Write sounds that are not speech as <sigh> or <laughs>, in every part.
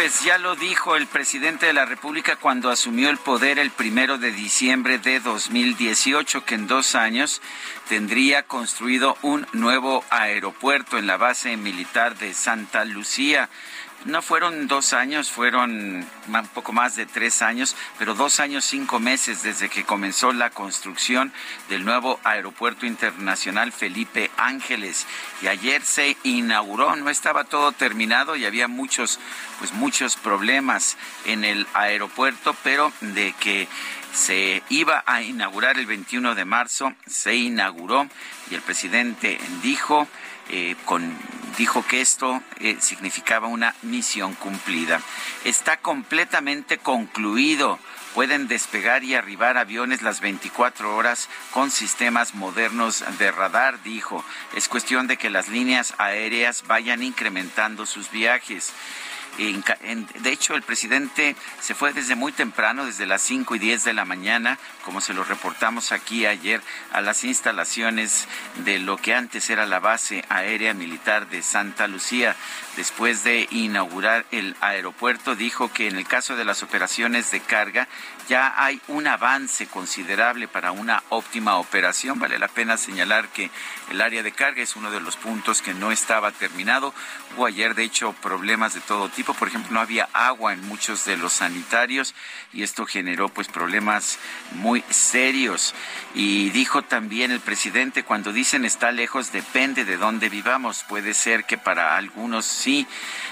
Pues ya lo dijo el presidente de la República cuando asumió el poder el primero de diciembre de 2018, que en dos años tendría construido un nuevo aeropuerto en la base militar de Santa Lucía. No fueron dos años, fueron un poco más de tres años, pero dos años, cinco meses desde que comenzó la construcción del nuevo Aeropuerto Internacional Felipe Ángeles. Y ayer se inauguró, no estaba todo terminado y había muchos, pues muchos problemas en el aeropuerto, pero de que se iba a inaugurar el 21 de marzo, se inauguró y el presidente dijo eh, dijo que esto eh, significaba una misión cumplida. Está completamente concluido. Pueden despegar y arribar aviones las 24 horas con sistemas modernos de radar, dijo. Es cuestión de que las líneas aéreas vayan incrementando sus viajes. De hecho, el presidente se fue desde muy temprano, desde las 5 y 10 de la mañana, como se lo reportamos aquí ayer, a las instalaciones de lo que antes era la base aérea militar de Santa Lucía. Después de inaugurar el aeropuerto, dijo que en el caso de las operaciones de carga ya hay un avance considerable para una óptima operación. Vale la pena señalar que el área de carga es uno de los puntos que no estaba terminado. Hubo ayer, de hecho, problemas de todo tipo. Por ejemplo, no había agua en muchos de los sanitarios y esto generó pues problemas muy serios. Y dijo también el presidente, cuando dicen está lejos, depende de dónde vivamos. Puede ser que para algunos sí.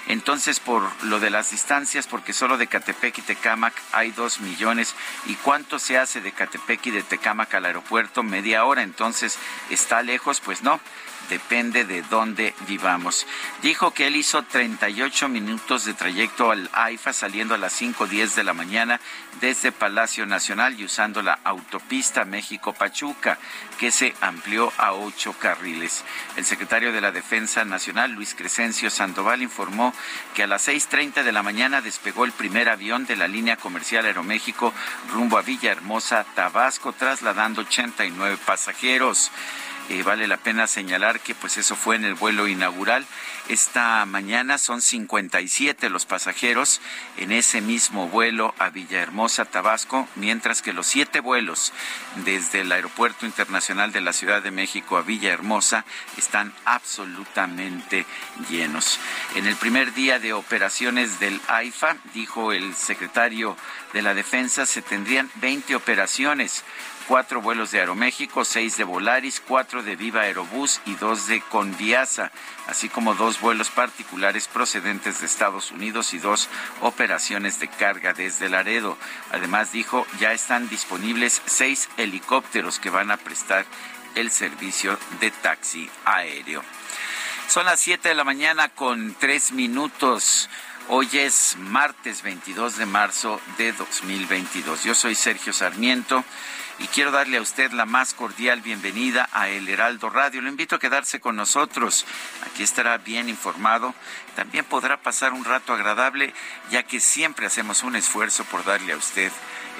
Entonces, por lo de las distancias, porque solo de Catepec y Tecámac hay dos millones. ¿Y cuánto se hace de Catepec y de Tecámac al aeropuerto? Media hora. Entonces, ¿está lejos? Pues no depende de dónde vivamos. Dijo que él hizo 38 minutos de trayecto al AIFA saliendo a las 5.10 de la mañana desde Palacio Nacional y usando la autopista México-Pachuca, que se amplió a ocho carriles. El secretario de la Defensa Nacional, Luis Crescencio Sandoval, informó que a las 6.30 de la mañana despegó el primer avión de la línea comercial Aeroméxico rumbo a Villahermosa, Tabasco, trasladando 89 pasajeros. Eh, vale la pena señalar que pues eso fue en el vuelo inaugural. Esta mañana son 57 los pasajeros en ese mismo vuelo a Villahermosa, Tabasco, mientras que los siete vuelos desde el Aeropuerto Internacional de la Ciudad de México a Villahermosa están absolutamente llenos. En el primer día de operaciones del AIFA, dijo el secretario de la Defensa, se tendrían 20 operaciones cuatro vuelos de Aeroméxico, seis de Volaris, cuatro de Viva Aerobús y dos de Conviasa, así como dos vuelos particulares procedentes de Estados Unidos y dos operaciones de carga desde Laredo. Además, dijo, ya están disponibles seis helicópteros que van a prestar el servicio de taxi aéreo. Son las siete de la mañana con tres minutos. Hoy es martes 22 de marzo de 2022. Yo soy Sergio Sarmiento y quiero darle a usted la más cordial bienvenida a El Heraldo Radio. Lo invito a quedarse con nosotros. Aquí estará bien informado. También podrá pasar un rato agradable, ya que siempre hacemos un esfuerzo por darle a usted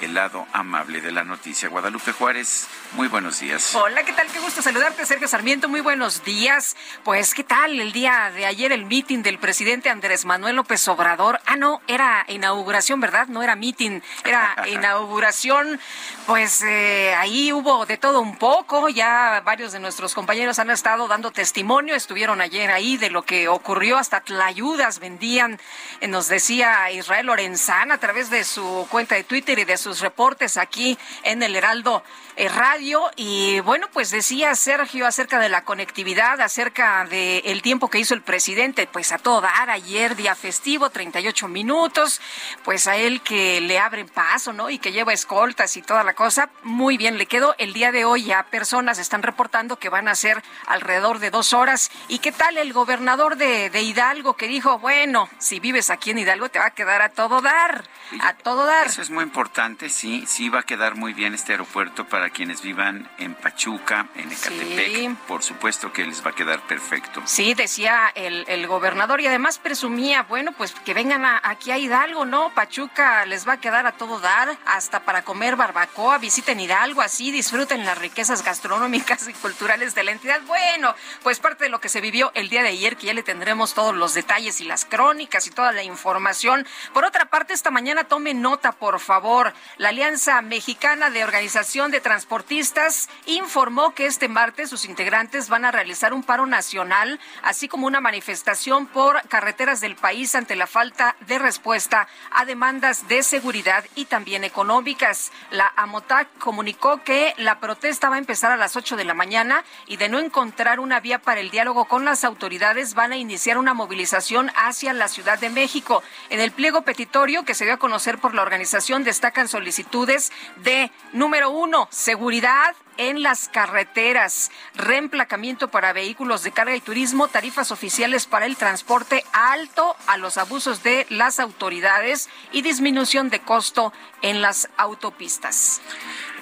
el lado amable de la noticia. Guadalupe Juárez, muy buenos días. Hola, ¿qué tal? Qué gusto saludarte, Sergio Sarmiento. Muy buenos días. Pues, ¿qué tal el día de ayer el meeting del presidente Andrés Manuel López Obrador? Ah, no, era inauguración, ¿verdad? No era meeting, era <laughs> inauguración. Pues eh, ahí hubo de todo un poco. Ya varios de nuestros compañeros han estado dando testimonio. Estuvieron ayer ahí de lo que ocurrió. Hasta tlayudas vendían, eh, nos decía Israel Lorenzana a través de su cuenta de Twitter y de sus reportes aquí en el Heraldo eh, Radio. Y bueno, pues decía Sergio acerca de la conectividad, acerca del el tiempo que hizo el presidente, pues a todo dar, ayer día festivo, 38 minutos, pues a él que le abren paso, ¿no? Y que lleva escoltas y toda la cosa, muy bien le quedó. El día de hoy ya personas están reportando que van a ser alrededor de dos horas. ¿Y qué tal el gobernador de, de Hidalgo que dijo, bueno, si vives aquí en Hidalgo te va a quedar a todo dar, a todo dar? Eso es muy importante, sí, sí va a quedar muy bien este aeropuerto para quienes vivan en Pachuca, en Ecatepec. Por supuesto que les va a quedar perfecto. Sí, decía el, el gobernador y además presumía, bueno, pues que vengan aquí a Hidalgo, ¿no? Pachuca les va a quedar a todo dar, hasta para comer barbacoa, visiten Hidalgo, así disfruten las riquezas gastronómicas y culturales de la entidad. Bueno, pues parte de lo que se vivió el día de ayer, que ya le tendremos todos los detalles y las crónicas y toda la información. Por otra parte, esta mañana tome nota, por favor. La Alianza Mexicana de Organización de Transportistas informó que este martes sus integrantes van a realizar un paro nacional, así como una manifestación por carreteras del país ante la falta de respuesta a demandas de seguridad y también económicas. La AMOTAC comunicó que la protesta va a empezar a las 8 de la mañana y de no encontrar una vía para el diálogo con las autoridades van a iniciar una movilización hacia la Ciudad de México. En el pliego petitorio que se dio a conocer por la organización destacan solicitudes de número uno, seguridad, en las carreteras, reemplacamiento para vehículos de carga y turismo, tarifas oficiales para el transporte alto a los abusos de las autoridades y disminución de costo en las autopistas.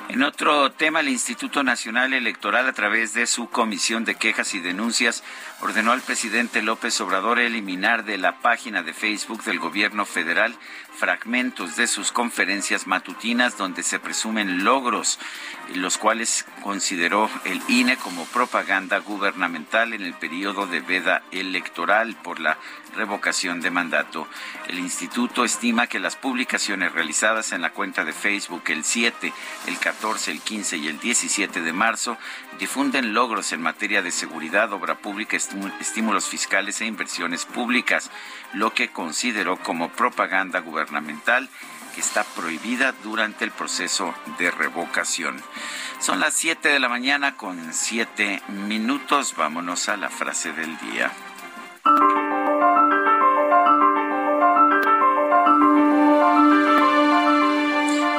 En otro tema, el Instituto Nacional Electoral, a través de su Comisión de Quejas y Denuncias, ordenó al presidente López Obrador eliminar de la página de Facebook del gobierno federal fragmentos de sus conferencias matutinas donde se presumen logros, los cuales consideró el INE como propaganda gubernamental en el periodo de veda electoral por la revocación de mandato. El instituto estima que las publicaciones realizadas en la cuenta de Facebook el 7, el 14, el 15 y el 17 de marzo difunden logros en materia de seguridad, obra pública, estímulos fiscales e inversiones públicas, lo que consideró como propaganda gubernamental que está prohibida durante el proceso de revocación. Son las 7 de la mañana con 7 minutos. Vámonos a la frase del día.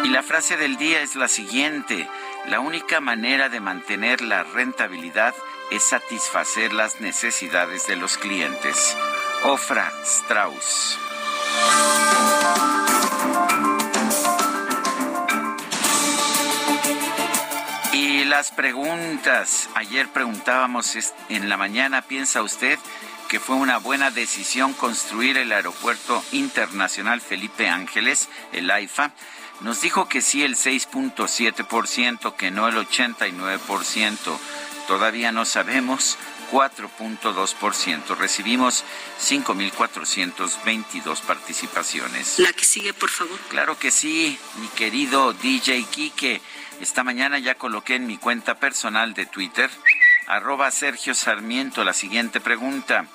Y la frase del día es la siguiente. La única manera de mantener la rentabilidad es satisfacer las necesidades de los clientes. Ofra Strauss. Y las preguntas. Ayer preguntábamos en la mañana, ¿piensa usted que fue una buena decisión construir el Aeropuerto Internacional Felipe Ángeles, el AIFA? Nos dijo que sí el 6.7%, que no el 89%. Todavía no sabemos 4.2%. Recibimos 5.422 participaciones. La que sigue, por favor. Claro que sí, mi querido DJ Quique. Esta mañana ya coloqué en mi cuenta personal de Twitter, arroba Sergio Sarmiento, la siguiente pregunta.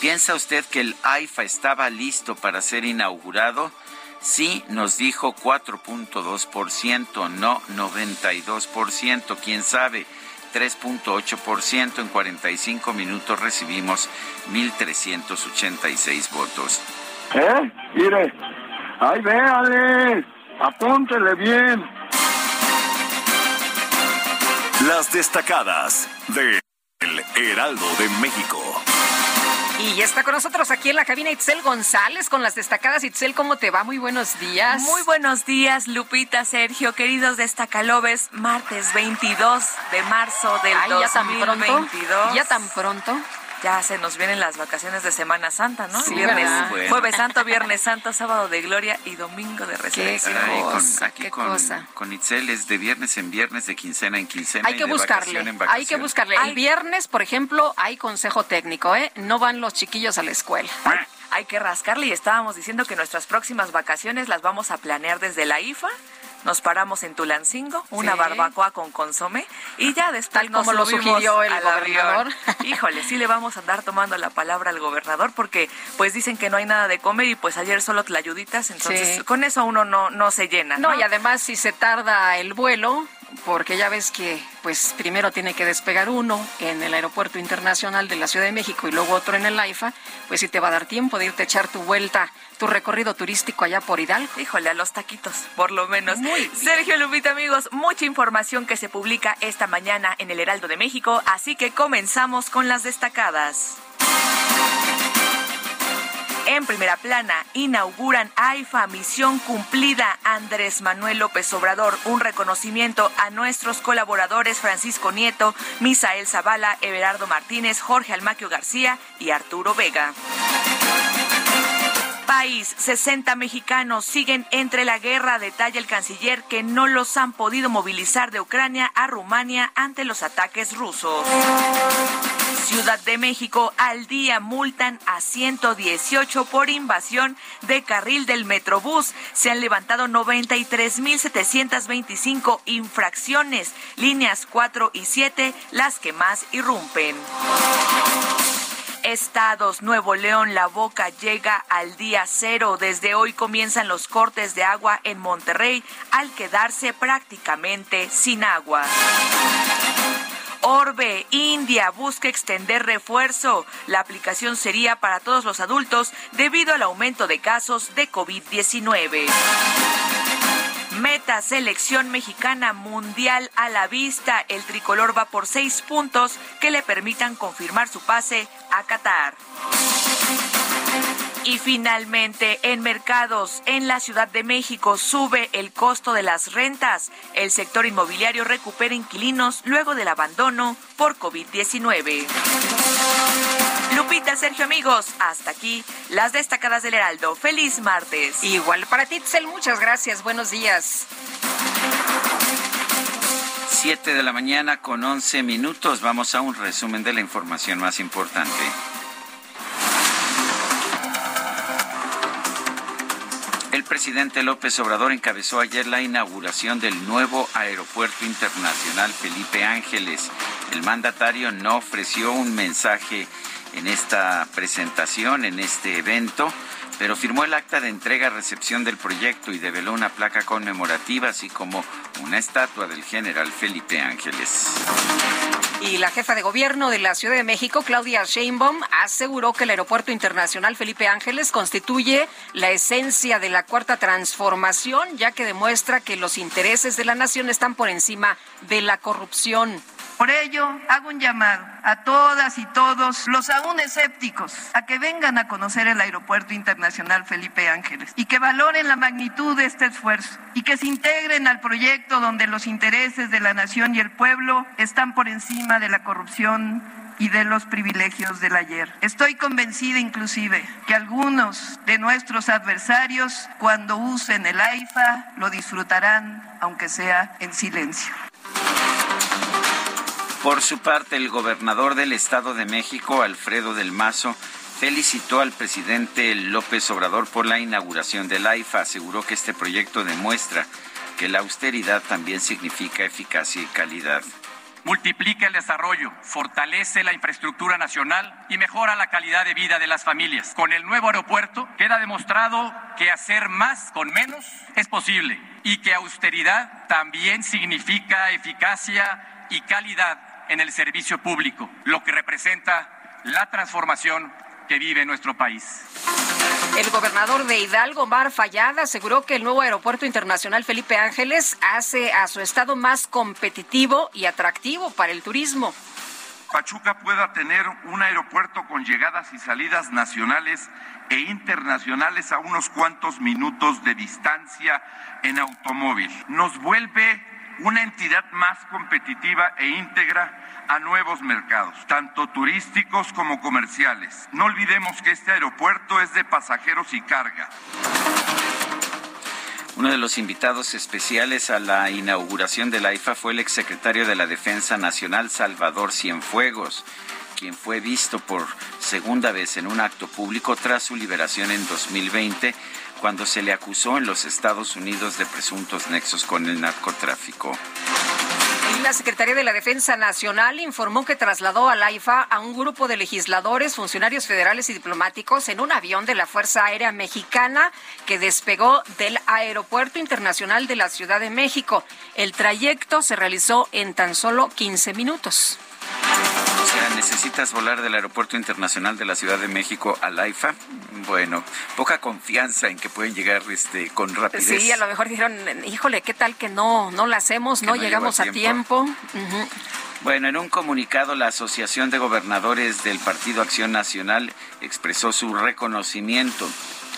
¿Piensa usted que el AIFA estaba listo para ser inaugurado? Sí, nos dijo 4.2%, no 92%, quién sabe. 3.8%. En 45 minutos recibimos 1.386 votos. ¿Eh? Mire, ahí véale, apúntele bien. Las destacadas de El Heraldo de México. Y ya está con nosotros aquí en la cabina Itzel González con las destacadas. Itzel, ¿cómo te va? Muy buenos días. Muy buenos días, Lupita, Sergio, queridos destacalobes. Martes 22 de marzo del Ay, 2022. ¿Ya tan pronto? ¿Ya tan pronto? Ya se nos vienen las vacaciones de Semana Santa, ¿no? Sí, viernes, ¿verdad? jueves santo, viernes santo, sábado de gloria y domingo de resurrección. Ay, con- cosa, aquí qué con, cosa. con Itzel es de viernes en viernes, de quincena en quincena. Hay y que de buscarle, vacación en hay que buscarle. Ay. El viernes, por ejemplo, hay consejo técnico, ¿eh? No van los chiquillos a la escuela. Hay que rascarle y estábamos diciendo que nuestras próximas vacaciones las vamos a planear desde la IFA. Nos paramos en Tulancingo, una Sí. barbacoa con consomé y ya después Tal nos como lo sugirió el al gobernador. avión. <laughs> Híjole, sí le vamos a andar tomando la palabra al gobernador porque pues dicen que no hay nada de comer y pues ayer solo tlayuditas, entonces Sí. con eso uno no, no se llena. No, No, y además si se tarda el vuelo, porque ya ves que pues primero tiene que despegar uno en el Aeropuerto Internacional de la Ciudad de México y luego otro en el AIFA, pues sí te va a dar tiempo de irte a echar tu vuelta, tu recorrido turístico allá por Hidalgo. Híjole, a los taquitos, por lo menos. Muy. Sergio Lupita, amigos, mucha información que se publica esta mañana en el Heraldo de México, así que comenzamos con las destacadas. En primera plana, inauguran AIFA Misión Cumplida Andrés Manuel López Obrador, un reconocimiento a nuestros colaboradores Francisco Nieto, Misael Zavala, Everardo Martínez, Jorge Almaquio García y Arturo Vega. País, 60 mexicanos siguen entre la guerra, detalla el canciller que no los han podido movilizar de Ucrania a Rumania ante los ataques rusos. Ciudad de México al día multan a 118 por invasión de carril del Metrobús. Se han levantado 93.725 infracciones, líneas 4 y 7 las que más irrumpen. Estados, Nuevo León, La Boca llega al día cero. Desde hoy comienzan los cortes de agua en Monterrey al quedarse prácticamente sin agua. Orbe, India, busca extender refuerzo. La aplicación sería para todos los adultos debido al aumento de casos de COVID-19. Meta selección mexicana mundial a la vista. El tricolor va por seis puntos que le permitan confirmar su pase a Qatar. Y finalmente, en mercados, en la Ciudad de México sube el costo de las rentas. El sector inmobiliario recupera inquilinos luego del abandono por COVID-19. Lupita, Sergio, amigos, hasta aquí las destacadas del Heraldo. Feliz martes. Igual para ti, Itzel, muchas gracias. Buenos días. 7 de la mañana con 11 minutos. Vamos a un resumen de la información más importante. El presidente López Obrador encabezó ayer la inauguración del nuevo Aeropuerto Internacional Felipe Ángeles. El mandatario no ofreció un mensaje en esta presentación, en este evento, pero firmó el acta de entrega-recepción del proyecto y develó una placa conmemorativa, así como una estatua del general Felipe Ángeles. Y la jefa de gobierno de la Ciudad de México, Claudia Sheinbaum, aseguró que el Aeropuerto Internacional Felipe Ángeles constituye la esencia de la cuarta transformación, ya que demuestra que los intereses de la nación están por encima de la corrupción. Por ello, hago un llamado a todas y todos los aún escépticos a que vengan a conocer el Aeropuerto Internacional Felipe Ángeles y que valoren la magnitud de este esfuerzo y que se integren al proyecto donde los intereses de la nación y el pueblo están por encima de la corrupción y de los privilegios del ayer. Estoy convencida inclusive que algunos de nuestros adversarios cuando usen el AIFA lo disfrutarán aunque sea en silencio. Por su parte, el gobernador del Estado de México, Alfredo del Mazo, felicitó al presidente López Obrador por la inauguración del AIFA. Aseguró que este proyecto demuestra que la austeridad también significa eficacia y calidad. multiplica el desarrollo, fortalece la infraestructura nacional y mejora la calidad de vida de las familias. Con el nuevo aeropuerto queda demostrado que hacer más con menos es posible y que austeridad también significa eficacia y calidad en el servicio público, lo que representa la transformación que vive nuestro país. El gobernador de Hidalgo, Mar Fallada, aseguró que el nuevo Aeropuerto Internacional Felipe Ángeles hace a su estado más competitivo y atractivo para el turismo. Pachuca pueda tener un aeropuerto con llegadas y salidas nacionales e internacionales a unos cuantos minutos de distancia en automóvil. Nos vuelve una entidad más competitiva e íntegra a nuevos mercados, tanto turísticos como comerciales. No olvidemos que este aeropuerto es de pasajeros y carga. Uno de los invitados especiales a la inauguración de la IFA fue el exsecretario de la Defensa Nacional, Salvador Cienfuegos, quien fue visto por segunda vez en un acto público tras su liberación en 2020 cuando se le acusó en los Estados Unidos de presuntos nexos con el narcotráfico. La Secretaría de la Defensa Nacional informó que trasladó al AIFA a un grupo de legisladores, funcionarios federales y diplomáticos en un avión de la Fuerza Aérea Mexicana que despegó del Aeropuerto Internacional de la Ciudad de México. El trayecto se realizó en tan solo 15 minutos. O sea, ¿necesitas volar del Aeropuerto Internacional de la Ciudad de México al AIFA? Bueno, poca confianza en que pueden llegar este, con rapidez. Sí, a lo mejor dijeron, híjole, ¿qué tal que no, no la hacemos, no, llegamos a tiempo? Bueno, en un comunicado, la Asociación de Gobernadores del Partido Acción Nacional expresó su reconocimiento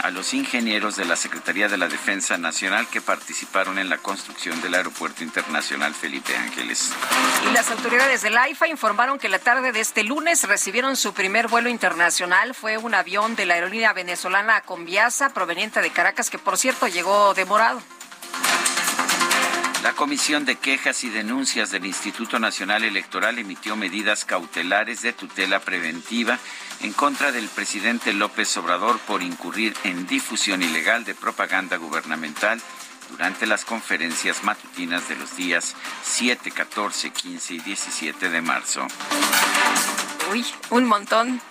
a los ingenieros de la Secretaría de la Defensa Nacional que participaron en la construcción del Aeropuerto Internacional Felipe Ángeles. Y las autoridades del AIFA informaron que la tarde de este lunes recibieron su primer vuelo internacional. Fue un avión de la aerolínea venezolana Conviasa proveniente de Caracas que por cierto llegó demorado. La Comisión de Quejas y Denuncias del Instituto Nacional Electoral emitió medidas cautelares de tutela preventiva en contra del presidente López Obrador por incurrir en difusión ilegal de propaganda gubernamental durante las conferencias matutinas de los días 7, 14, 15 y 17 de marzo. Uy, un montón.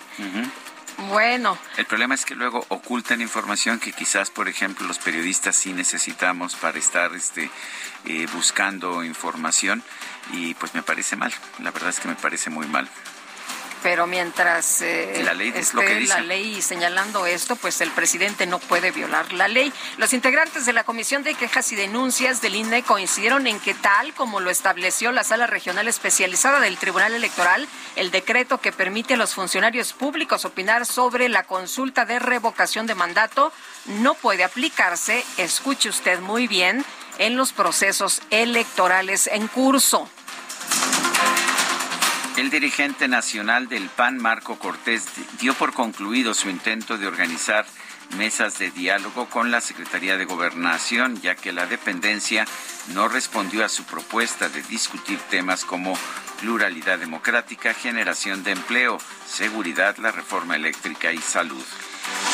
Bueno. El problema es que luego ocultan información que quizás, por ejemplo, los periodistas sí necesitamos para estar este, eh, buscando información y pues me parece mal. La verdad es que me parece muy mal pero mientras eh, la ley esté la ley señalando esto, pues el presidente no puede violar la ley. Los integrantes de la Comisión de Quejas y Denuncias del INE coincidieron en que tal como lo estableció la Sala Regional Especializada del Tribunal Electoral, el decreto que permite a los funcionarios públicos opinar sobre la consulta de revocación de mandato no puede aplicarse, escuche usted muy bien, en los procesos electorales en curso. El dirigente nacional del PAN, Marco Cortés, dio por concluido su intento de organizar mesas de diálogo con la Secretaría de Gobernación, ya que la dependencia no respondió a su propuesta de discutir temas como pluralidad democrática, generación de empleo, seguridad, la reforma eléctrica y salud.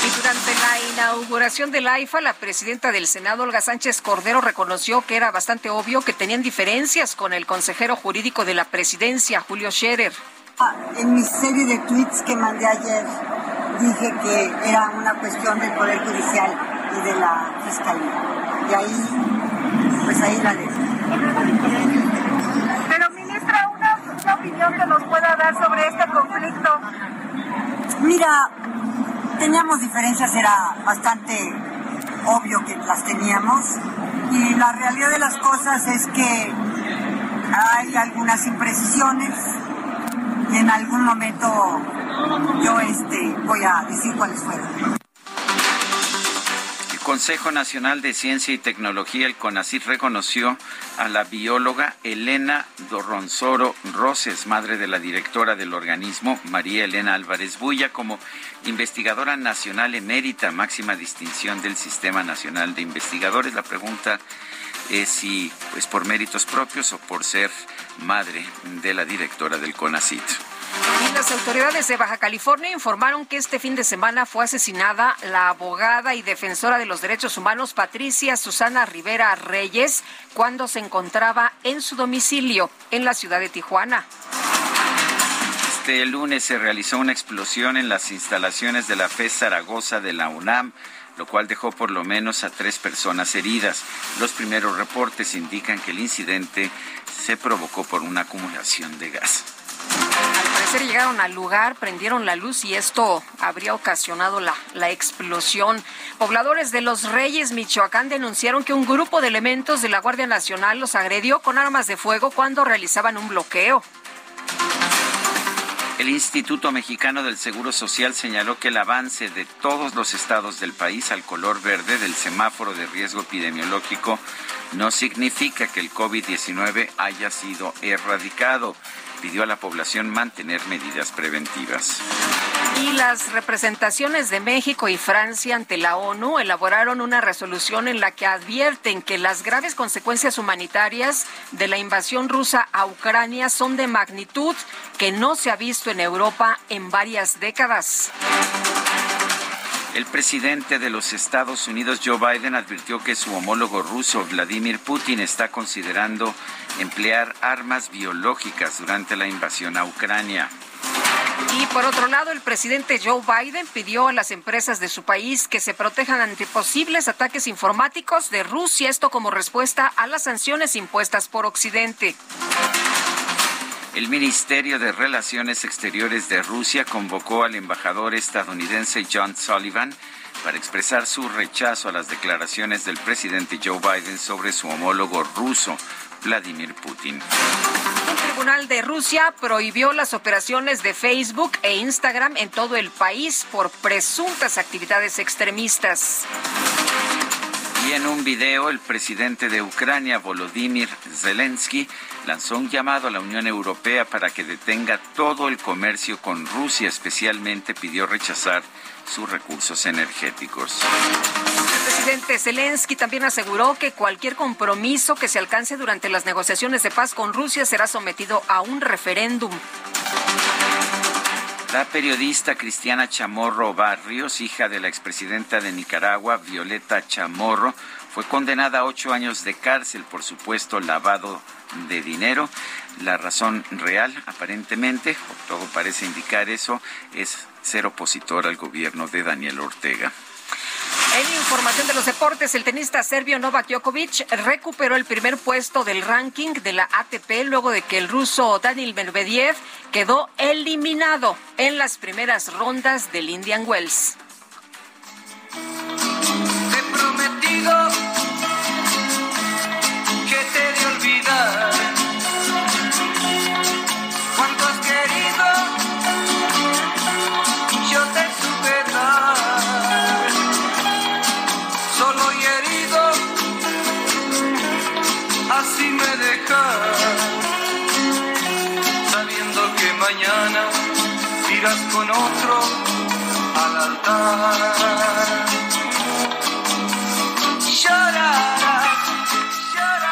Y durante la inauguración del AIFA, la presidenta del Senado, Olga Sánchez Cordero, reconoció que era bastante obvio que tenían diferencias con el consejero jurídico de la presidencia, Julio Scherer. En mi serie de tweets que mandé ayer, dije que era una cuestión del Poder Judicial y de la Fiscalía. Y ahí, pues ahí la dejo. Pero, ministra, una, una opinión que nos pueda dar sobre este conflicto. Mira, teníamos diferencias, era bastante obvio que las teníamos. Y la realidad de las cosas es que hay algunas imprecisiones y en algún momento yo este, voy a decir cuáles fueron. Consejo Nacional de Ciencia y Tecnología, el CONACYT, reconoció a la bióloga Elena Dorronzoro Roses, madre de la directora del organismo, María Elena Álvarez Bulla, como investigadora nacional emérita, máxima distinción del Sistema Nacional de Investigadores. La pregunta es si pues por méritos propios o por ser madre de la directora del CONACYT. Y las autoridades de Baja California informaron que este fin de semana fue asesinada la abogada y defensora de los derechos humanos Patricia Susana Rivera Reyes cuando se encontraba en su domicilio en la ciudad de Tijuana. Este lunes se realizó una explosión en las instalaciones de la FES Zaragoza de la UNAM lo cual dejó por lo menos a tres personas heridas. Los primeros reportes indican que el incidente se provocó por una acumulación de gas. Al parecer llegaron al lugar, prendieron la luz y esto habría ocasionado la, la, explosión. Pobladores de Los Reyes, Michoacán, denunciaron que un grupo de elementos de la Guardia Nacional los agredió con armas de fuego cuando realizaban un bloqueo. El Instituto Mexicano del Seguro Social señaló que el avance de todos los estados del país al color verde del semáforo de riesgo epidemiológico no significa que el COVID-19 haya sido erradicado. Pidió a la población mantener medidas preventivas. Y las representaciones de México y Francia ante la ONU elaboraron una resolución en la que advierten que las graves consecuencias humanitarias de la invasión rusa a Ucrania son de magnitud que no se ha visto en Europa en varias décadas. El presidente de los Estados Unidos, Joe Biden, advirtió que su homólogo ruso, Vladimir Putin, está considerando emplear armas biológicas durante la invasión a Ucrania. Y por otro lado, el presidente Joe Biden pidió a las empresas de su país que se protejan ante posibles ataques informáticos de Rusia, esto como respuesta a las sanciones impuestas por Occidente. El Ministerio de Relaciones Exteriores de Rusia convocó al embajador estadounidense John Sullivan para expresar su rechazo a las declaraciones del presidente Joe Biden sobre su homólogo ruso, Vladimir Putin. Un tribunal de Rusia prohibió las operaciones de Facebook e Instagram en todo el país por presuntas actividades extremistas. Y en un video, el presidente de Ucrania, Volodymyr Zelensky, lanzó un llamado a la Unión Europea para que detenga todo el comercio con Rusia, especialmente pidió rechazar sus recursos energéticos. El presidente Zelensky también aseguró que cualquier compromiso que se alcance durante las negociaciones de paz con Rusia será sometido a un referéndum. La periodista Cristiana Chamorro Barrios, hija de la expresidenta de Nicaragua, Violeta Chamorro, fue condenada a ocho años de cárcel por supuesto lavado de dinero. La razón real, aparentemente, o todo parece indicar eso, es ser opositor al gobierno de Daniel Ortega. En información de los deportes, el tenista serbio Novak Djokovic recuperó el primer puesto del ranking de la ATP luego de que el ruso Daniel Medvedev quedó eliminado en las primeras rondas del Indian Wells.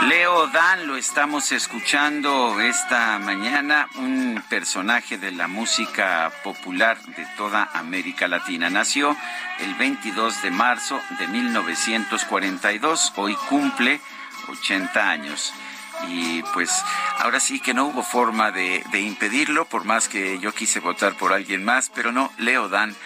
Leo Dan lo estamos escuchando esta mañana, un personaje de la música popular de toda América Latina. Nació el 22 de marzo de 1942, hoy cumple 80 años. Y pues ahora sí que no hubo forma de, de impedirlo, por más que yo quise votar por alguien más, pero no, Leo Dan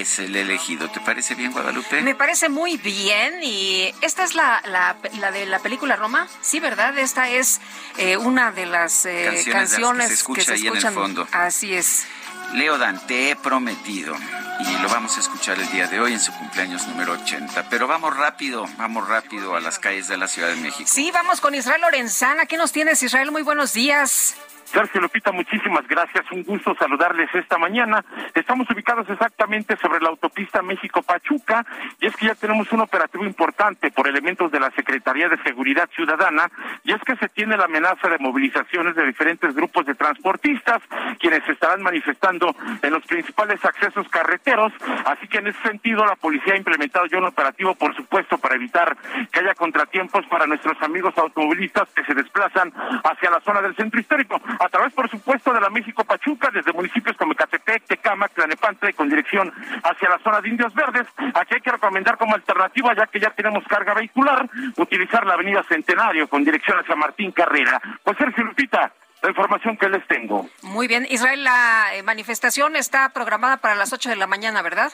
es el elegido. ¿Te parece bien, Guadalupe? Me parece muy bien y esta es la, la, la de la película Roma, sí, ¿verdad? Esta es eh, una de las eh, Canciones de canciones, las que se escucha ahí en el escuchan. fondo. Así es. Leo Dan, te he prometido. Y lo vamos a escuchar el día de hoy en su cumpleaños número 80. Pero vamos rápido, vamos rápido a las calles de la Ciudad de México. Sí, vamos con Israel Lorenzana. ¿Qué nos tienes, Israel? Muy buenos días. Sergio Lupita, muchísimas gracias. Un gusto saludarles esta mañana. Estamos ubicados exactamente sobre la autopista México-Pachuca y es que ya tenemos un operativo importante por elementos de la Secretaría de Seguridad Ciudadana y es que se tiene la amenaza de movilizaciones de diferentes grupos de transportistas quienes se estarán manifestando en los principales accesos carreteros. Así que en ese sentido la policía ha implementado ya un operativo, por supuesto, para evitar que haya contratiempos para nuestros amigos automovilistas que se desplazan hacia la zona del centro histórico a través, por supuesto, de la México Pachuca, desde municipios como Ecatepec, Tecámac, Tlanepantla con dirección hacia la zona de Indios Verdes. Aquí hay que recomendar como alternativa, ya que ya tenemos carga vehicular, utilizar la avenida Centenario con dirección hacia Martín Carrera. Pues Sergio Lupita, la información que les tengo. Muy bien. Israel, la eh, manifestación está programada para las 8 de la mañana, ¿verdad?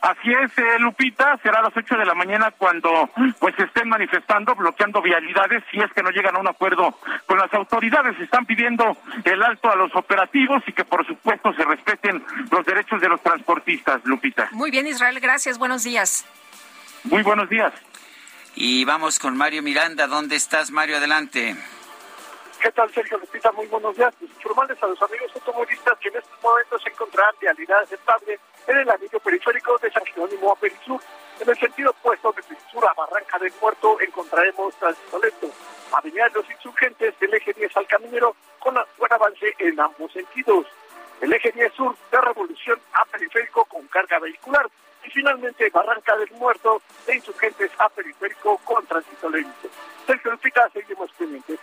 Así es, eh, Lupita, será a las 8 de la mañana cuando pues se estén manifestando, bloqueando vialidades, si es que no llegan a un acuerdo con las autoridades. Están pidiendo el alto a los operativos y que por supuesto se respeten los derechos de los transportistas, Lupita. Muy bien, Israel, gracias. Buenos días. Muy buenos días. Y vamos con Mario Miranda. ¿Dónde estás, Mario? Adelante. ¿Qué tal, Sergio Lupita? Muy buenos días. Pues informarles a los amigos automovilistas que en estos momentos se encontrarán realidad aceptable en el anillo periférico de San Jerónimo a Perisur. En el sentido opuesto de Perisur a Barranca del Puerto encontraremos tránsito lento. Avenida de los Insurgentes del eje 10 al Caminero con buen avance en ambos sentidos. El eje 10 sur de Revolución a Periférico con carga vehicular. Y finalmente Barranca del Muerto de Insurgentes a Periférico con tránsito lento. Sergio Lupita, seguimos pendientes.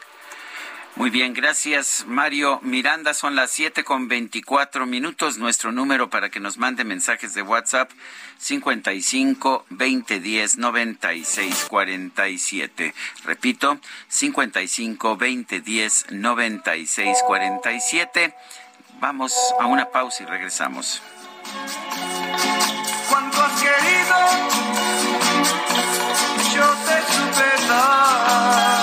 Muy bien, gracias Mario Miranda. Son las siete con veinticuatro minutos. Nuestro número para que nos mande mensajes de WhatsApp 55 20 10 96 47. Repito, 55 20 10 96 47. Vamos a una pausa y regresamos. Cuánto has querido, yo te supe dar.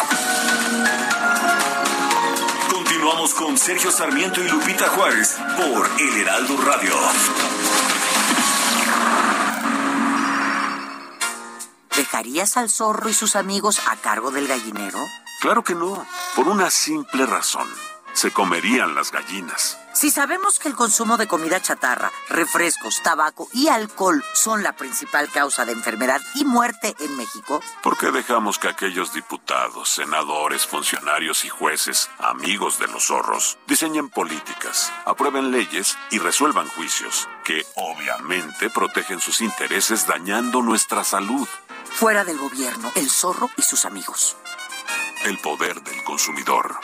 Continuamos con Sergio Sarmiento y Lupita Juárez por El Heraldo Radio. ¿Dejarías al zorro y sus amigos a cargo del gallinero? Claro que no, por una simple razón. Se comerían las gallinas. Si sabemos que el consumo de comida chatarra, refrescos, tabaco y alcohol son la principal causa de enfermedad y muerte en México, ¿por qué dejamos que aquellos diputados, senadores, funcionarios y jueces, amigos de los zorros, diseñen políticas, aprueben leyes y resuelvan juicios que obviamente protegen sus intereses dañando nuestra salud? fuera del gobierno, el zorro y sus amigos. El poder del consumidor.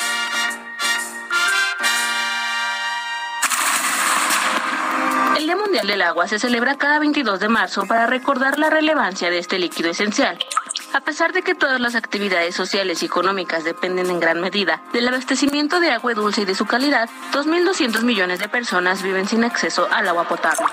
El Día Mundial del Agua se celebra cada 22 de marzo para recordar la relevancia de este líquido esencial. A pesar de que todas las actividades sociales y económicas dependen en gran medida del abastecimiento de agua dulce y de su calidad, 2.200 millones de personas viven sin acceso al agua potable.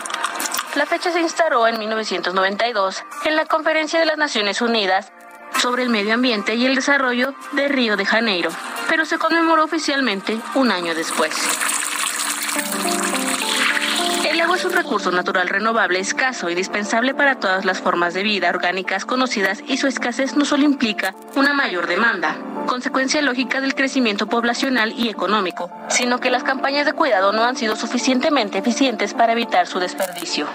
La fecha se instauró en 1992 en la Conferencia de las Naciones Unidas sobre el Medio Ambiente y el Desarrollo de Río de Janeiro, pero se conmemoró oficialmente un año después. Es un recurso natural renovable escaso y dispensable para todas las formas de vida orgánicas conocidas y su escasez no solo implica una mayor demanda, consecuencia lógica del crecimiento poblacional y económico, sino que las campañas de cuidado no han sido suficientemente eficientes para evitar su desperdicio.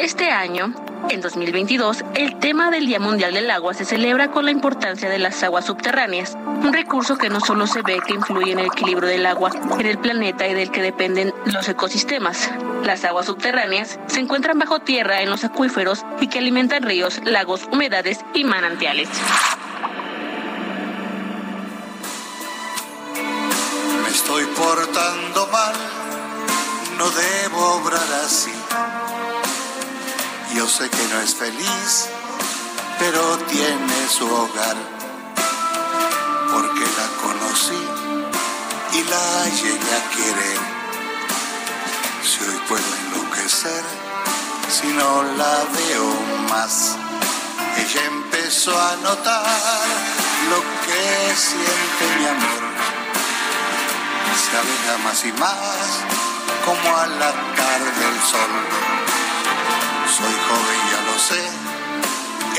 Este año, en 2022, el tema del Día Mundial del Agua se celebra con la importancia de las aguas subterráneas, un recurso que no solo se ve que influye en el equilibrio del agua en el planeta y del que dependen los ecosistemas. Las aguas subterráneas se encuentran bajo tierra en los acuíferos y que alimentan ríos, lagos, humedades y manantiales. Me estoy portando mal, no debo obrar así. Yo sé que no es feliz, pero tiene su hogar, porque la conocí y la llegué a querer. Si hoy puedo enloquecer, si no la veo más, ella empezó a notar lo que siente mi amor. Se aleja más y más, como a la tarde del sol soy joven, ya lo sé,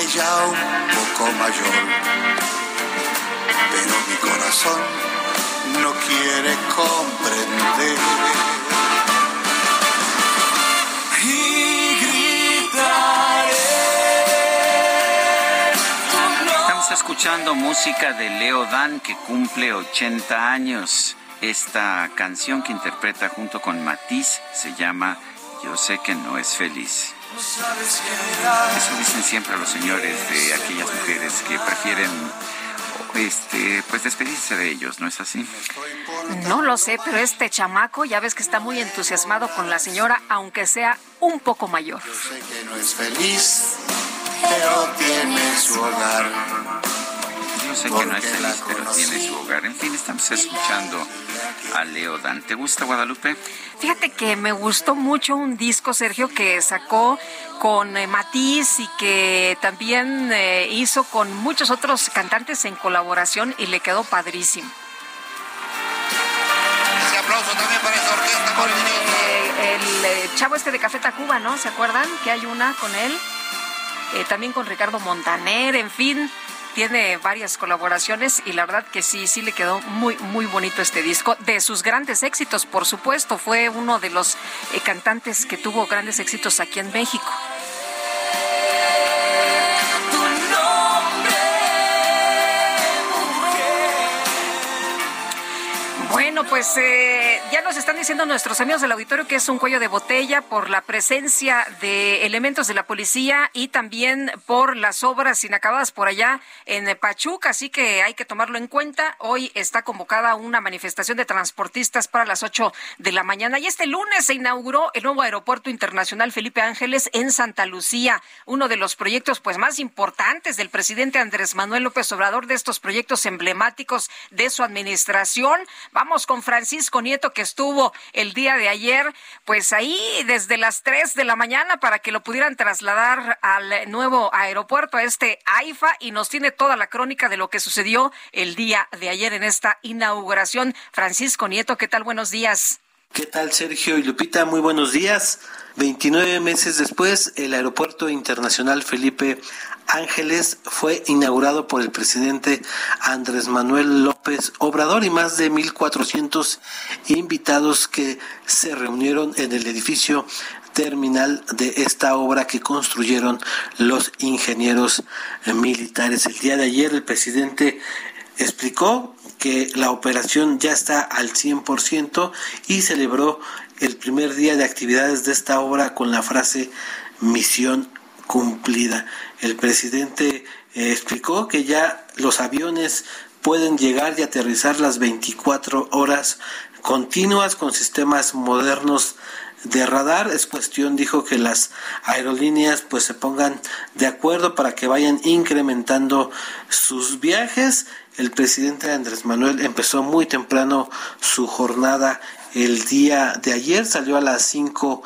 ella un poco mayor, pero mi corazón no quiere comprender. Escuchando música de Leo Dan que cumple 80 años. Esta canción que interpreta junto con Matiz se llama Yo sé que no es feliz. Eso dicen siempre los señores de aquellas mujeres que prefieren este, pues despedirse de ellos, ¿no es así? No lo sé, pero este chamaco ya ves que está muy entusiasmado con la señora, aunque sea un poco mayor. Yo sé que no es feliz, pero tiene su hogar. Yo sé que no es feliz, pero tiene su hogar. En fin, estamos escuchando a Leo Dan. ¿Te gusta Guadalupe? Fíjate que me gustó mucho un disco, Sergio, que sacó con eh, Matiz y que también eh, hizo con muchos otros cantantes en colaboración y le quedó padrísimo. Ese aplauso también para esa orquesta Con eh, el eh, chavo este de Café Tacuba, ¿no? ¿Se acuerdan? Que hay una con él. Eh, también con Ricardo Montaner, en fin. Tiene varias colaboraciones y la verdad que sí, sí le quedó muy, muy bonito este disco. De sus grandes éxitos, por supuesto, fue uno de los eh, cantantes que tuvo grandes éxitos aquí en México. Bueno, pues eh, ya nos están diciendo nuestros amigos del auditorio que es un cuello de botella por la presencia de elementos de la policía y también por las obras inacabadas por allá en Pachuca, así que hay que tomarlo en cuenta. Hoy está convocada una manifestación de transportistas para las 8 de la mañana y este lunes se inauguró el nuevo aeropuerto internacional Felipe Ángeles en Santa Lucía, uno de los proyectos pues más importantes del presidente Andrés Manuel López Obrador, de estos proyectos emblemáticos de su administración. Vamos con Francisco Nieto, que estuvo el día de ayer, pues ahí desde las 3 de la mañana para que lo pudieran trasladar al nuevo aeropuerto, a este AIFA, y nos tiene toda la crónica de lo que sucedió el día de ayer en esta inauguración. Francisco Nieto, ¿qué tal? Buenos días. ¿Qué tal Sergio y Lupita? Muy buenos días. 29 meses después, el Aeropuerto Internacional Felipe Ángeles fue inaugurado por el presidente Andrés Manuel López Obrador y más de 1.400 invitados que se reunieron en el edificio terminal de esta obra que construyeron los ingenieros militares. El día de ayer el presidente explicó que la operación ya está al 100% y celebró el primer día de actividades de esta obra con la frase misión cumplida. El presidente eh, explicó que ya los aviones pueden llegar y aterrizar las 24 horas continuas con sistemas modernos de radar. Es cuestión, dijo, que las aerolíneas pues se pongan de acuerdo para que vayan incrementando sus viajes. El presidente Andrés Manuel empezó muy temprano su jornada el día de ayer, salió a las 5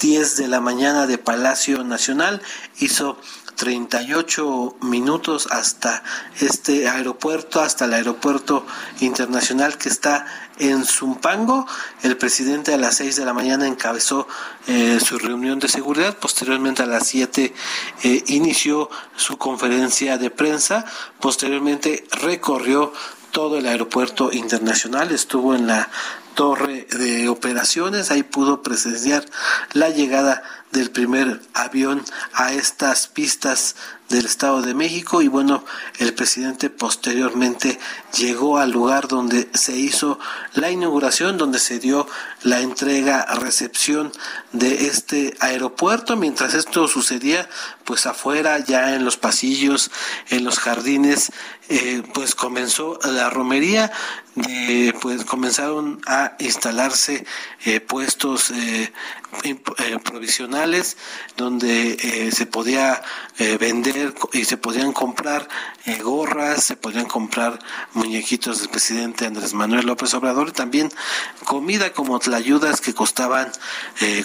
10 de la mañana de Palacio Nacional, hizo 38 minutos hasta este aeropuerto, hasta el aeropuerto internacional que está en Zumpango. El presidente a las 6 de la mañana encabezó eh, su reunión de seguridad. Posteriormente a las 7 eh, inició su conferencia de prensa. Posteriormente recorrió todo el aeropuerto internacional. Estuvo en la torre de operaciones. Ahí pudo presenciar la llegada del primer avión a estas pistas del Estado de México y bueno, el presidente posteriormente llegó al lugar donde se hizo la inauguración, donde se dio la entrega, recepción de este aeropuerto. Mientras esto sucedía, pues afuera, ya en los pasillos, en los jardines, eh, pues comenzó la romería, de, pues comenzaron a instalarse eh, puestos eh, provisionales donde se podía vender y se podían comprar gorras, se podían comprar muñequitos del presidente Andrés Manuel López Obrador y también comida como tlayudas que costaban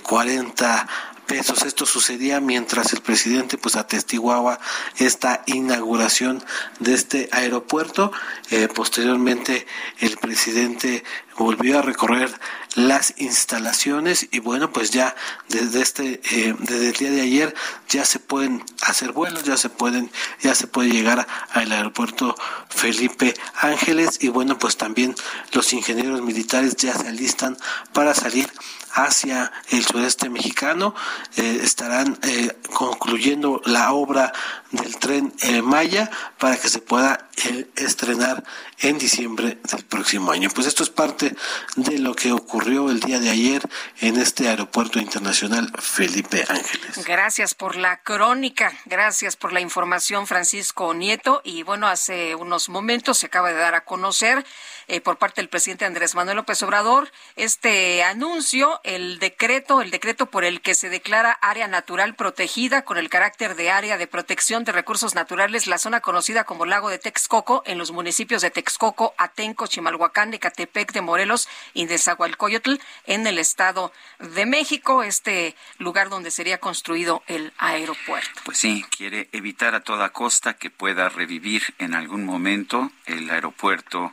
40 pesos. Esto sucedía mientras el presidente pues atestiguaba esta inauguración de este aeropuerto. Eh, posteriormente el presidente volvió a recorrer las instalaciones y bueno pues ya desde este eh, desde el día de ayer ya se pueden hacer vuelos ya se pueden ya se puede llegar al aeropuerto Felipe Ángeles y bueno pues también los ingenieros militares ya se alistan para salir hacia el sudeste mexicano. Eh, estarán eh, concluyendo la obra del tren eh, Maya para que se pueda estrenar en diciembre del próximo año. Pues esto es parte de lo que ocurrió el día de ayer en este aeropuerto internacional Felipe Ángeles. Gracias por la crónica, gracias por la información, Francisco Nieto. Y bueno, hace unos momentos se acaba de dar a conocer eh, por parte del presidente Andrés Manuel López Obrador este anuncio, el decreto, el decreto por el que se declara área natural protegida con el carácter de área de protección de recursos naturales la zona conocida como Lago de Texcoco en los municipios de Texcoco, Atenco, Chimalhuacán, Ecatepec de Morelos y de Zagualcoyotl en el estado de México, este lugar donde sería construido el aeropuerto. Pues sí, quiere evitar a toda costa que pueda revivir en algún momento el aeropuerto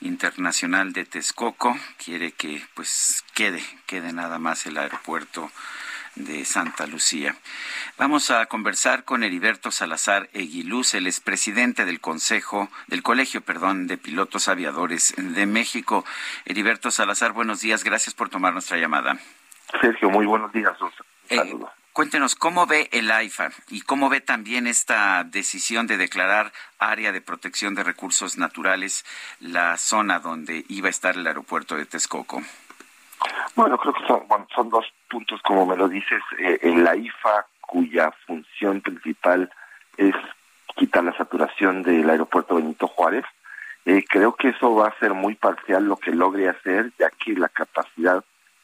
internacional de Texcoco quiere que pues quede quede nada más el aeropuerto de Santa Lucía. Vamos a conversar con Heriberto Salazar Eguiluz, el expresidente del Consejo, del Colegio, perdón, de Pilotos Aviadores de México. Heriberto Salazar, buenos días, gracias por tomar nuestra llamada. Sergio, muy buenos días. Un eh, Cuéntenos, ¿cómo ve el AIFA y cómo ve también esta decisión de declarar área de protección de recursos naturales la zona donde iba a estar el aeropuerto de Texcoco? Bueno, creo que son, dos puntos, como me lo dices. Eh, el AIFA, cuya función principal es quitar la saturación del aeropuerto Benito Juárez, eh, creo que eso va a ser muy parcial lo que logre hacer, ya que la capacidad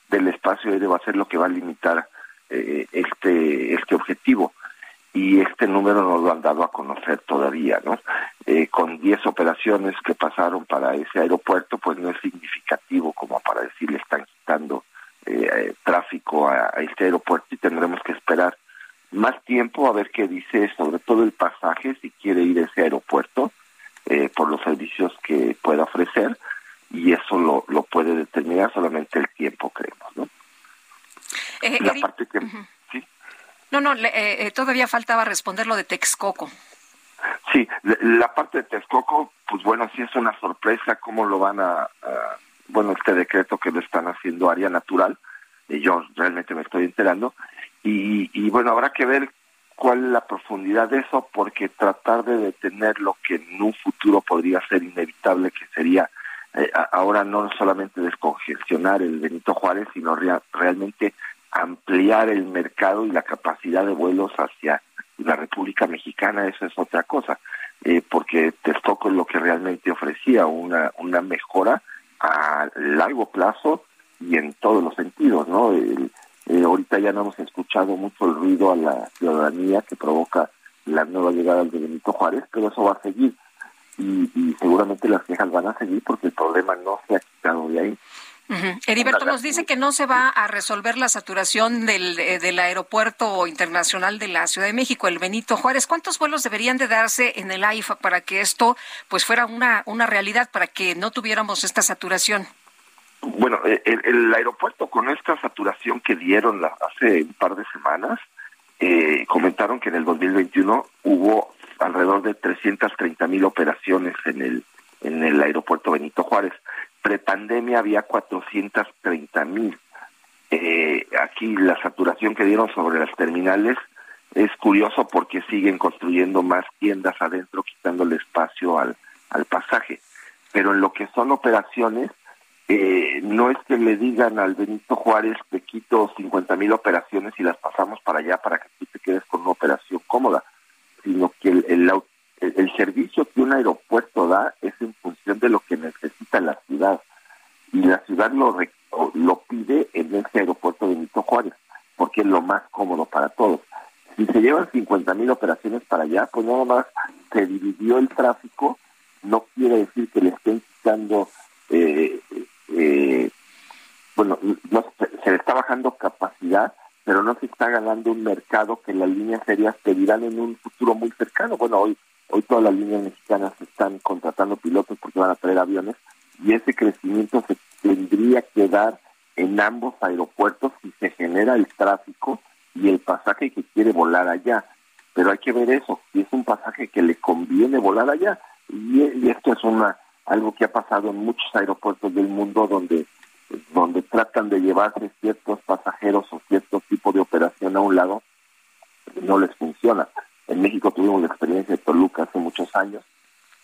del espacio aéreo va a ser lo que va a limitar eh, este, este objetivo y este número no lo han dado a conocer todavía, ¿no? Eh, con 10 operaciones que pasaron para ese aeropuerto, pues no es significativo como para decir le están quitando eh, tráfico a, este aeropuerto y tendremos que esperar más tiempo a ver qué dice sobre todo el pasaje, si quiere ir a ese aeropuerto, por los servicios que pueda ofrecer, y eso lo, lo puede determinar solamente el tiempo, creemos, ¿no? Eh, la parte que... No, no, eh, eh, todavía faltaba responder lo de Texcoco. Sí, la parte de Texcoco, pues bueno, sí es una sorpresa cómo lo van a, bueno, este decreto que lo están haciendo área natural, y yo realmente me estoy enterando, y, y bueno, habrá que ver cuál es la profundidad de eso, porque tratar de detener lo que en un futuro podría ser inevitable, que sería ahora no solamente descongestionar el Benito Juárez, sino realmente ampliar el mercado y la capacidad de vuelos hacia la República Mexicana, eso es otra cosa, eh, porque Texcoco es lo que realmente ofrecía una, una mejora a largo plazo y en todos los sentidos, ¿no? Eh, ahorita ya no hemos escuchado mucho el ruido a la ciudadanía que provoca la nueva llegada de Benito Juárez, pero eso va a seguir y seguramente las quejas van a seguir porque el problema no se ha quitado de ahí. Heriberto nos dice que no se va a resolver la saturación del, eh, del, aeropuerto internacional de la Ciudad de México, el Benito Juárez. ¿Cuántos vuelos deberían de darse en el AIFA para que esto pues fuera una, una realidad, para que no tuviéramos esta saturación? Bueno, eh, el, aeropuerto con esta saturación que dieron hace un par de semanas, eh, comentaron que en el 2021 hubo alrededor de 330 mil operaciones en el, en el aeropuerto Benito Juárez prepandemia había 430 mil. Eh, aquí la saturación que dieron sobre las terminales es curioso porque siguen construyendo más tiendas adentro, quitándole espacio al, al pasaje. Pero en lo que son operaciones, eh, no es que le digan al Benito Juárez, te quito 50 mil operaciones y las pasamos para allá para que tú te quedes con una operación cómoda, sino que el, el, el, servicio que un aeropuerto da es en función de lo que necesita la ciudad. Y la ciudad lo, lo pide en ese aeropuerto de Benito Juárez, porque es lo más cómodo para todos. Si se llevan 50 mil operaciones para allá, pues nada más se dividió el tráfico, no quiere decir que le estén quitando, eh, eh, bueno, no, se le está bajando capacidad, pero no se está ganando un mercado que las líneas aéreas pedirán en un futuro muy cercano. Bueno, hoy Hoy todas las líneas mexicanas están contratando pilotos porque van a traer aviones y ese crecimiento se tendría que dar en ambos aeropuertos si se genera el tráfico y el pasaje que quiere volar allá. Pero hay que ver eso, si es un pasaje que le conviene volar allá. Y, esto es una algo que ha pasado en muchos aeropuertos del mundo donde donde tratan de llevarse ciertos pasajeros o cierto tipo de operación a un lado, no les funciona. En México tuvimos la experiencia de Toluca hace muchos años,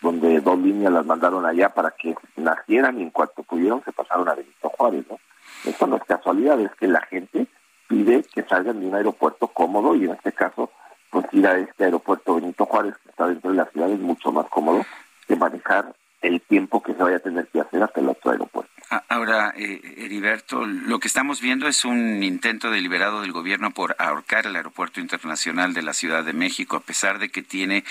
donde dos líneas las mandaron allá para que nacieran y en cuanto pudieron se pasaron a Benito Juárez, ¿no? Eso no es casualidad, es que la gente pide que salgan de un aeropuerto cómodo y en este caso, pues ir a este aeropuerto Benito Juárez, que está dentro de la ciudad, es mucho más cómodo que manejar el tiempo que se vaya a tener que hacer hasta el otro aeropuerto. Ahora, eh, Heriberto, lo que estamos viendo es un intento deliberado del gobierno por ahorcar el Aeropuerto Internacional de la Ciudad de México, a pesar de que tiene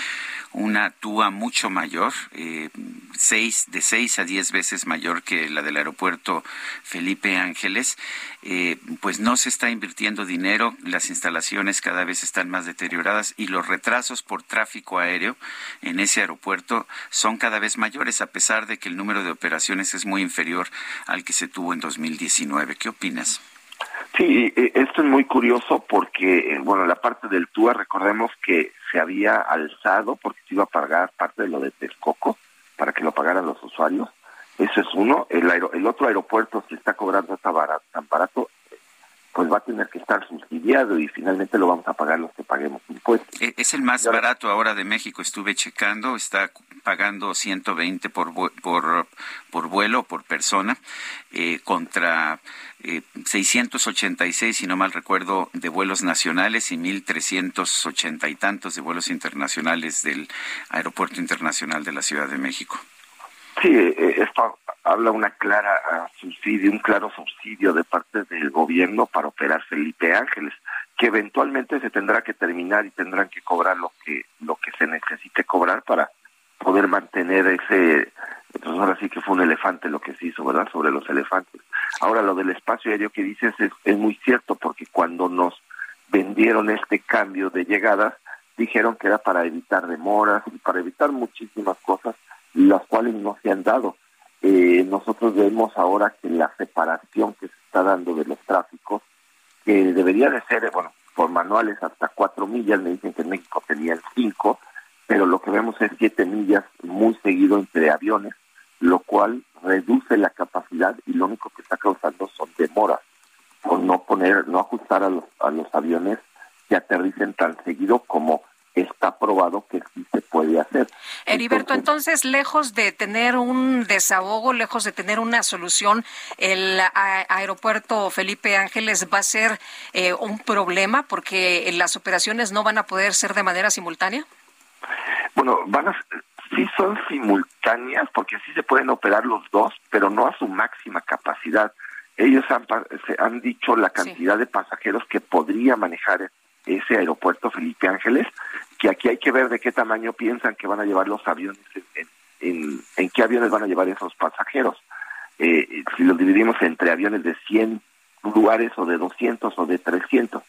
una TUA mucho mayor, eh, seis, de seis a diez veces mayor que la del aeropuerto Felipe Ángeles, eh, pues no se está invirtiendo dinero, las instalaciones cada vez están más deterioradas y los retrasos por tráfico aéreo en ese aeropuerto son cada vez mayores, a pesar de que el número de operaciones es muy inferior al que se tuvo en 2019. ¿Qué opinas? Sí, esto es muy curioso porque, bueno, la parte del TUA, recordemos que se había alzado porque se iba a pagar parte de lo de Texcoco para que lo pagaran los usuarios. Eso es uno. El, el otro aeropuerto se está cobrando tan barato, tan barato, pues va a tener que estar subsidiado y finalmente lo vamos a pagar los que paguemos impuestos. E, es el más barato ahora de México, estuve checando, está pagando 120 por, por, por vuelo, por persona, eh, contra eh, 686, si no mal recuerdo, de vuelos nacionales y 1.380 y tantos de vuelos internacionales del Aeropuerto Internacional de la Ciudad de México. Sí, eh, esto habla una clara ah, subsidio, un claro subsidio de parte del gobierno para operar Felipe Ángeles, que eventualmente se tendrá que terminar y tendrán que cobrar lo que lo que se necesite cobrar para poder mantener ese entonces pues ahora sí que fue un elefante lo que se hizo, ¿verdad? Sobre los elefantes. Ahora lo del espacio aéreo que dices es, es muy cierto porque cuando nos vendieron este cambio de llegadas dijeron que era para evitar demoras y para evitar muchísimas cosas las cuales no se han dado. Eh, nosotros vemos ahora que la separación que se está dando de los tráficos, que debería de ser, bueno, por manuales hasta cuatro millas, me dicen que en México tenían cinco, pero lo que vemos es siete millas muy seguido entre aviones, lo cual reduce la capacidad y lo único que está causando son demoras por no poner, no ajustar a los, a los aviones que aterricen tan seguido como está probado que sí se puede hacer. Heriberto, entonces, lejos de tener un desahogo, lejos de tener una solución, ¿el aeropuerto Felipe Ángeles va a ser eh, un problema porque las operaciones no van a poder ser de manera simultánea? Bueno, van a, sí son simultáneas porque sí se pueden operar los dos, pero no a su máxima capacidad. Ellos han, han dicho la cantidad de pasajeros que podría manejar ese aeropuerto Felipe Ángeles, que aquí hay que ver de qué tamaño piensan que van a llevar los aviones, en, en, qué aviones van a llevar esos pasajeros. Eh, si los dividimos entre aviones de 100 lugares o de 200 o de 300.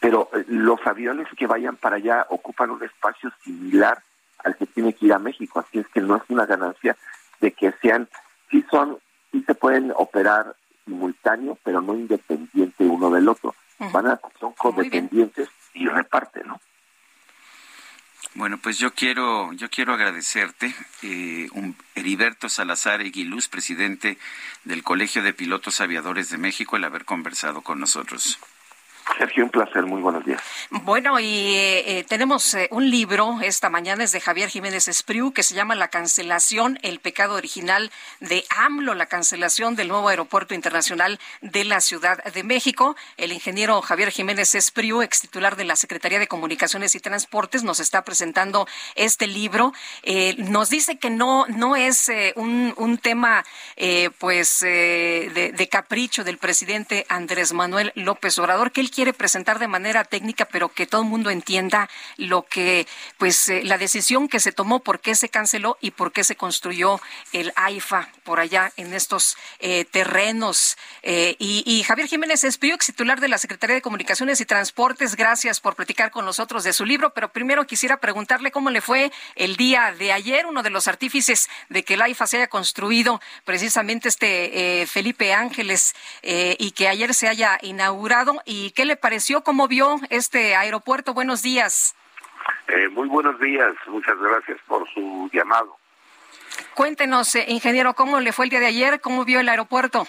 Pero eh, los aviones que vayan para allá ocupan un espacio similar al que tiene que ir a México, así es que no es una ganancia de que sean, sí son, sí se pueden operar simultáneo, pero no independiente uno del otro van a, son codependientes y reparten, ¿no? Bueno, pues yo quiero, yo quiero agradecerte, eh, un Heriberto Salazar Eguiluz, presidente del Colegio de Pilotos Aviadores de México, el haber conversado con nosotros. Sergio, un placer, muy buenos días. Bueno, y eh, eh, tenemos eh, un libro esta mañana, es de Javier Jiménez Espriu, que se llama La cancelación, el pecado original de AMLO, la cancelación del nuevo aeropuerto internacional de la Ciudad de México. El ingeniero Javier Jiménez Espriu, ex titular de la Secretaría de Comunicaciones y Transportes, nos está presentando este libro. nos dice que no, no es un, un, tema pues de, de, capricho del presidente Andrés Manuel López Obrador, que él quiere presentar de manera técnica, pero que todo el mundo entienda lo que, pues, eh, la decisión que se tomó, por qué se canceló y por qué se construyó el AIFA por allá en estos eh, terrenos. Eh, y, Javier Jiménez Espío, ex titular de la Secretaría de Comunicaciones y Transportes, gracias por platicar con nosotros de su libro, pero primero quisiera preguntarle cómo le fue el día de ayer, uno de los artífices de que el AIFA se haya construido, precisamente este Felipe Ángeles, y que ayer se haya inaugurado, y qué le pareció? ¿Cómo vio este aeropuerto? Buenos días. Eh, muy buenos días, muchas gracias por su llamado. Cuéntenos, eh, ingeniero, ¿cómo le fue el día de ayer? ¿Cómo vio el aeropuerto?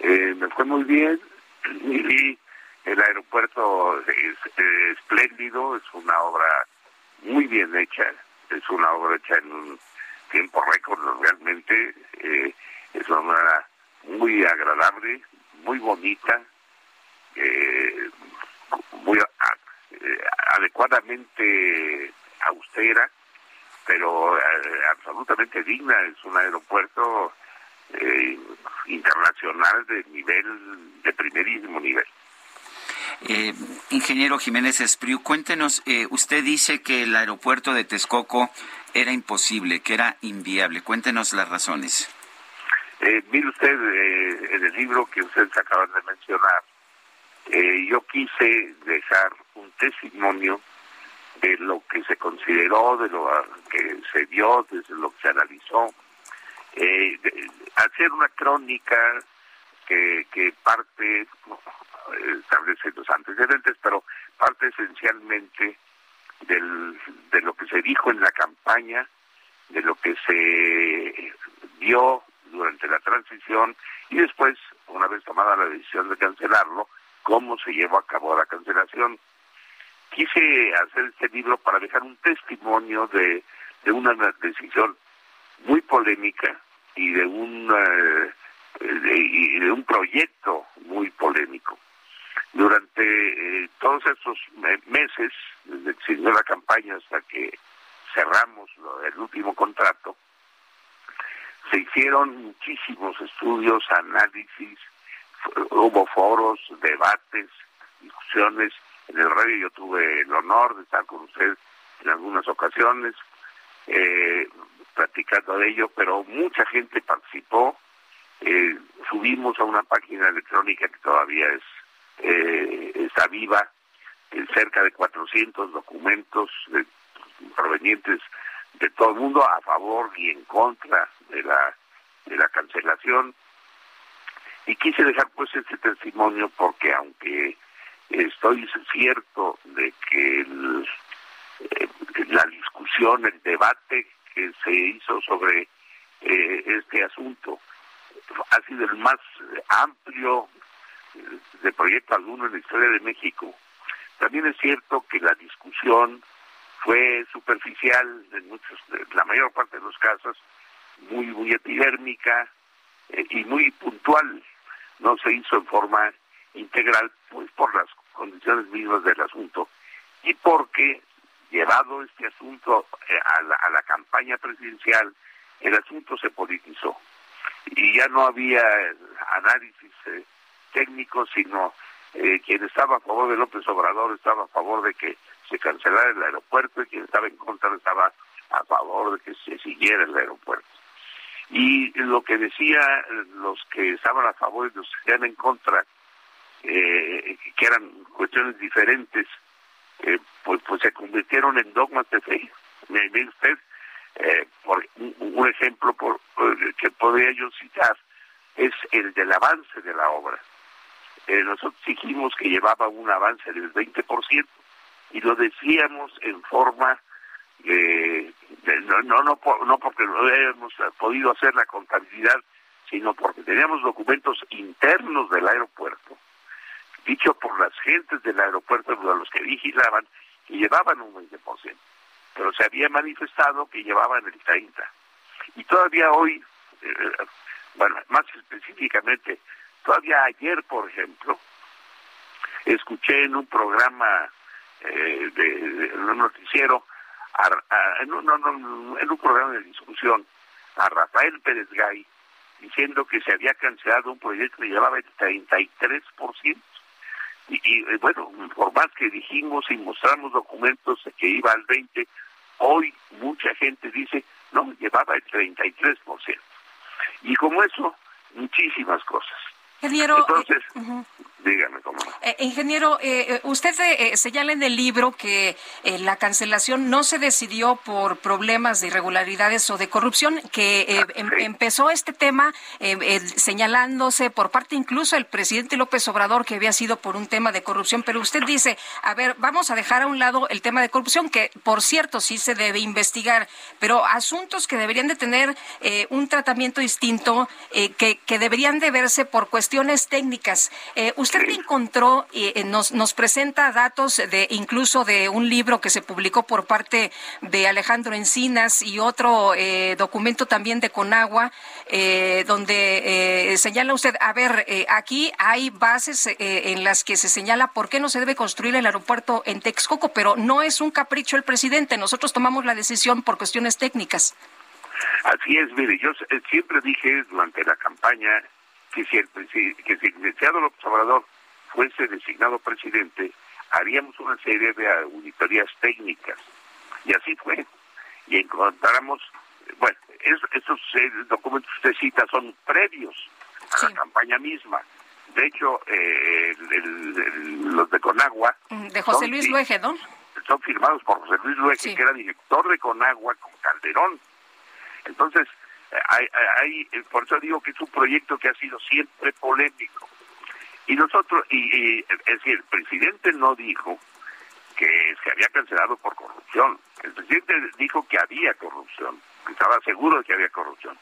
Eh, me fue muy bien <clears throat> y el aeropuerto es, espléndido, es una obra muy bien hecha. es una obra hecha en un tiempo récord, realmente es una obra muy agradable, muy bonita, eh, muy eh, adecuadamente austera, pero eh, absolutamente digna. Es un aeropuerto eh, internacional de nivel, de primerísimo nivel. Eh, ingeniero Jiménez Espriu, cuéntenos, eh, usted dice que el aeropuerto de Texcoco era imposible, que era inviable. Cuéntenos las razones. Eh, mire usted, eh, en el libro que ustedes acaban de mencionar, eh, yo quise dejar un testimonio de lo que se consideró, de lo que se vio, desde lo que se analizó, eh, de- hacer una crónica que, parte, establece los antecedentes, pero parte esencialmente del, de lo que se dijo en la campaña, de lo que se vio durante la transición y después, una vez tomada la decisión de cancelarlo, cómo se llevó a cabo la cancelación. Quise hacer este libro para dejar un testimonio de, una decisión muy polémica y de un eh, y de un proyecto muy polémico. Durante eh, todos estos me- meses, desde que se inició la campaña hasta que cerramos el último contrato, se hicieron muchísimos estudios, análisis, hubo foros, debates, discusiones. En el radio yo tuve el honor de estar con usted en algunas ocasiones, eh, platicando de ello, pero mucha gente participó. Eh, subimos a una página electrónica que todavía es eh, está viva, eh, cerca de 400 documentos eh, provenientes de todo el mundo a favor y en contra de la de la cancelación y quise dejar pues este testimonio porque aunque estoy cierto de que el, eh, la discusión, el debate que se hizo sobre eh, este asunto ha sido el más amplio eh, de proyecto alguno en la historia de México. También es cierto que la discusión fue superficial en muchos, en la mayor parte de los casos, muy muy epidérmica y muy puntual. No se hizo en forma integral, pues por las condiciones mismas del asunto y porque llevado este asunto eh, a, la, a la campaña presidencial, el asunto se politizó y ya no había eh, análisis eh, técnico, sino quien estaba a favor de López Obrador estaba a favor de que se cancelara el aeropuerto y quien estaba en contra estaba a favor de que se siguiera el aeropuerto. Y lo que decía los que estaban a favor y los que estaban en contra, eh, que eran cuestiones diferentes, eh, pues, pues se convirtieron en dogmas de fe. Me usted, eh, por un, un ejemplo por, eh, que podría yo citar es el del avance de la obra. Eh, nosotros dijimos que llevaba un avance del 20% y lo decíamos en forma de- no, no, no, no porque no habíamos podido hacer la contabilidad, sino porque teníamos documentos internos del aeropuerto, dicho por las gentes del aeropuerto, por los que vigilaban, que llevaban un 20%, pero se había manifestado que llevaban el 30%. Y todavía hoy, eh, bueno, más específicamente, todavía ayer, por ejemplo, escuché en un programa eh, de un noticiero, a- a- en, un, no, no, en un programa de discusión, a Rafael Pérez Gay, diciendo que se había cancelado un proyecto que llevaba el 33%. Y, y eh, bueno, por más que dijimos y mostramos documentos que iba al 20%, hoy mucha gente dice, no, llevaba el 33%. Y como eso, muchísimas cosas. Entonces, eh, ujú. Dígame cómo. Eh, ingeniero, eh, eh, usted eh, eh, señala en el libro que la cancelación no se decidió por problemas de irregularidades o de corrupción, que eh, em- empezó este tema señalándose por parte incluso del presidente López Obrador que había sido por un tema de corrupción, pero usted dice, a ver, vamos a dejar a un lado el tema de corrupción, que por cierto sí se debe investigar, pero asuntos que deberían de tener eh, un tratamiento distinto, eh, que, que deberían de verse por cuestiones técnicas. Eh, ¿Usted encontró pero eh, nos, nos presenta datos de incluso de un libro que se publicó por parte de Alejandro Encinas y otro eh, documento también de Conagua, eh, donde señala usted, a ver, aquí hay bases en las que se señala por qué no se debe construir el aeropuerto en Texcoco, pero no es un capricho el presidente, nosotros tomamos la decisión por cuestiones técnicas. Así es, mire, yo siempre dije durante la campaña que si el, que si el licenciado López Obrador fuese designado presidente, haríamos una serie de auditorías técnicas. Y así fue. Y encontramos, bueno, esos eh, documentos que usted cita son previos a la campaña misma. De hecho, eh, los de Conagua... Mm, de José Luis Luege, ¿no? Son firmados por José Luis Luege, que era director de Conagua con Calderón. Entonces, hay, hay, por eso digo que es un proyecto que ha sido siempre polémico. Y nosotros, y, es decir, el presidente no dijo que se había cancelado por corrupción. El presidente dijo que había corrupción, que estaba seguro de que había corrupción.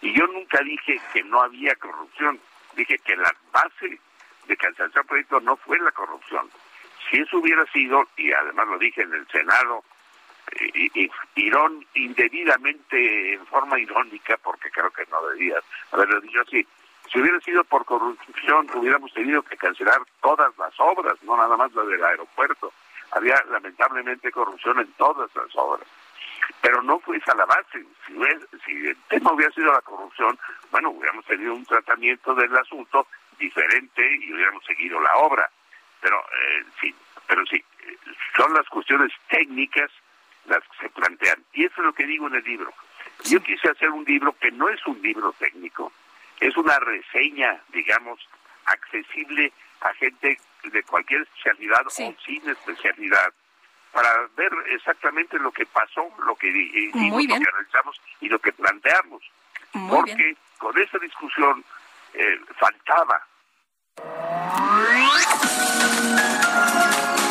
Y yo nunca dije que no había corrupción. Dije que la base de cancelar el proyecto no fue la corrupción. Si eso hubiera sido, y además lo dije en el Senado, y, irón, indebidamente en forma irónica, porque creo que no debía haberlo dicho así. Si hubiera sido por corrupción, hubiéramos tenido que cancelar todas las obras, no nada más la del aeropuerto. Había lamentablemente corrupción en todas las obras. Pero no fue esa la base. Si, si el tema hubiera sido la corrupción, bueno, hubiéramos tenido un tratamiento del asunto diferente y hubiéramos seguido la obra. Pero eh, sí, pero sí, son las cuestiones técnicas las que se plantean. Y eso es lo que digo en el libro. Yo quise hacer un libro que no es un libro técnico, es una reseña, digamos, accesible a gente de cualquier especialidad o sin especialidad, para ver exactamente lo que pasó, lo que hicimos, lo que realizamos y lo que planteamos. Porque con esa discusión eh, faltaba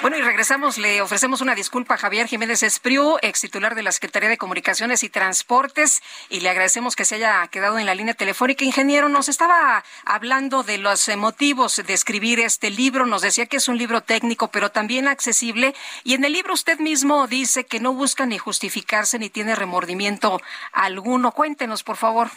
Bueno, y regresamos, le ofrecemos una disculpa a Javier Jiménez Espriu, ex titular de la Secretaría de Comunicaciones y Transportes, y le agradecemos que se haya quedado en la línea telefónica. Ingeniero, nos estaba hablando de los motivos de escribir este libro, nos decía que es un libro técnico, pero también accesible, y en el libro usted mismo dice que no busca ni justificarse ni tiene remordimiento alguno. Cuéntenos, por favor.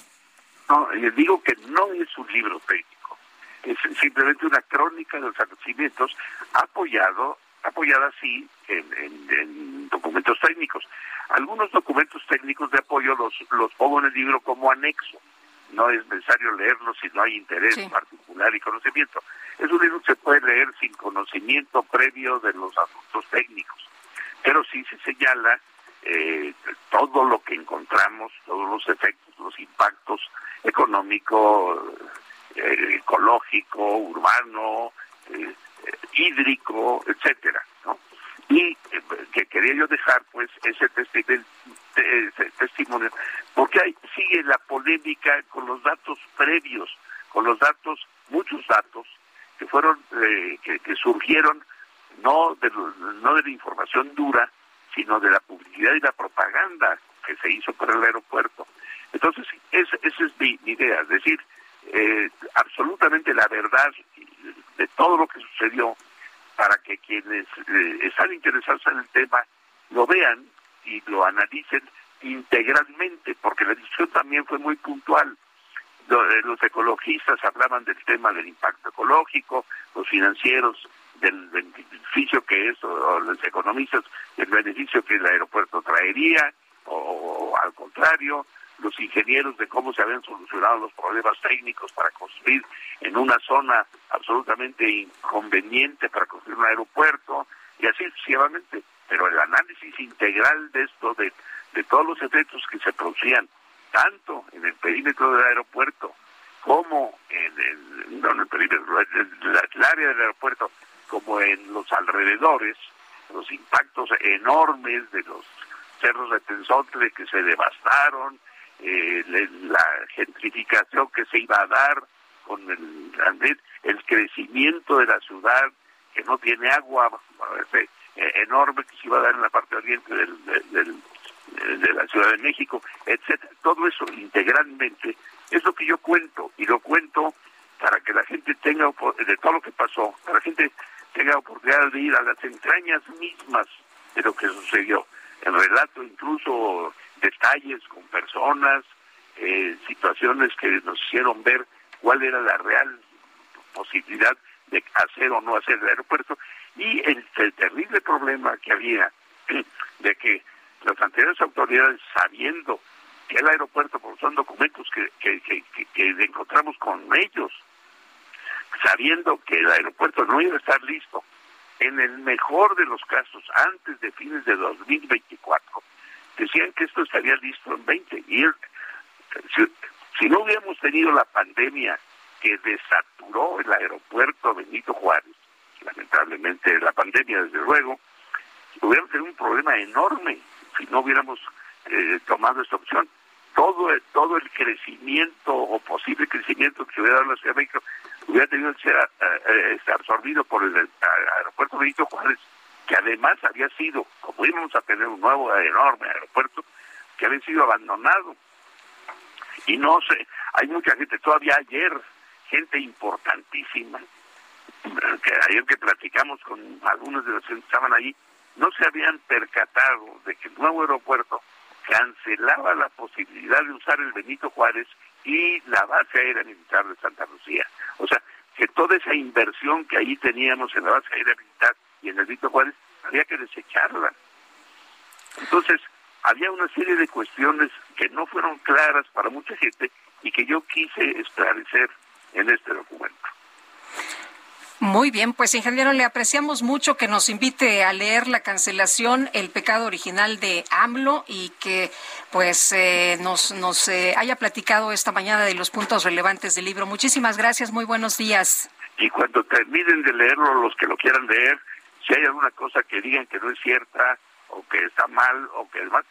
No, digo que no es un libro técnico, es simplemente una crónica de los acontecimientos apoyado apoyada sí en, documentos técnicos. Algunos documentos técnicos de apoyo los, los pongo en el libro como anexo. No es necesario leerlos si no hay interés particular y conocimiento. Es un libro que se puede leer sin conocimiento previo de los asuntos técnicos. Pero sí se señala eh, todo lo que encontramos, todos los efectos, los impactos económico, eh, ecológico, urbano, eh, hídrico, etcétera, ¿no? Y eh, que quería yo dejar, pues, ese, testimonio, porque hay, sigue la polémica con los datos previos, con los datos, muchos datos, que fueron, eh, que, surgieron no de, no de la información dura, sino de la publicidad y la propaganda que se hizo por el aeropuerto. Entonces, esa es mi, idea, es decir, eh, absolutamente la verdad de todo lo que sucedió para que quienes eh, están interesados en el tema lo vean y lo analicen integralmente, porque la discusión también fue muy puntual. Eh, los ecologistas hablaban del tema del impacto ecológico, los financieros del beneficio que es, o los economistas del beneficio que el aeropuerto traería, o al contrario, los ingenieros de cómo se habían solucionado los problemas técnicos para construir en una zona absolutamente inconveniente para construir un aeropuerto y así sucesivamente. Pero el análisis integral de esto, de, de todos los efectos que se producían, tanto en el perímetro del aeropuerto como en el, no en el perímetro, el área del aeropuerto, como en los alrededores, los impactos enormes de los cerros de Tenzontle que se devastaron, eh, la gentrificación que se iba a dar con el, el crecimiento de la ciudad que no tiene agua eh, enorme que se iba a dar en la parte oriente del, de la Ciudad de México, etcétera. Todo eso integralmente es lo que yo cuento y lo cuento para que la gente tenga de todo lo que pasó, para que la gente tenga oportunidad de ir a las entrañas mismas de lo que sucedió. En relato incluso detalles con personas, eh, situaciones que nos hicieron ver cuál era la real posibilidad de hacer o no hacer el aeropuerto. Y el, terrible problema que había <clears throat> de que las anteriores autoridades sabiendo que el aeropuerto, porque son documentos que, que, que encontramos con ellos, sabiendo que el aeropuerto no iba a estar listo, en el mejor de los casos, antes de fines de 2024, decían que esto estaría listo en 20. Y si, no hubiéramos tenido la pandemia que desaturó el aeropuerto Benito Juárez, lamentablemente la pandemia desde luego, hubiéramos tenido un problema enorme si no hubiéramos eh, tomado esta opción. Todo todo el crecimiento o posible crecimiento que se hubiera dado la Ciudad de México hubiera tenido que ser eh, eh, absorbido por el, aeropuerto Benito Juárez, que además había sido, como íbamos a tener un nuevo enorme aeropuerto, que había sido abandonado. Y no sé, hay mucha gente, todavía ayer, gente importantísima, que ayer que platicamos con algunos de los que estaban allí, no se habían percatado de que el nuevo aeropuerto cancelaba la posibilidad de usar el Benito Juárez y la base aérea militar de Santa Lucía. O sea, que toda esa inversión que ahí teníamos en la base aérea militar y en el Benito Juárez, había que desecharla. Entonces, había una serie de cuestiones que no fueron claras para mucha gente y que yo quise esclarecer en este documento. Muy bien, pues ingeniero, le apreciamos mucho que nos invite a leer la cancelación, el pecado original de AMLO y que pues eh, nos, nos eh, haya platicado esta mañana de los puntos relevantes del libro. Muchísimas gracias, muy buenos días. Y cuando terminen de leerlo, los que lo quieran leer, si hay alguna cosa que digan que no es cierta o que está mal o que es mal,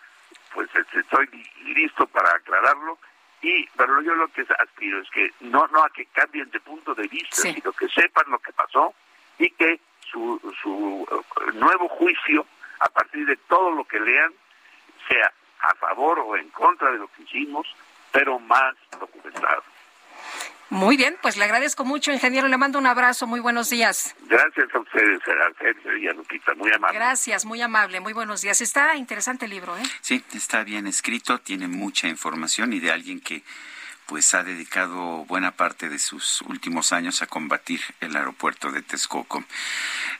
pues este, estoy listo para aclararlo. Y pero yo lo que aspiro es que no no a que cambien de punto de vista sino que sepan lo que pasó y que su, su eh, nuevo juicio a partir de todo lo que lean sea a favor o en contra de lo que hicimos pero más documentado muy bien, pues le agradezco mucho, ingeniero. Le mando un abrazo. Muy buenos días. Gracias a ustedes, Sergio y a Lupita. Muy amable. Gracias, muy amable. Muy buenos días. Está interesante el libro, ¿eh? Sí, está bien escrito, tiene mucha información y de alguien que pues ha dedicado buena parte de sus últimos años a combatir el aeropuerto de Texcoco.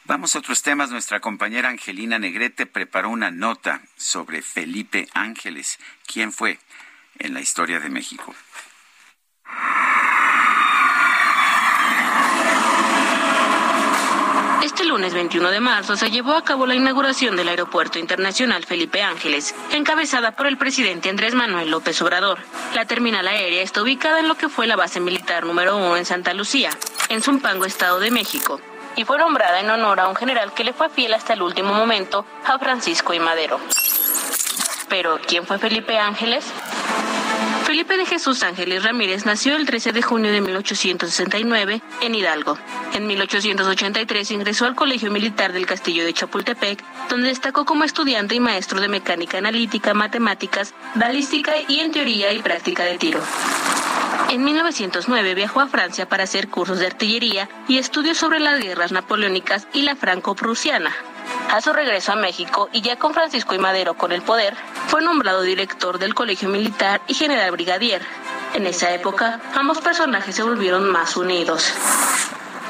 Vamos a otros temas. Nuestra compañera Angelina Negrete preparó una nota sobre Felipe Ángeles. ¿Quién fue en la historia de México? Este lunes 21 de marzo se llevó a cabo la inauguración del Aeropuerto Internacional Felipe Ángeles, encabezada por el presidente Andrés Manuel López Obrador. La terminal aérea está ubicada en lo que fue la base militar número uno en Santa Lucía, en Zumpango, Estado de México, y fue nombrada en honor a un general que le fue fiel hasta el último momento, a Francisco y Madero. Pero, ¿quién fue Felipe Ángeles? Felipe de Jesús Ángeles Ramírez nació el 13 de junio de 1869 en Hidalgo. En 1883 ingresó al Colegio Militar del Castillo de Chapultepec, donde destacó como estudiante y maestro de mecánica analítica, matemáticas, balística y en teoría y práctica de tiro. En 1909 viajó a Francia para hacer cursos de artillería y estudios sobre las guerras napoleónicas y la franco-prusiana. A su regreso a México y ya con Francisco y Madero con el poder, fue nombrado director del Colegio Militar y general brigadier. En esa época, ambos personajes se volvieron más unidos.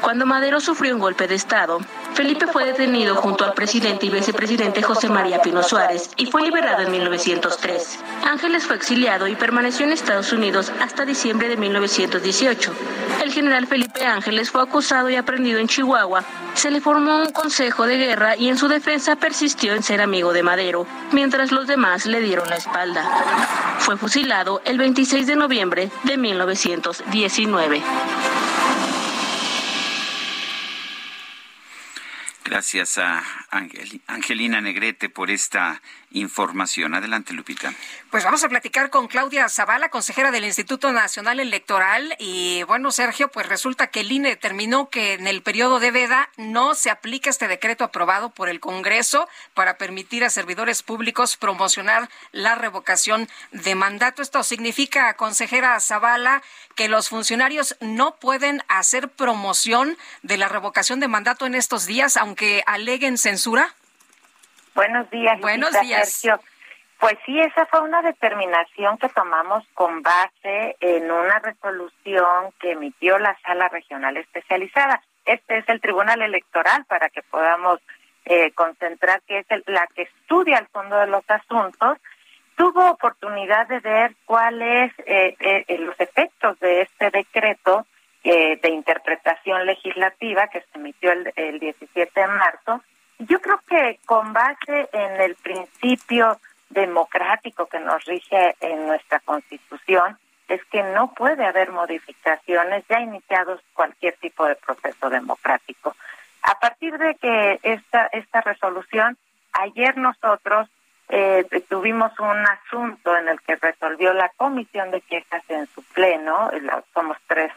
Cuando Madero sufrió un golpe de Estado, Felipe fue detenido junto al presidente y vicepresidente José María Pino Suárez y fue liberado en 1903. Ángeles fue exiliado y permaneció en Estados Unidos hasta diciembre de 1918. El general Felipe Ángeles fue acusado y aprendido en Chihuahua. Se le formó un consejo de guerra y en su defensa persistió en ser amigo de Madero, mientras los demás le dieron la espalda. Fue fusilado el 26 de noviembre de 1919. Gracias a Angelina Negrete por esta información. Adelante, Lupita. Pues vamos a platicar con Claudia Zavala, consejera del Instituto Nacional Electoral. Y bueno, Sergio, pues resulta que el INE determinó que en el periodo de veda no se aplica este decreto aprobado por el Congreso para permitir a servidores públicos promocionar la revocación de mandato. Esto significa, consejera Zavala, que los funcionarios no pueden hacer promoción de la revocación de mandato en estos días, aunque aleguen censura. Buenos días. Buenos días. Sergio. Pues sí, esa fue una determinación que tomamos con base en una resolución que emitió la Sala Regional Especializada. Este es el Tribunal Electoral para que podamos eh, concentrar que es la que estudia el fondo de los asuntos. Tuvo oportunidad de ver cuáles eh, eh, los efectos de este decreto de interpretación legislativa que se emitió el, el 17 de marzo yo creo que con base en el principio democrático que nos rige en nuestra Constitución, es que no puede haber modificaciones ya iniciados cualquier tipo de proceso democrático. A partir de que esta, esta resolución, ayer nosotros eh, tuvimos un asunto en el que resolvió la comisión de quejas en su pleno, somos tres,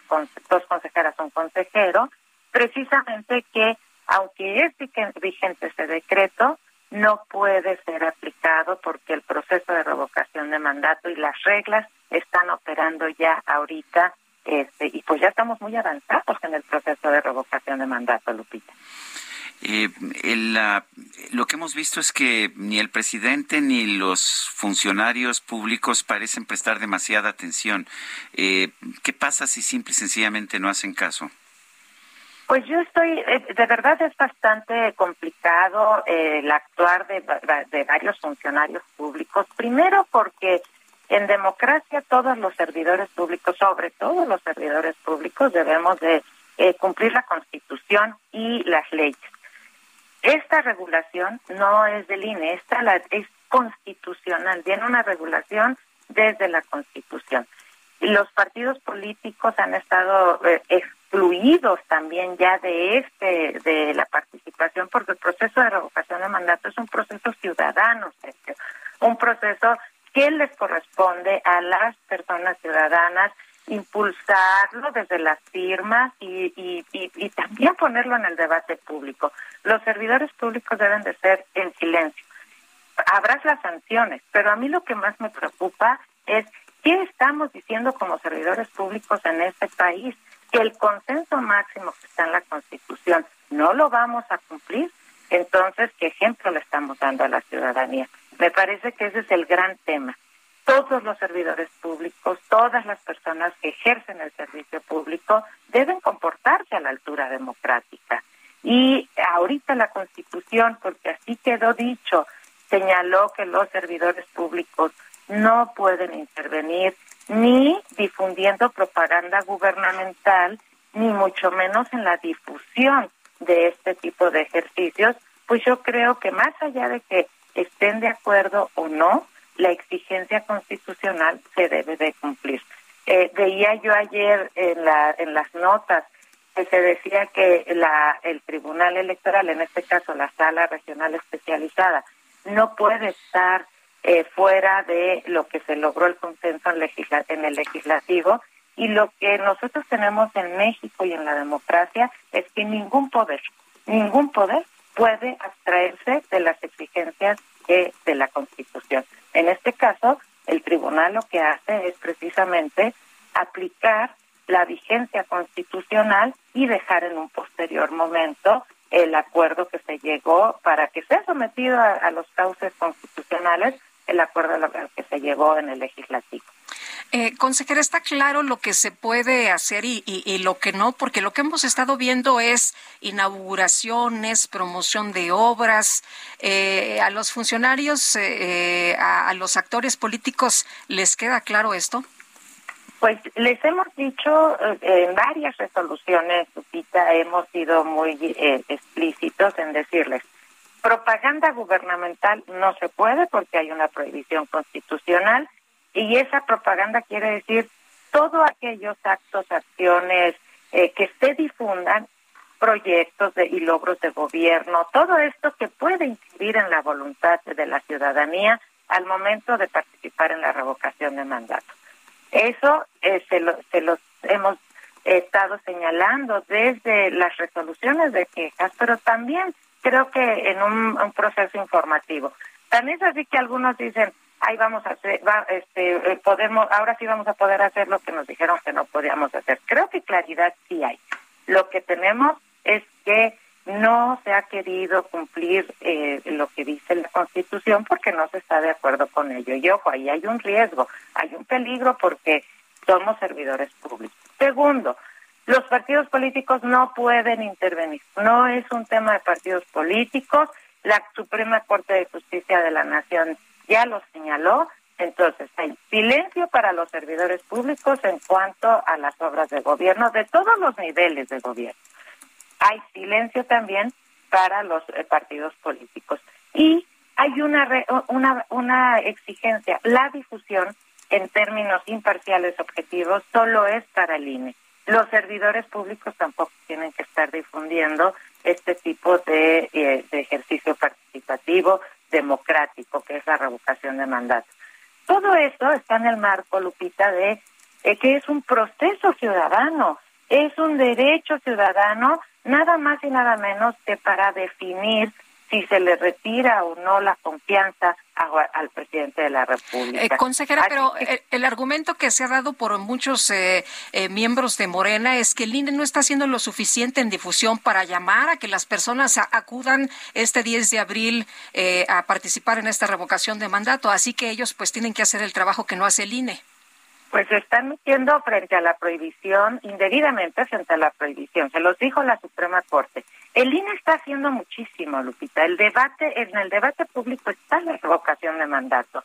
dos consejeras, un consejero, precisamente que aunque es vigente ese decreto, no puede ser aplicado porque el proceso de revocación de mandato y las reglas están operando ya ahorita este, y pues ya estamos muy avanzados en el proceso de revocación de mandato, Lupita. Eh, lo que hemos visto es que ni el presidente ni los funcionarios públicos parecen prestar demasiada atención. Eh, ¿Qué pasa si simple y sencillamente no hacen caso? Pues yo estoy, eh, de verdad es bastante complicado eh, el actuar de, de varios funcionarios públicos. Primero porque en democracia todos los servidores públicos, sobre todo los servidores públicos, debemos de eh, cumplir la Constitución y las leyes. Esta regulación no es del INE, esta la, es constitucional, viene una regulación desde la Constitución. Los partidos políticos han estado eh, excluidos también ya de este de la participación porque el proceso de revocación de mandato es un proceso ciudadano, un proceso que les corresponde a las personas ciudadanas impulsarlo desde las firmas y, y, y, también ponerlo en el debate público. Los servidores públicos deben de ser en silencio. Habrás las sanciones, pero a mí lo que más me preocupa es qué estamos diciendo como servidores públicos en este país que el consenso máximo que está en la Constitución no lo vamos a cumplir, entonces, ¿qué ejemplo le estamos dando a la ciudadanía? Me parece que ese es el gran tema. Todos los servidores públicos, todas las personas que ejercen el servicio público deben comportarse a la altura democrática. Y ahorita la Constitución, porque así quedó dicho, señaló que los servidores públicos no pueden intervenir ni difundiendo propaganda gubernamental, ni mucho menos en la difusión de este tipo de ejercicios, pues yo creo que más allá de que estén de acuerdo o no, la exigencia constitucional se debe de cumplir. Eh, veía yo ayer en, la, en las notas que se decía que la, el Tribunal Electoral, en este caso la Sala Regional Especializada, no puede estar eh, fuera de lo que se logró el consenso en, en el legislativo. Y lo que nosotros tenemos en México y en la democracia es que ningún poder, ningún poder puede abstraerse de las exigencias de, de la Constitución. En este caso, el tribunal lo que hace es precisamente aplicar la vigencia constitucional y dejar en un posterior momento el acuerdo que se llegó para que sea sometido a los cauces constitucionales el acuerdo que se llevó en el legislativo. Eh, consejera, está claro lo que se puede hacer y, lo que no, porque lo que hemos estado viendo es inauguraciones, promoción de obras. Eh, a los funcionarios, eh, a, los actores políticos, ¿les queda claro esto? Pues les hemos dicho en varias resoluciones, Lupita, hemos sido muy explícitos en decirles, propaganda gubernamental no se puede porque hay una prohibición constitucional y esa propaganda quiere decir todos aquellos actos, acciones eh, que se difundan, proyectos de, y logros de gobierno, todo esto que puede incidir en la voluntad de la ciudadanía al momento de participar en la revocación de mandato. Eso eh, se, lo, se los hemos estado señalando desde las resoluciones de quejas, pero también creo que en un, un proceso informativo. También es así que algunos dicen, ahí vamos a hacer, este, eh, podemos, ahora sí vamos a poder hacer lo que nos dijeron que no podíamos hacer. Creo que claridad sí hay. Lo que tenemos es que no se ha querido cumplir eh, lo que dice la Constitución porque no se está de acuerdo con ello. Y ojo, ahí hay un riesgo, hay un peligro porque somos servidores públicos. Segundo, los partidos políticos no pueden intervenir. No es un tema de partidos políticos. La Suprema Corte de Justicia de la Nación ya lo señaló. Entonces, hay silencio para los servidores públicos en cuanto a las obras de gobierno de todos los niveles de gobierno. Hay silencio también para los eh, partidos políticos. Y hay una, una, una exigencia. La difusión en términos imparciales objetivos solo es para el INE. Los servidores públicos tampoco tienen que estar difundiendo este tipo de, eh, de ejercicio participativo, democrático, que es la revocación de mandato. Todo esto está en el marco, Lupita, de que es un proceso ciudadano, es un derecho ciudadano, nada más y nada menos que para definir si se le retira o no la confianza al presidente de la República. Eh, consejera, pero el, argumento que se ha dado por muchos eh, eh, miembros de Morena es que el INE no está haciendo lo suficiente en difusión para llamar a que las personas acudan este 10 de abril a participar en esta revocación de mandato. Así que ellos pues tienen que hacer el trabajo que no hace el INE pues se están metiendo frente a la prohibición, indebidamente frente a la prohibición. Se los dijo la Suprema Corte. El INE está haciendo muchísimo, Lupita. El debate, en el debate público está la revocación de mandato.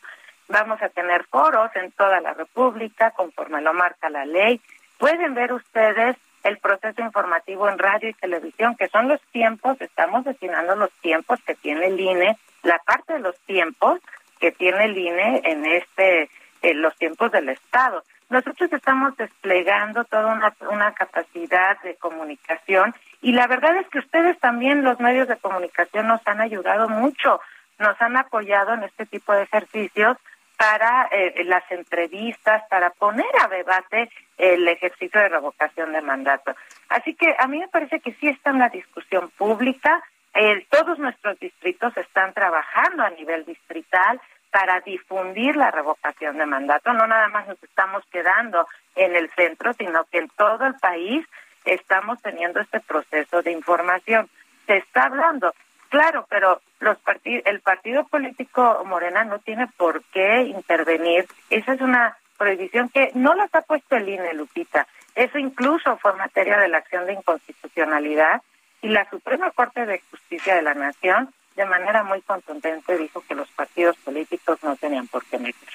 Vamos a tener foros en toda la República, conforme lo marca la ley. Pueden ver ustedes el proceso informativo en radio y televisión, que son los tiempos, estamos destinando los tiempos que tiene el INE, la parte de los tiempos que tiene el INE en este en los tiempos del Estado. Nosotros estamos desplegando toda una, una capacidad de comunicación y la verdad es que ustedes también, los medios de comunicación, nos han ayudado mucho, nos han apoyado en este tipo de ejercicios para eh, las entrevistas, para poner a debate el ejercicio de revocación de mandato. Así que a mí me parece que sí está en la discusión pública. Eh, todos nuestros distritos están trabajando a nivel distrital para difundir la revocación de mandato. No nada más nos estamos quedando en el centro, sino que en todo el país estamos teniendo este proceso de información. Se está hablando, claro, pero los el partido político Morena no tiene por qué intervenir. Esa es una prohibición que no las ha puesto el INE, Lupita. Eso incluso fue materia de la acción de inconstitucionalidad y la Suprema Corte de Justicia de la Nación de manera muy contundente dijo que los partidos políticos no tenían por qué meter.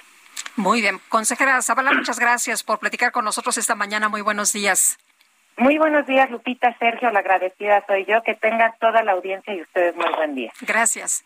Muy bien. Consejera Zavala, muchas gracias por platicar con nosotros esta mañana. Muy buenos días. Muy buenos días, Lupita, Sergio, la agradecida soy yo. Que tengan toda la audiencia y ustedes muy buen día. Gracias.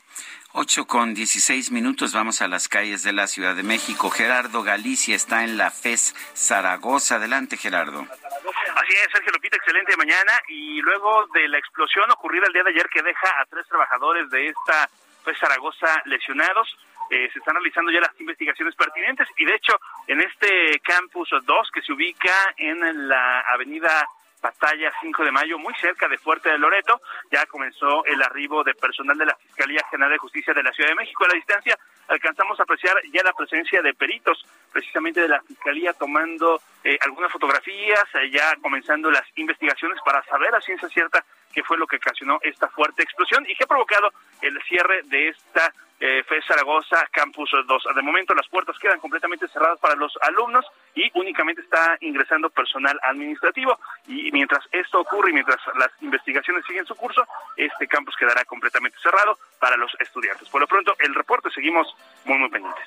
Ocho con dieciséis minutos, vamos a las calles de la Ciudad de México. Gerardo Galicia está en la FES Zaragoza. Adelante, Gerardo. Así es, Sergio Lupita, excelente mañana. Y luego de la explosión ocurrida el día de ayer que deja a tres trabajadores de esta FES Zaragoza lesionados, eh, se están realizando ya las investigaciones pertinentes y de hecho en este campus 2 que se ubica en la avenida Batalla 5 de Mayo, muy cerca de Fuerte de Loreto. Ya comenzó el arribo de personal de la Fiscalía General de Justicia de la Ciudad de México. A la distancia alcanzamos a apreciar ya la presencia de peritos, precisamente de la Fiscalía, tomando eh, algunas fotografías, eh, ya comenzando las investigaciones para saber a ciencia cierta qué fue lo que ocasionó esta fuerte explosión y qué ha provocado el cierre de esta eh, FE Zaragoza Campus 2. De momento las puertas quedan completamente cerradas para los alumnos y únicamente está ingresando personal administrativo. Y mientras esto ocurre y mientras las investigaciones siguen su curso, este campus quedará completamente cerrado para los estudiantes. Por lo pronto, el reporte seguimos muy, muy pendientes.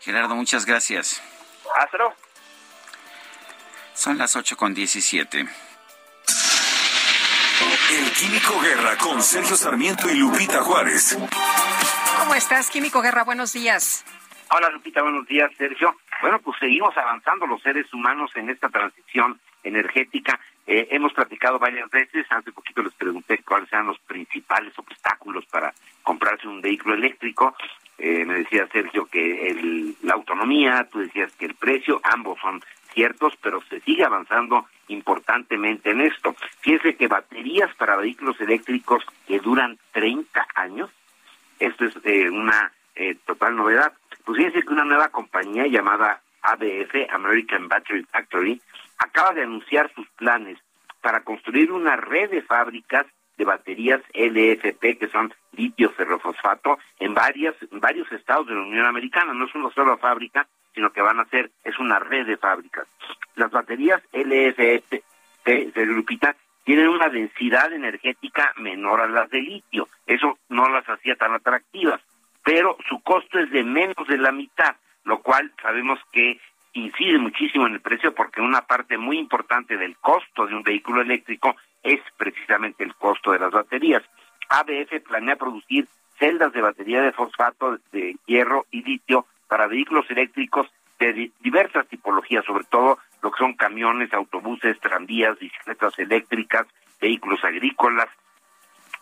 Gerardo, muchas gracias. Hasta luego. Son las 8 con 17. El Químico Guerra con Sergio Sarmiento y Lupita Juárez. ¿Cómo estás, Químico Guerra? Buenos días. Hola, Lupita, buenos días, Sergio. Bueno, pues seguimos avanzando los seres humanos en esta transición energética. Eh, hemos platicado varias veces, hace poquito les pregunté cuáles eran los principales obstáculos para comprarse un vehículo eléctrico. Eh, me decía Sergio que el, la autonomía, tú decías que el precio, ambos son ciertos, pero se sigue avanzando importantemente en esto. Fíjense que baterías para vehículos eléctricos que duran 30 años, esto es eh, una eh, total novedad. Pues fíjense que una nueva compañía llamada ABF, American Battery Factory, acaba de anunciar sus planes para construir una red de fábricas de baterías LFP, que son litio ferrofosfato, en varias, en varios estados de la Unión Americana. No es una sola fábrica, sino que van a ser, es una red de fábricas. Las baterías LFP de Lupita tienen una densidad energética menor a las de litio. Eso no las hacía tan atractivas, pero su costo es de menos de la mitad, lo cual sabemos que incide muchísimo en el precio porque una parte muy importante del costo de un vehículo eléctrico es precisamente el costo de las baterías. ABF planea producir celdas de batería de fosfato de hierro y litio para vehículos eléctricos de diversas tipologías, sobre todo lo que son camiones, autobuses, tranvías, bicicletas eléctricas, vehículos agrícolas.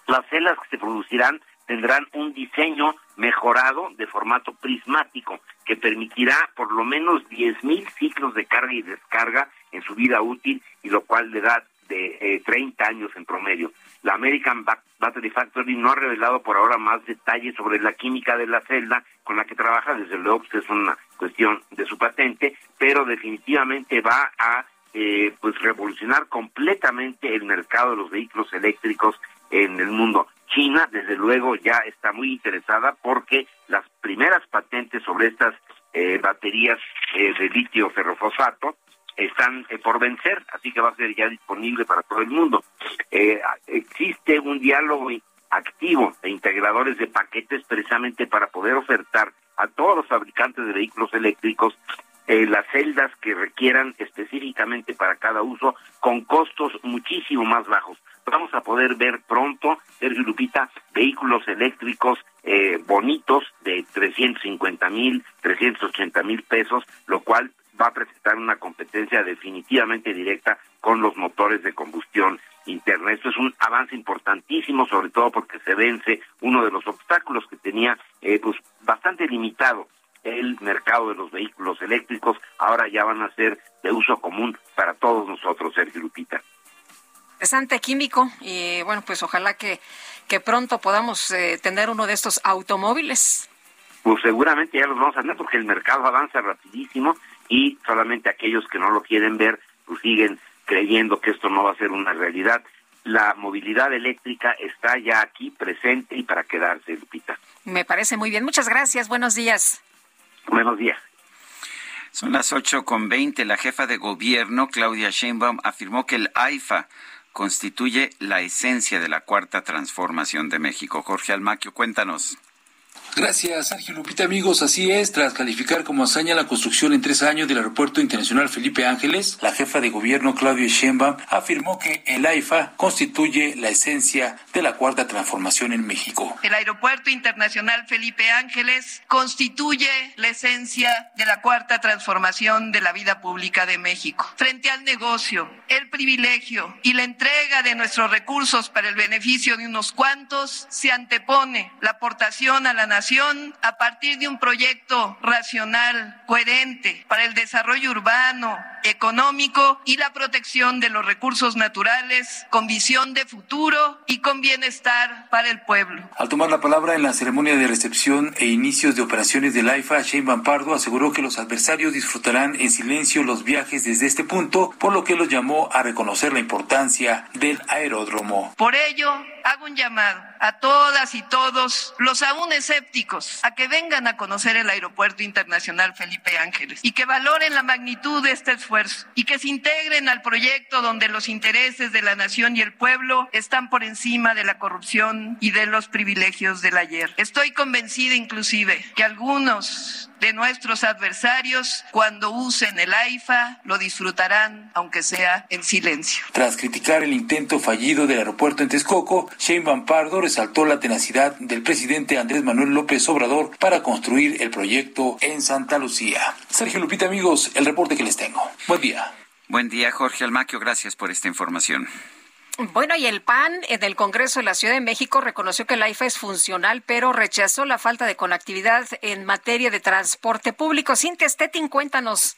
Las celdas que se producirán tendrán un diseño mejorado de formato prismático que permitirá por lo menos 10.000 ciclos de carga y descarga en su vida útil y lo cual le da de eh, 30 años en promedio. La American Battery Factory no ha revelado por ahora más detalles sobre la química de la celda con la que trabaja, desde luego que es una cuestión de su patente, pero definitivamente va a eh, pues revolucionar completamente el mercado de los vehículos eléctricos en el mundo. China, desde luego, ya está muy interesada porque las primeras patentes sobre estas eh, baterías eh, de litio ferrofosfato están eh, por vencer, así que va a ser ya disponible para todo el mundo. Eh, existe un diálogo activo de integradores de paquetes precisamente para poder ofertar a todos los fabricantes de vehículos eléctricos eh, las celdas que requieran específicamente para cada uso con costos muchísimo más bajos. Vamos a poder ver pronto, Sergio Lupita, vehículos eléctricos eh, bonitos de 350 mil, 380 mil pesos, lo cual va a presentar una competencia definitivamente directa con los motores de combustión interna. Esto es un avance importantísimo, sobre todo porque se vence uno de los obstáculos que tenía eh, pues bastante limitado el mercado de los vehículos eléctricos. Ahora ya van a ser de uso común para todos nosotros, Sergio Lupita. Interesante químico y bueno, pues ojalá que, que pronto podamos eh, tener uno de estos automóviles. Pues seguramente ya los vamos a tener porque el mercado avanza rapidísimo y solamente aquellos que no lo quieren ver pues siguen creyendo que esto no va a ser una realidad. La movilidad eléctrica está ya aquí presente y para quedarse, Lupita. Me parece muy bien. Muchas gracias. Buenos días. Buenos días. Son las ocho con veinte. La jefa de gobierno, Claudia Sheinbaum, afirmó que el AIFA constituye la esencia de la cuarta transformación de México. Jorge Almaquio, cuéntanos. Gracias, Sergio Lupita. Amigos, así es. Tras calificar como hazaña la construcción en tres años del Aeropuerto Internacional Felipe Ángeles, la jefa de gobierno, Claudia Sheinbaum, afirmó que el AIFA constituye la esencia de la cuarta transformación en México. El Aeropuerto Internacional Felipe Ángeles constituye la esencia de la cuarta transformación de la vida pública de México. Frente al negocio, el privilegio y la entrega de nuestros recursos para el beneficio de unos cuantos, se antepone la aportación a la nación a partir de un proyecto racional, coherente para el desarrollo urbano, económico y la protección de los recursos naturales con visión de futuro y con bienestar para el pueblo. Al tomar la palabra en la ceremonia de recepción e inicios de operaciones del AIFA, Shane Van Pardo aseguró que los adversarios disfrutarán en silencio los viajes desde este punto, por lo que los llamó a reconocer la importancia del aeródromo. Por ello, hago un llamado a todas y todos los aún escépticos a que vengan a conocer el Aeropuerto Internacional Felipe Ángeles y que valoren la magnitud de este esfuerzo y que se integren al proyecto donde los intereses de la nación y el pueblo están por encima de la corrupción y de los privilegios del ayer. Estoy convencida inclusive que algunos de nuestros adversarios, cuando usen el AIFA, lo disfrutarán, aunque sea en silencio. Tras criticar el intento fallido del aeropuerto en Texcoco, Shane Van Pardo resaltó la tenacidad del presidente Andrés Manuel López Obrador para construir el proyecto en Santa Lucía. Sergio Lupita, amigos, el reporte que les tengo. Buen día. Buen día, Jorge Almaquio. Gracias por esta información. Bueno, y el PAN eh, del Congreso de la Ciudad de México reconoció que la IFA es funcional, pero rechazó la falta de conectividad en materia de transporte público. Cintia Stettin, cuéntanos.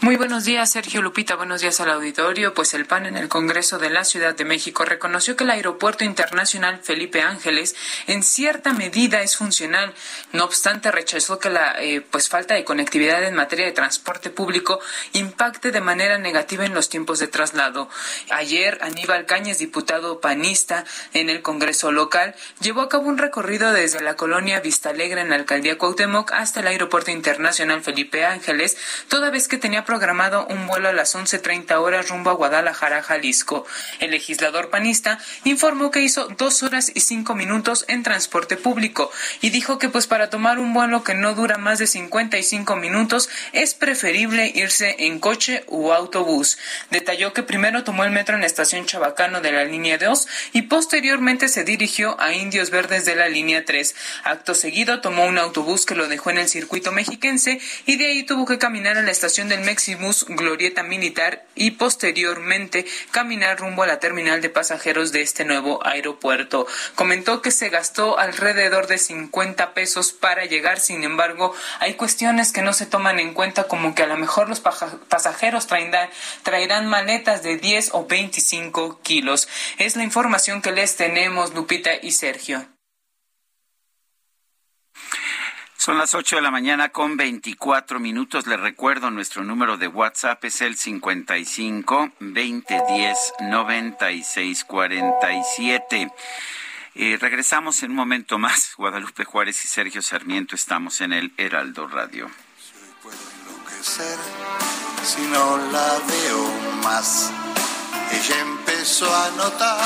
Muy buenos días, Sergio Lupita. Buenos días al auditorio. Pues el PAN en el Congreso de la Ciudad de México reconoció que el Aeropuerto Internacional Felipe Ángeles en cierta medida es funcional. No obstante, rechazó que la eh, pues falta de conectividad en materia de transporte público impacte de manera negativa en los tiempos de traslado. Ayer, Aníbal Cañas, diputado panista en el Congreso local, llevó a cabo un recorrido desde la colonia Vistalegre en la alcaldía Cuauhtémoc hasta el Aeropuerto Internacional Felipe Ángeles, toda vez que tenía programado un vuelo a las 11.30 horas rumbo a Guadalajara, Jalisco. El legislador panista informó que hizo dos horas y cinco minutos en transporte público y dijo que pues para tomar un vuelo que no dura más de 55 minutos es preferible irse en coche u autobús. Detalló que primero tomó el metro en la estación Chabacano de la línea 2 y posteriormente se dirigió a Indios Verdes de la línea 3. Acto seguido tomó un autobús que lo dejó en el circuito mexiquense y de ahí tuvo que caminar a la estación del Maximus Glorieta Militar y posteriormente caminar rumbo a la terminal de pasajeros de este nuevo aeropuerto. Comentó que se gastó alrededor de 50 pesos para llegar, sin embargo, hay cuestiones que no se toman en cuenta como que a lo mejor los pasajeros traerán, traerán maletas de 10 o 25 kilos. Es la información que les tenemos, Lupita y Sergio. Son las 8 de la mañana con 24 minutos. Les recuerdo, nuestro número de WhatsApp es el 55 2010 9647. Eh, regresamos en un momento más. <laughs> Guadalupe Juárez y Sergio Sarmiento estamos en el Heraldo Radio. si no la veo más. Ella empezó a notar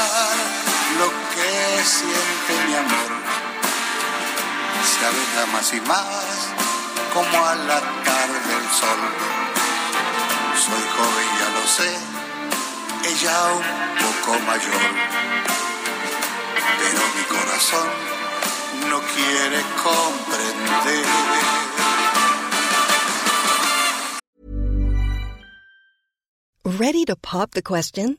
lo que siente mi amor se aleja más y más, como a la tarde del sol. Soy joven, ya lo sé, ella un poco mayor, pero mi corazón no quiere comprender. Ready to pop the question?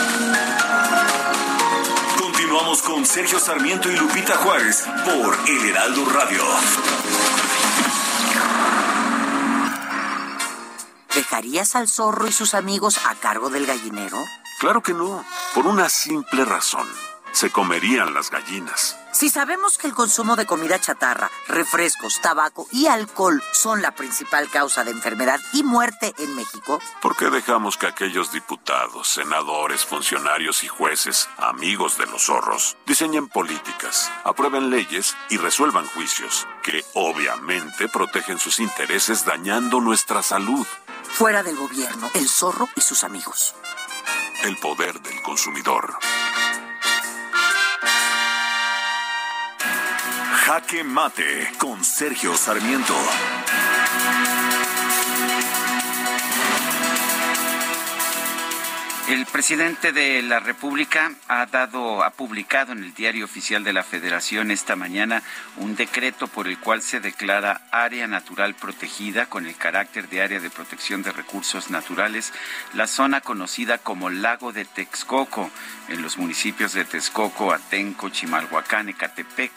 Continuamos con Sergio Sarmiento y Lupita Juárez por El Heraldo Radio. ¿Dejarías al zorro y sus amigos a cargo del gallinero? Claro que no, por una simple razón. Se comerían las gallinas. Si sabemos que el consumo de comida chatarra, refrescos, tabaco y alcohol son la principal causa de enfermedad y muerte en México, ¿por qué dejamos que aquellos diputados, senadores, funcionarios y jueces, amigos de los zorros, diseñen políticas, aprueben leyes y resuelvan juicios que obviamente protegen sus intereses dañando nuestra salud? Fuera del gobierno, el zorro y sus amigos. El poder del consumidor. Jaque Mate con Sergio Sarmiento. El presidente de la República ha dado, ha publicado en el Diario Oficial de la Federación esta mañana un decreto por el cual se declara área natural protegida con el carácter de área de protección de recursos naturales la zona conocida como Lago de Texcoco en los municipios de Texcoco, Atenco, Chimalhuacán, Ecatepec,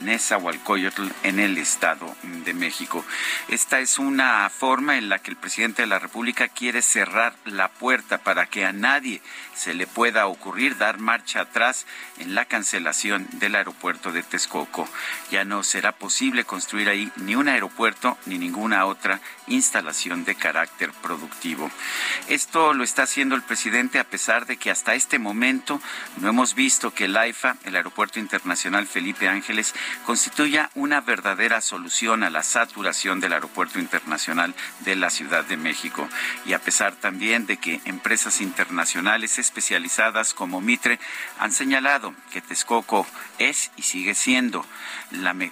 Nezahualcóyotl en el Estado de México. Esta es una forma en la que el presidente de la República quiere cerrar la puerta para que a nadie se le pueda ocurrir dar marcha atrás en la cancelación del aeropuerto de Texcoco. Ya no será posible construir ahí ni un aeropuerto ni ninguna otra instalación de carácter productivo. Esto lo está haciendo el presidente a pesar de que hasta este momento no hemos visto que el AIFA, el Aeropuerto Internacional Felipe Ángeles, constituya una verdadera solución a la saturación del Aeropuerto Internacional de la Ciudad de México. Y a pesar también de que empresas internacionales especializadas como Mitre han señalado que Texcoco es y sigue siendo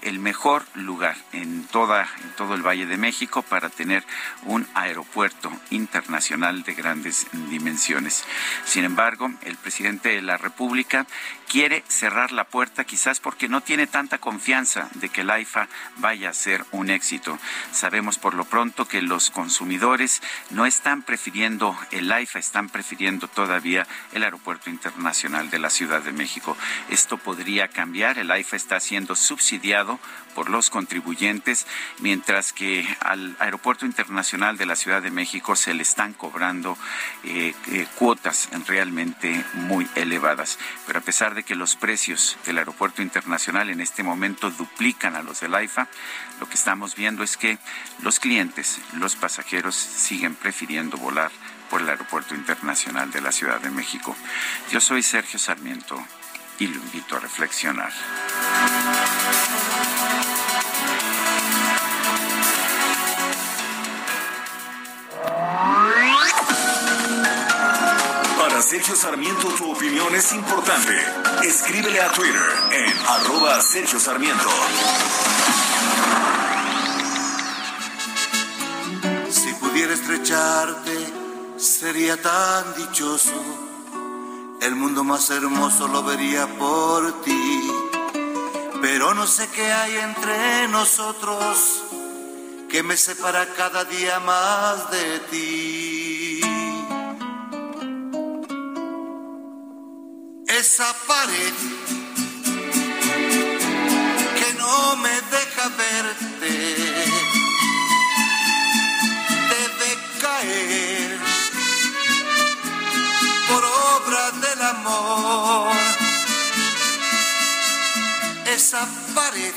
el mejor lugar en, toda, en todo el Valle de México para tener un aeropuerto internacional de grandes dimensiones. Sin embargo, el presidente de la República quiere cerrar la puerta quizás porque no tiene tanta confianza de que el AIFA vaya a ser un éxito. Sabemos por lo pronto que los consumidores no están prefiriendo el AIFA, están prefiriendo todavía el Aeropuerto Internacional de la Ciudad de México. Esto podría cambiar. El AIFA está siendo subsidiado por los contribuyentes, mientras que al Aeropuerto Internacional de la Ciudad de México se le están cobrando eh, eh, cuotas realmente muy elevadas. Pero a pesar de que los precios del Aeropuerto Internacional en este momento duplican a los del AIFA, lo que estamos viendo es que los clientes, los pasajeros siguen prefiriendo volar por el Aeropuerto Internacional de la Ciudad de México. Yo soy Sergio Sarmiento y lo invito a reflexionar. Para Sergio Sarmiento tu opinión es importante. Escríbele a Twitter en arroba Sergio Sarmiento. Si pudiera estrecharte, sería tan dichoso. El mundo más hermoso lo vería por ti. Pero no sé qué hay entre nosotros que me separa cada día más de ti. Esa pared que no me deja verte debe caer del amor. Esa pared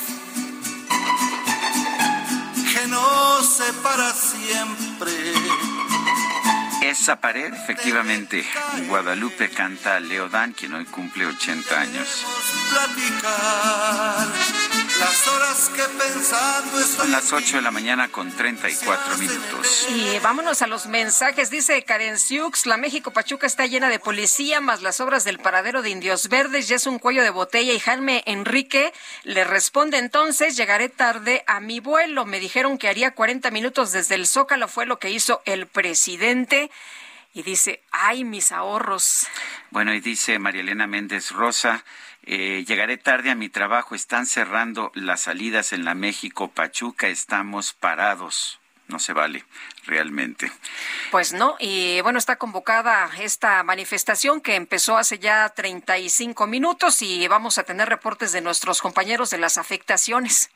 que nos separa siempre. Esa pared, efectivamente, Guadalupe canta a Leodán, quien hoy cumple 80 años. Platicar las horas que pensando Son las 8 de la mañana con 34 minutos. Y vámonos a los mensajes. Dice Karen Siux, la México Pachuca está llena de policía, más las obras del paradero de Indios Verdes, ya es un cuello de botella. Y Jaime Enrique le responde entonces, llegaré tarde a mi vuelo. Me dijeron que haría 40 minutos desde el Zócalo, fue lo que hizo el presidente. Y dice, ay, mis ahorros. Bueno, y dice María Elena Méndez Rosa, eh, llegaré tarde a mi trabajo, están cerrando las salidas en la México Pachuca, estamos parados. No se vale, realmente. Pues no, y bueno, está convocada esta manifestación que empezó hace ya 35 minutos y vamos a tener reportes de nuestros compañeros de las afectaciones.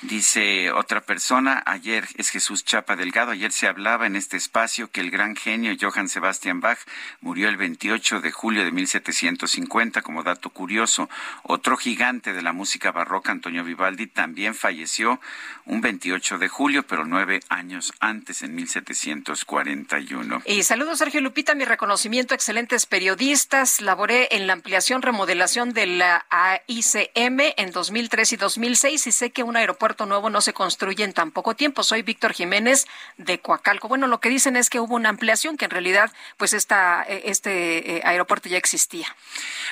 Dice otra persona, ayer es Jesús Chapa Delgado, ayer se hablaba en este espacio que el gran genio Johann Sebastian Bach murió el 28 de julio de 1750, como dato curioso. Otro gigante de la música barroca, Antonio Vivaldi, también falleció un 28 de julio, pero nueve años antes, en 1741. Y saludos, Sergio Lupita, mi reconocimiento, excelentes periodistas. Laboré en la ampliación, remodelación de la AICM en 2003 y 2006 y sé que un aeropuerto nuevo no se construye en tan poco tiempo. Soy Víctor Jiménez de Coacalco. Bueno, lo que dicen es que hubo una ampliación, que en realidad, pues esta, este eh, aeropuerto ya existía.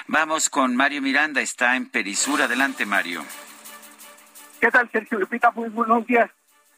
Vamos con Mario Miranda, está en Perisur. Adelante, Mario. ¿Qué tal, Sergio Lupita? Muy buenos días.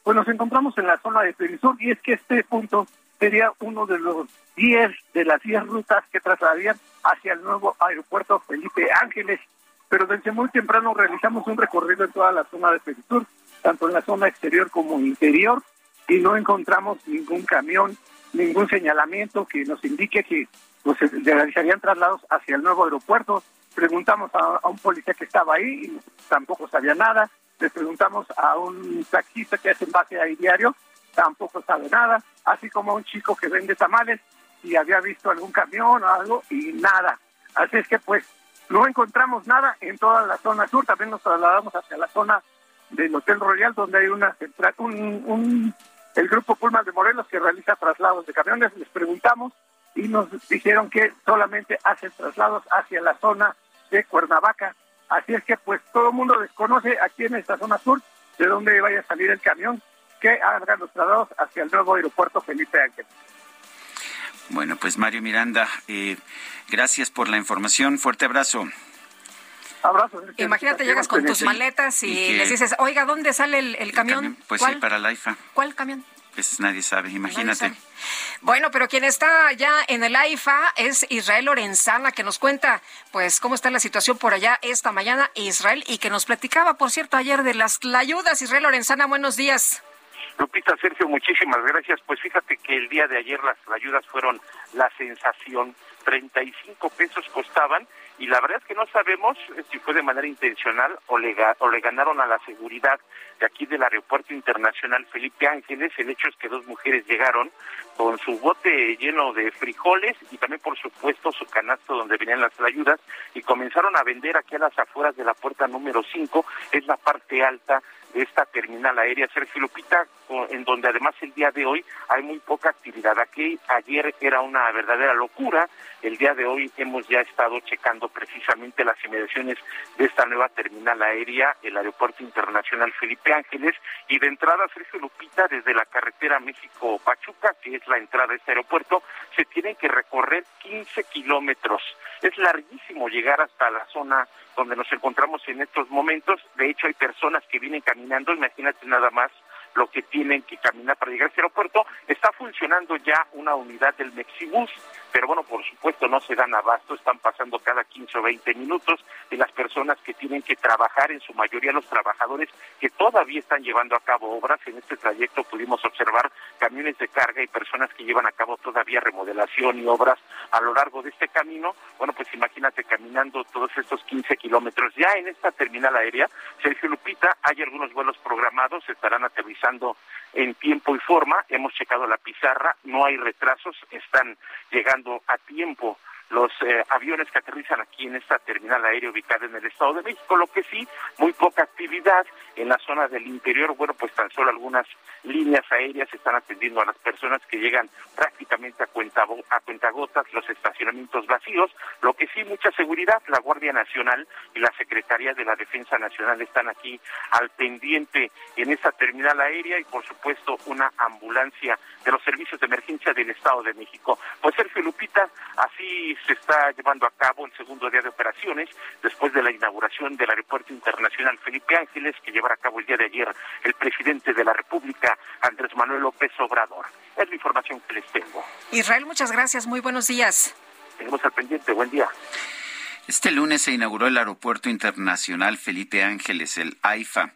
Pues nos encontramos en la zona de Perisur y es que este punto sería uno de los 10 de las 10 rutas que trasladarían hacia el nuevo aeropuerto Felipe Ángeles. Pero desde muy temprano realizamos un recorrido en toda la zona de Perisur, tanto en la zona exterior como interior, y no encontramos ningún camión, ningún señalamiento que nos indique que pues, realizarían traslados hacia el nuevo aeropuerto. Preguntamos a, a un policía que estaba ahí y tampoco sabía nada. Le preguntamos a un taxista que hace envase ahí diario, tampoco sabe nada. Así como a un chico que vende tamales y había visto algún camión o algo y nada. Así es que pues no encontramos nada en toda la zona sur. También nos trasladamos hacia la zona del Hotel Royal donde hay una un el grupo Pullman de Morelos que realiza traslados de camiones. Les preguntamos y nos dijeron que solamente hacen traslados hacia la zona de Cuernavaca. Así es que pues todo el mundo desconoce aquí en esta zona sur de dónde vaya a salir el camión que haga los traslados hacia el nuevo aeropuerto Felipe Ángel. Bueno, pues Mario Miranda, eh, gracias por la información. Fuerte abrazo. Abrazo. Imagínate, llegas con tus maletas y, Y que- les dices, oiga, ¿dónde sale el, el camión? Pues ¿Cuál? sí, para la IFA. ¿Cuál camión? Pues nadie sabe, imagínate. sabe. Bueno, pero quien está ya en el AIFA es Israel Lorenzana, que nos cuenta, pues, cómo está la situación por allá esta mañana, Israel, y que nos platicaba, por cierto, ayer de las ayudas. Israel Lorenzana, buenos días. Lupita, Sergio, muchísimas gracias. Pues fíjate que el día de ayer las ayudas fueron la sensación. 35 pesos costaban y la verdad es que no sabemos eh, si fue de manera intencional o le, o le ganaron a la seguridad de aquí del Aeropuerto Internacional Felipe Ángeles. El hecho es que dos mujeres llegaron con su bote lleno de frijoles y también, por supuesto, su canasto donde venían las ayudas y comenzaron a vender aquí a las afueras de la puerta número 5, es la parte alta esta terminal aérea Sergio Lupita, en donde además el día de hoy hay muy poca actividad. Aquí ayer era una verdadera locura, el día de hoy hemos ya estado checando precisamente las inmediaciones de esta nueva terminal aérea, el Aeropuerto Internacional Felipe Ángeles, y de entrada Sergio Lupita desde la carretera México-Pachuca, que es la entrada a este aeropuerto, se tienen que recorrer 15 kilómetros. Es larguísimo llegar hasta la zona donde nos encontramos en estos momentos. De hecho, hay personas que vienen caminando, imagínate nada más lo que tienen que caminar para llegar a este aeropuerto. Está funcionando ya una unidad del Mexibus, pero bueno, por supuesto no se dan abasto, están pasando cada 15 o 20 minutos y las personas que tienen que trabajar, en su mayoría los trabajadores que todavía están llevando a cabo obras. En este trayecto pudimos observar camiones de carga y personas que llevan a cabo todavía remodelación y obras a lo largo de este camino. Bueno, pues imagínate caminando todos estos 15 kilómetros. Ya en esta terminal aérea, Sergio Lupita, hay algunos vuelos programados, estarán aterrizando en tiempo y forma. Hemos checado la pizarra, no hay retrasos, están llegando a tiempo los eh, aviones que aterrizan aquí en esta terminal aérea ubicada en el Estado de México, lo que sí, muy poca actividad en la zona del interior, bueno, pues tan solo algunas líneas aéreas están atendiendo a las personas que llegan prácticamente a, cuenta, a cuentagotas, los estacionamientos vacíos, lo que sí, mucha seguridad, la Guardia Nacional y la Secretaría de la Defensa Nacional están aquí al pendiente en esta terminal aérea y por supuesto una ambulancia de los servicios de emergencia del Estado de México. Pues Sergio Lupita, así se está llevando a cabo el segundo día de operaciones después de la inauguración del Aeropuerto Internacional Felipe Ángeles que llevará a cabo el día de ayer el presidente de la República, Andrés Manuel López Obrador. Es la información que les tengo. Israel, muchas gracias. Muy buenos días. Tenemos al pendiente. Buen día. Este lunes se inauguró el Aeropuerto Internacional Felipe Ángeles, el AIFA,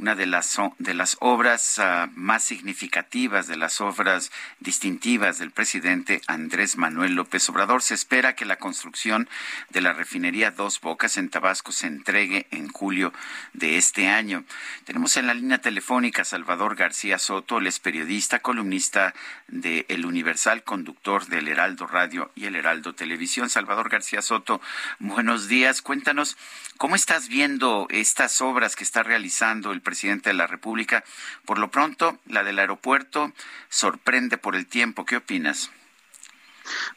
una de las, de las obras ah, más significativas, de las obras distintivas del presidente Andrés Manuel López Obrador. Se espera que la construcción de la refinería Dos Bocas en Tabasco se entregue en julio de este año. Tenemos en la línea telefónica Salvador García Soto, él es periodista, columnista de El Universal, conductor del Heraldo Radio y el Heraldo Televisión. Salvador García Soto, buenos días. Cuéntanos, ¿cómo estás viendo estas obras que está realizando el de la República? Por lo pronto, la del aeropuerto sorprende por el tiempo. ¿Qué opinas?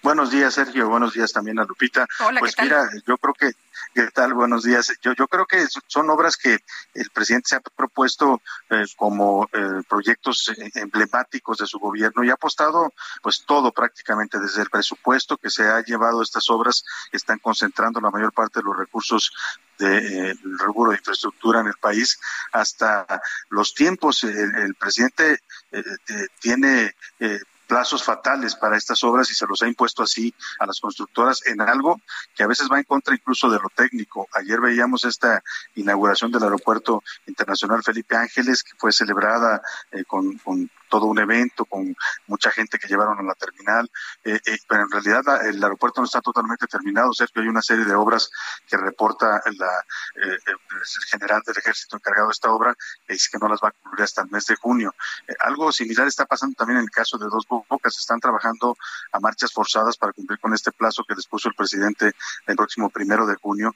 Buenos días, Sergio. Buenos días también a Lupita. Hola, pues ¿qué tal? mira, yo creo que, ¿qué tal? Buenos días. Yo, yo creo que son obras que el presidente se ha propuesto eh, como eh, proyectos emblemáticos de su gobierno y ha apostado pues todo prácticamente desde el presupuesto que se ha llevado estas obras, están concentrando la mayor parte de los recursos del de, rubro de infraestructura en el país hasta los tiempos. El, presidente tiene plazos fatales para estas obras y se los ha impuesto así a las constructoras en algo que a veces va en contra incluso de lo técnico. Ayer veíamos esta inauguración del Aeropuerto Internacional Felipe Ángeles que fue celebrada eh, con todo un evento con mucha gente que llevaron a la terminal, eh, eh, pero en realidad el aeropuerto no está totalmente terminado, que hay una serie de obras que reporta la, eh, el general del ejército encargado de esta obra, que dice que no las va a cumplir hasta el mes de junio. algo similar está pasando también en el caso de Dos Bocas, están trabajando a marchas forzadas para cumplir con este plazo que les puso el presidente el próximo primero de junio.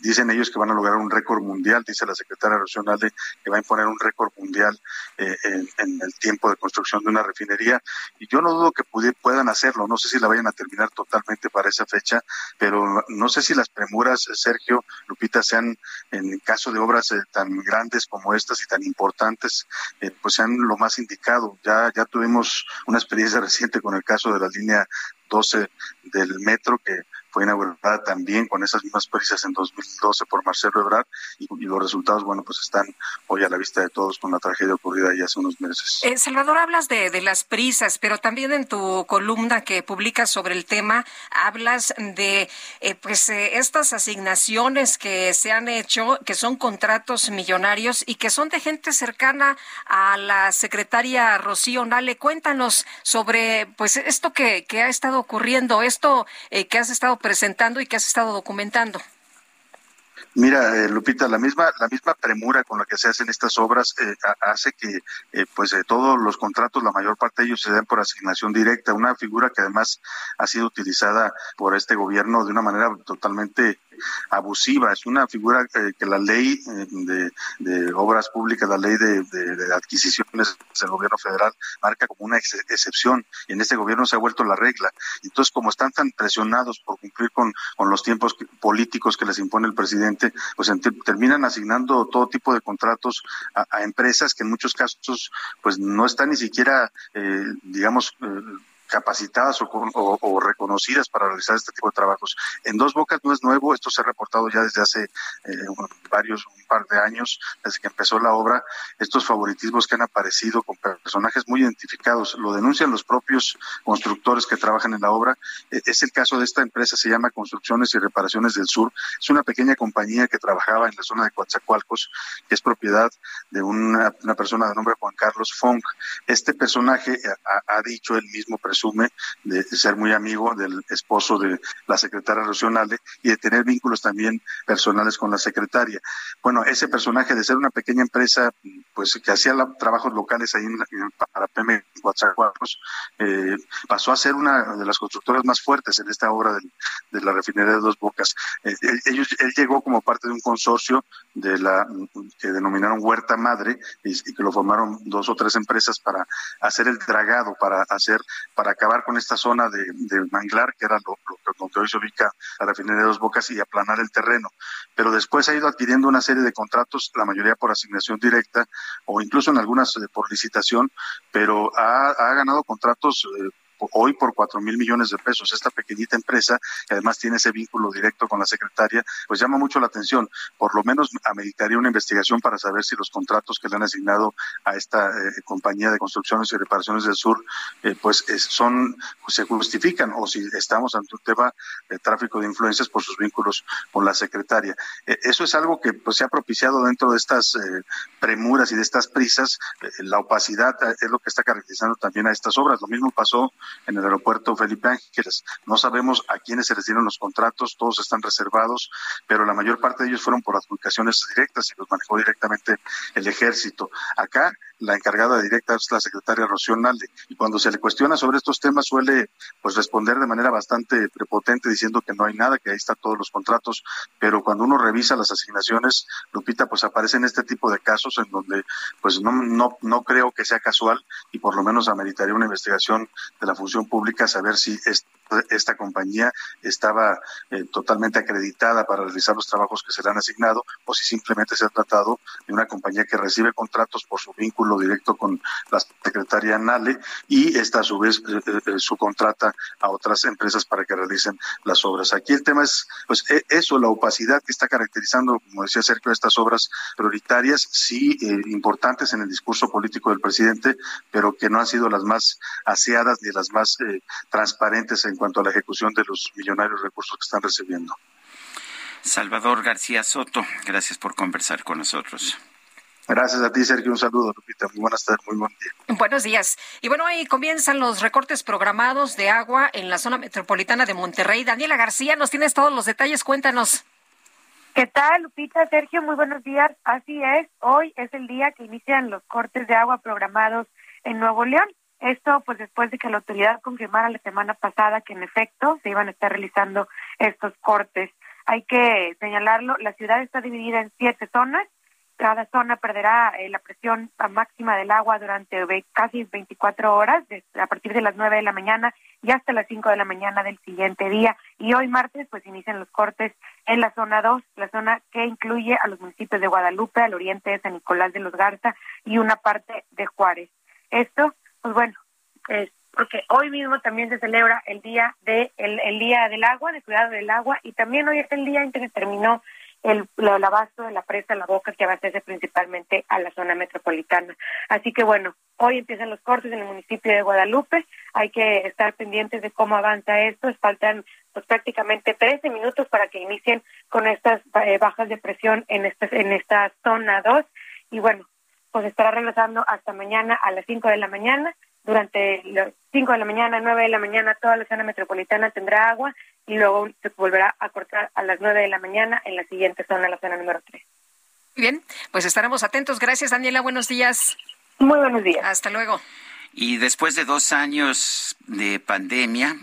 dicen ellos que van a lograr un récord mundial, dice la secretaria regional de que va a imponer un récord mundial en el tiempo de construcción de una refinería y yo no dudo que puedan hacerlo, no sé si la vayan a terminar totalmente para esa fecha, pero no sé si las premuras, Sergio, Lupita, sean en caso de obras eh, tan grandes como estas y tan importantes, eh, pues sean lo más indicado. Ya, ya tuvimos una experiencia <laughs> reciente con el caso de la línea 12 del metro que fue inaugurada también con esas mismas prisas en 2012 por Marcelo Ebrard y, los resultados, bueno, pues están hoy a la vista de todos con la tragedia ocurrida ya hace unos meses. Eh, Salvador, hablas de, de, las prisas, pero también en tu columna que publicas sobre el tema hablas de eh, pues eh, estas asignaciones que se han hecho, que son contratos millonarios y que son de gente cercana a la secretaria Rocío Nale. Cuéntanos sobre pues esto que, que ha estado ocurriendo, esto que has estado presentando y que has estado documentando? Mira, eh, Lupita, la misma la misma premura con la que se hacen estas obras eh, hace que, eh, pues, todos los contratos, la mayor parte de ellos se den por asignación directa, una figura que además ha sido utilizada por este gobierno de una manera totalmente abusiva. Es una figura que, la ley de, obras públicas, la ley de, adquisiciones del gobierno federal marca como una excepción y en este gobierno se ha vuelto la regla. Entonces, como están tan presionados por cumplir con, los tiempos políticos que les impone el presidente, pues terminan asignando todo tipo de contratos a, empresas que en muchos casos pues no están ni siquiera, eh, digamos, eh, capacitadas o, reconocidas para realizar este tipo de trabajos. En Dos Bocas no es nuevo, esto se ha reportado ya desde hace eh, varios, un par de años, desde que empezó la obra, estos favoritismos que han aparecido con personajes muy identificados, lo denuncian los propios constructores que trabajan en la obra. E, es el caso de esta empresa, se llama Construcciones y Reparaciones del Sur, es una pequeña compañía que trabajaba en la zona de Coatzacoalcos, que es propiedad de una, persona de nombre Juan Carlos Fong. Este personaje eh, ha, dicho él mismo, presume de ser muy amigo del esposo de la secretaria regional y de tener vínculos también personales con la secretaria. Bueno, ese personaje de ser una pequeña empresa, pues que hacía trabajos locales ahí en, para PM eh, pasó a ser una de las constructoras más fuertes en esta obra de la refinería de Dos Bocas. Eh, ellos, él llegó como parte de un consorcio de la que denominaron Huerta Madre y, que lo formaron dos o tres empresas para hacer el dragado, para hacer, para acabar con esta zona de, manglar, que era lo, que hoy se ubica la refinería de Dos Bocas, y aplanar el terreno. Pero después ha ido adquiriendo una serie de contratos, la mayoría por asignación directa o incluso en algunas eh, por licitación, pero ha, ha ganado contratos eh, hoy por cuatro mil millones de pesos. Esta pequeñita empresa, que además tiene ese vínculo directo con la secretaria, pues llama mucho la atención. Por lo menos ameritaría una investigación para saber si los contratos que le han asignado a esta eh, compañía de construcciones y reparaciones del sur, eh, pues son, se justifican o si estamos ante un tema de tráfico de influencias por sus vínculos con la secretaria. Eh, eso es algo que pues se ha propiciado dentro de estas premuras y de estas prisas. la opacidad es lo que está caracterizando también a estas obras. Lo mismo pasó en el aeropuerto Felipe Ángeles. No sabemos a quiénes se les dieron los contratos, todos están reservados, pero la mayor parte de ellos fueron por adjudicaciones directas y los manejó directamente el ejército. Acá la encargada directa es la secretaria Rocío Nalde. Y cuando se le cuestiona sobre estos temas suele pues responder de manera bastante prepotente diciendo que no hay nada, que ahí están todos los contratos, pero cuando uno revisa las asignaciones, Lupita, pues aparecen este tipo de casos en donde pues no, no, no creo que sea casual y por lo menos ameritaría una investigación de la función pública saber si esta compañía estaba eh, totalmente acreditada para realizar los trabajos que se le han asignado o si simplemente se ha tratado de una compañía que recibe contratos por su vínculo directo con la secretaria Nale y esta a su vez eh, eh, subcontrata a otras empresas para que realicen las obras. Aquí el tema es pues e, eso, la opacidad que está caracterizando, como decía Sergio, estas obras prioritarias, sí importantes en el discurso político del presidente, pero que no han sido las más aseadas ni las más transparentes en cuanto a la ejecución de los millonarios recursos que están recibiendo. Salvador García Soto, gracias por conversar con nosotros. Gracias a ti, Sergio. Un saludo, Lupita. Muy buenas tardes, muy buen día. Buenos días. Y bueno, ahí comienzan los recortes programados de agua en la zona metropolitana de Monterrey. Daniela García, nos tienes todos los detalles. Cuéntanos. ¿Qué tal, Lupita? Sergio, muy buenos días. Así es, hoy es el día que inician los cortes de agua programados en Nuevo León. Esto, pues después de que la autoridad confirmara la semana pasada que en efecto se iban a estar realizando estos cortes. Hay que señalarlo, la ciudad está dividida en siete zonas. Cada zona perderá eh, la presión máxima del agua durante casi 24 horas, a partir de las 9 de la mañana y hasta las 5 de la mañana del siguiente día. Y hoy martes, pues inician los cortes en la zona 2, la zona que incluye a los municipios de Guadalupe, al oriente de San Nicolás de los Garza y una parte de Juárez. Esto pues bueno, es porque hoy mismo también se celebra el día de el, día del agua, de cuidado del agua, y también hoy es el día en que se terminó el, el abasto de la presa La Boca que abastece principalmente a la zona metropolitana. Así que bueno, hoy empiezan los cortes en el municipio de Guadalupe, hay que estar pendientes de cómo avanza esto, faltan pues prácticamente 13 minutos para que inicien con estas eh, bajas de presión en esta, en esta zona 2 y bueno, pues estará regresando hasta mañana a las 5 de la mañana. Durante las 5 de la mañana, 9 de la mañana, toda la zona metropolitana tendrá agua y luego se volverá a cortar a las 9 de la mañana en la siguiente zona, la zona número 3. Muy bien, pues estaremos atentos. Gracias, Daniela. Buenos días. Muy buenos días. Hasta luego. Y después de dos años de pandemia,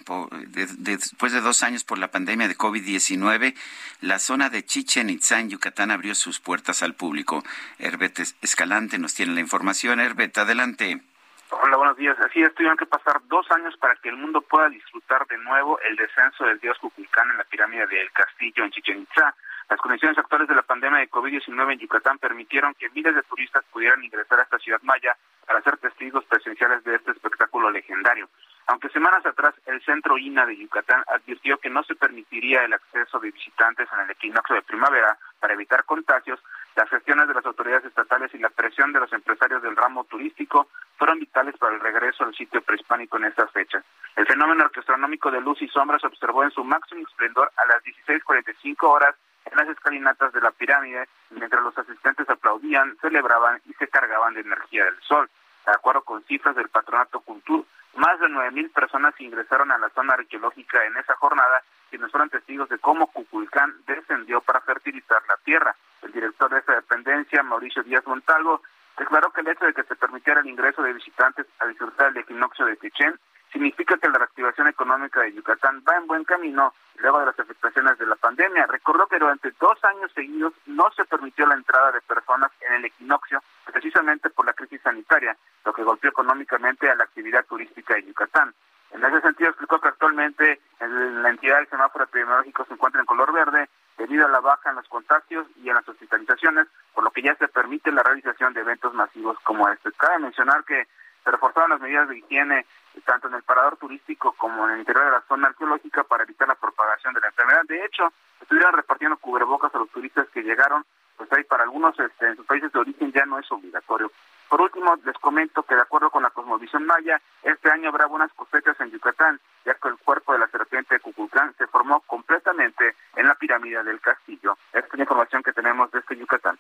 después de dos años por la pandemia de COVID-19, la zona de Chichen Itza en Yucatán abrió sus puertas al público. Herbet Escalante nos tiene la información. Herbet, adelante. Hola, buenos días. Así es, tuvieron que pasar dos años para que el mundo pueda disfrutar de nuevo el descenso del dios Cuculcán en la pirámide del castillo en Chichen Itza. Las condiciones actuales de la pandemia de COVID-19 en Yucatán permitieron que miles de turistas pudieran ingresar a esta ciudad maya para ser testigos presenciales de este espectáculo legendario. Aunque semanas atrás el Centro INA de Yucatán advirtió que no se permitiría el acceso de visitantes en el equinoccio de primavera para evitar contagios, las gestiones de las autoridades estatales y la presión de los empresarios del ramo turístico fueron vitales para el regreso al sitio prehispánico en estas fechas. El fenómeno astronómico de luz y sombra se observó en su máximo esplendor a las 16.45 horas en las escalinatas de la pirámide, mientras los asistentes aplaudían, celebraban y se cargaban de energía del sol. De acuerdo con cifras del Patronato Cultur, más de 9.000 personas ingresaron a la zona arqueológica en esa jornada, quienes fueron testigos de cómo Cuculcán descendió para fertilizar la tierra. El director de esta dependencia, Mauricio Díaz Montalvo, declaró que el hecho de que se permitiera el ingreso de visitantes a disfrutar del equinoccio de Tichén significa que la reactivación económica de Yucatán va en buen camino luego de las afectaciones de la pandemia. Recordó que durante dos años seguidos no se permitió la entrada de personas en el equinoccio precisamente por la crisis sanitaria, lo que golpeó económicamente a la actividad turística de Yucatán. En ese sentido, explicó que actualmente la entidad del semáforo epidemiológico se encuentra en color verde debido a la baja en los contagios y en las hospitalizaciones, por lo que ya se permite la realización de eventos masivos como este. Cabe mencionar que se reforzaron las medidas de higiene tanto en el parador turístico como en el interior de la zona arqueológica para evitar la propagación de la enfermedad. De hecho, estuvieron repartiendo cubrebocas a los turistas que llegaron, pues ahí para algunos este, en sus países de origen ya no es obligatorio. Por último, les comento que de acuerdo con la cosmovisión maya, este año habrá buenas cosechas en Yucatán, ya que el cuerpo de la serpiente de Cuculcán se formó completamente en la pirámide del castillo. Esta es la información que tenemos de este Yucatán.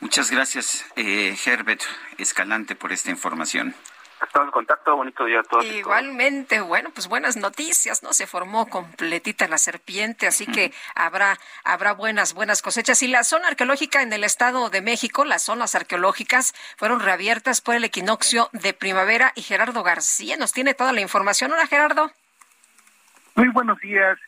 Muchas gracias, eh, Herbert Escalante, por esta información. Estamos en contacto, bonito día a todos. Igualmente, bueno, pues buenas noticias, ¿no? Se formó completita la serpiente, así que habrá, habrá buenas, buenas cosechas. Y la zona arqueológica en el Estado de México, las zonas arqueológicas fueron reabiertas por el equinoccio de primavera y Gerardo García nos tiene toda la información. Hola, Gerardo. Muy buenos días.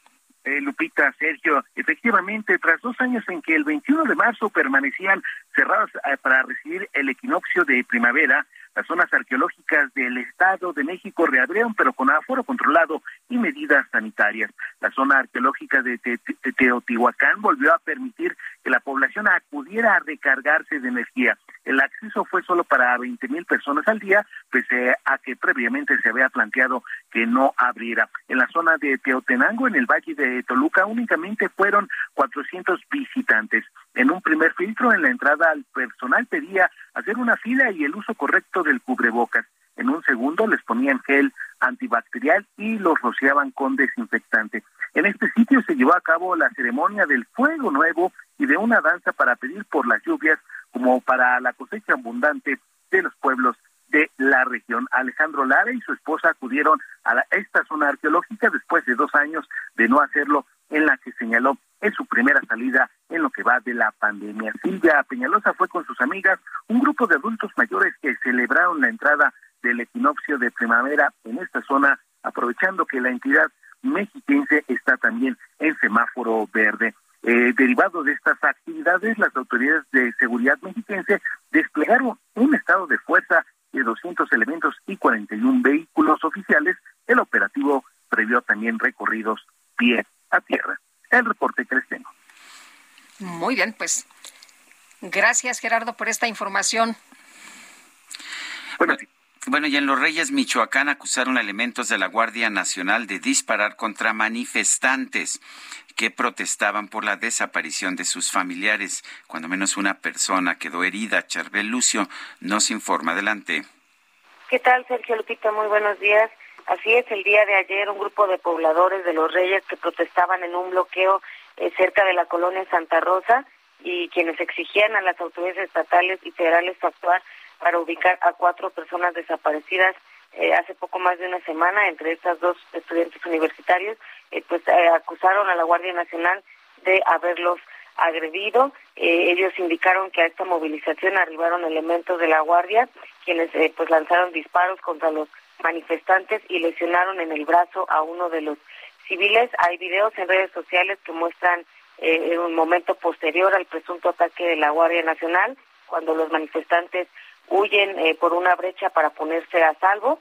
Eh, Lupita, Sergio, efectivamente, tras dos años en que el 21 de marzo permanecían cerradas eh, para recibir el equinoccio de primavera, las zonas arqueológicas del Estado de México reabrieron, pero con aforo controlado y medidas sanitarias. La zona arqueológica de Teotihuacán volvió a permitir que la población acudiera a recargarse de energía. El acceso fue solo para 20 mil personas al día, pese a que previamente se había planteado que no abriera. En la zona de Teotenango, en el valle de Toluca, únicamente fueron 400 visitantes. En un primer filtro en la entrada, al personal pedía hacer una fila y el uso correcto del cubrebocas. En un segundo les ponían gel antibacterial y los rociaban con desinfectante. En este sitio se llevó a cabo la ceremonia del fuego nuevo y de una danza para pedir por las lluvias como para la cosecha abundante de los pueblos de la región. Alejandro Lara y su esposa acudieron a esta zona arqueológica después de dos años de no hacerlo, en la que señaló en su primera salida en lo que va de la pandemia. Silvia Peñalosa fue con sus amigas, un grupo de adultos mayores que celebraron la entrada del equinoccio de primavera en esta zona, aprovechando que la entidad mexiquense está también en semáforo verde. Eh, derivado de estas actividades, las autoridades de seguridad mexiquense desplegaron un estado de fuerza de 200 elementos y 41 vehículos oficiales. El operativo previó también recorridos pie a tierra. El reporte que les tengo. Muy bien, pues gracias Gerardo por esta información. Bueno, bueno, y en Los Reyes, Michoacán, acusaron a elementos de la Guardia Nacional de disparar contra manifestantes que protestaban por la desaparición de sus familiares. Cuando menos una persona quedó herida. Charbel Lucio nos informa. Adelante. ¿Qué tal, Sergio Lupita? Muy buenos días. Así es, el día de ayer un grupo de pobladores de Los Reyes que protestaban en un bloqueo eh, cerca de la colonia Santa Rosa y quienes exigían a las autoridades estatales y federales actuar para ubicar a cuatro personas desaparecidas eh, hace poco más de una semana, entre estas dos estudiantes universitarios, eh, pues eh, acusaron a la Guardia Nacional de haberlos agredido. ellos indicaron que a esta movilización arribaron elementos de la Guardia, quienes pues lanzaron disparos contra los manifestantes y lesionaron en el brazo a uno de los civiles. Hay videos en redes sociales que muestran en un momento posterior al presunto ataque de la Guardia Nacional, cuando los manifestantes huyen eh, por una brecha para ponerse a salvo.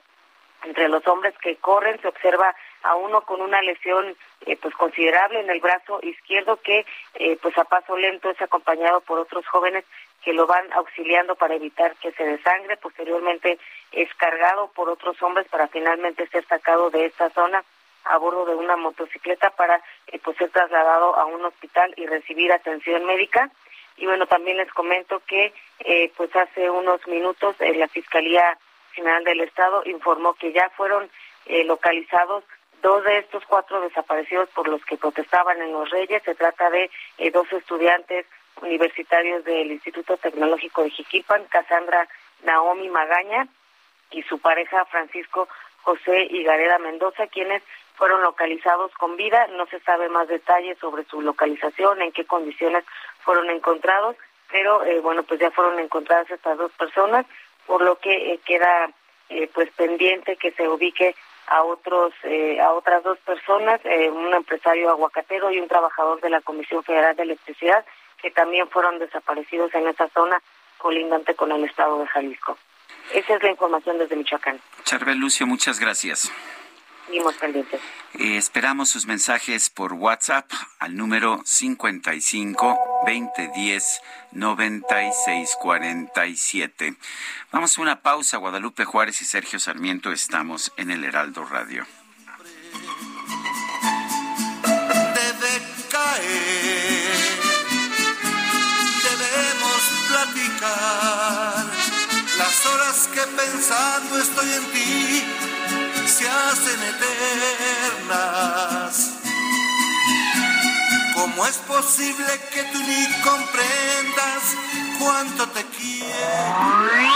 Entre los hombres que corren se observa a uno con una lesión eh, pues considerable en el brazo izquierdo que eh, pues a paso lento es acompañado por otros jóvenes que lo van auxiliando para evitar que se desangre. Posteriormente es cargado por otros hombres para finalmente ser sacado de esta zona a bordo de una motocicleta para pues ser trasladado a un hospital y recibir atención médica. Y bueno, también les comento que eh, pues hace unos minutos eh, la Fiscalía General del Estado informó que ya fueron eh, localizados dos de estos cuatro desaparecidos por los que protestaban en Los Reyes. Se trata de dos estudiantes universitarios del Instituto Tecnológico de Jiquilpan, Casandra Naomi Magaña y su pareja Francisco José Higareda Mendoza, quienes fueron localizados con vida. No se sabe más detalles sobre su localización, en qué condiciones fueron encontrados, pero eh, bueno, pues ya fueron encontradas estas dos personas, por lo que eh, queda eh, pues pendiente que se ubique a otros a otras dos personas, un empresario aguacatero y un trabajador de la Comisión Federal de Electricidad, que también fueron desaparecidos en esa zona colindante con el estado de Jalisco. Esa es la información desde Michoacán. Charbel Lucio, muchas gracias. Eh, esperamos sus mensajes por WhatsApp al número 55 2010 9647. Vamos a una pausa. Guadalupe Juárez y Sergio Sarmiento estamos en el Heraldo Radio. Pensando estoy en ti se hacen eternas. ¿Cómo es posible que tú ni comprendas cuánto te quiero?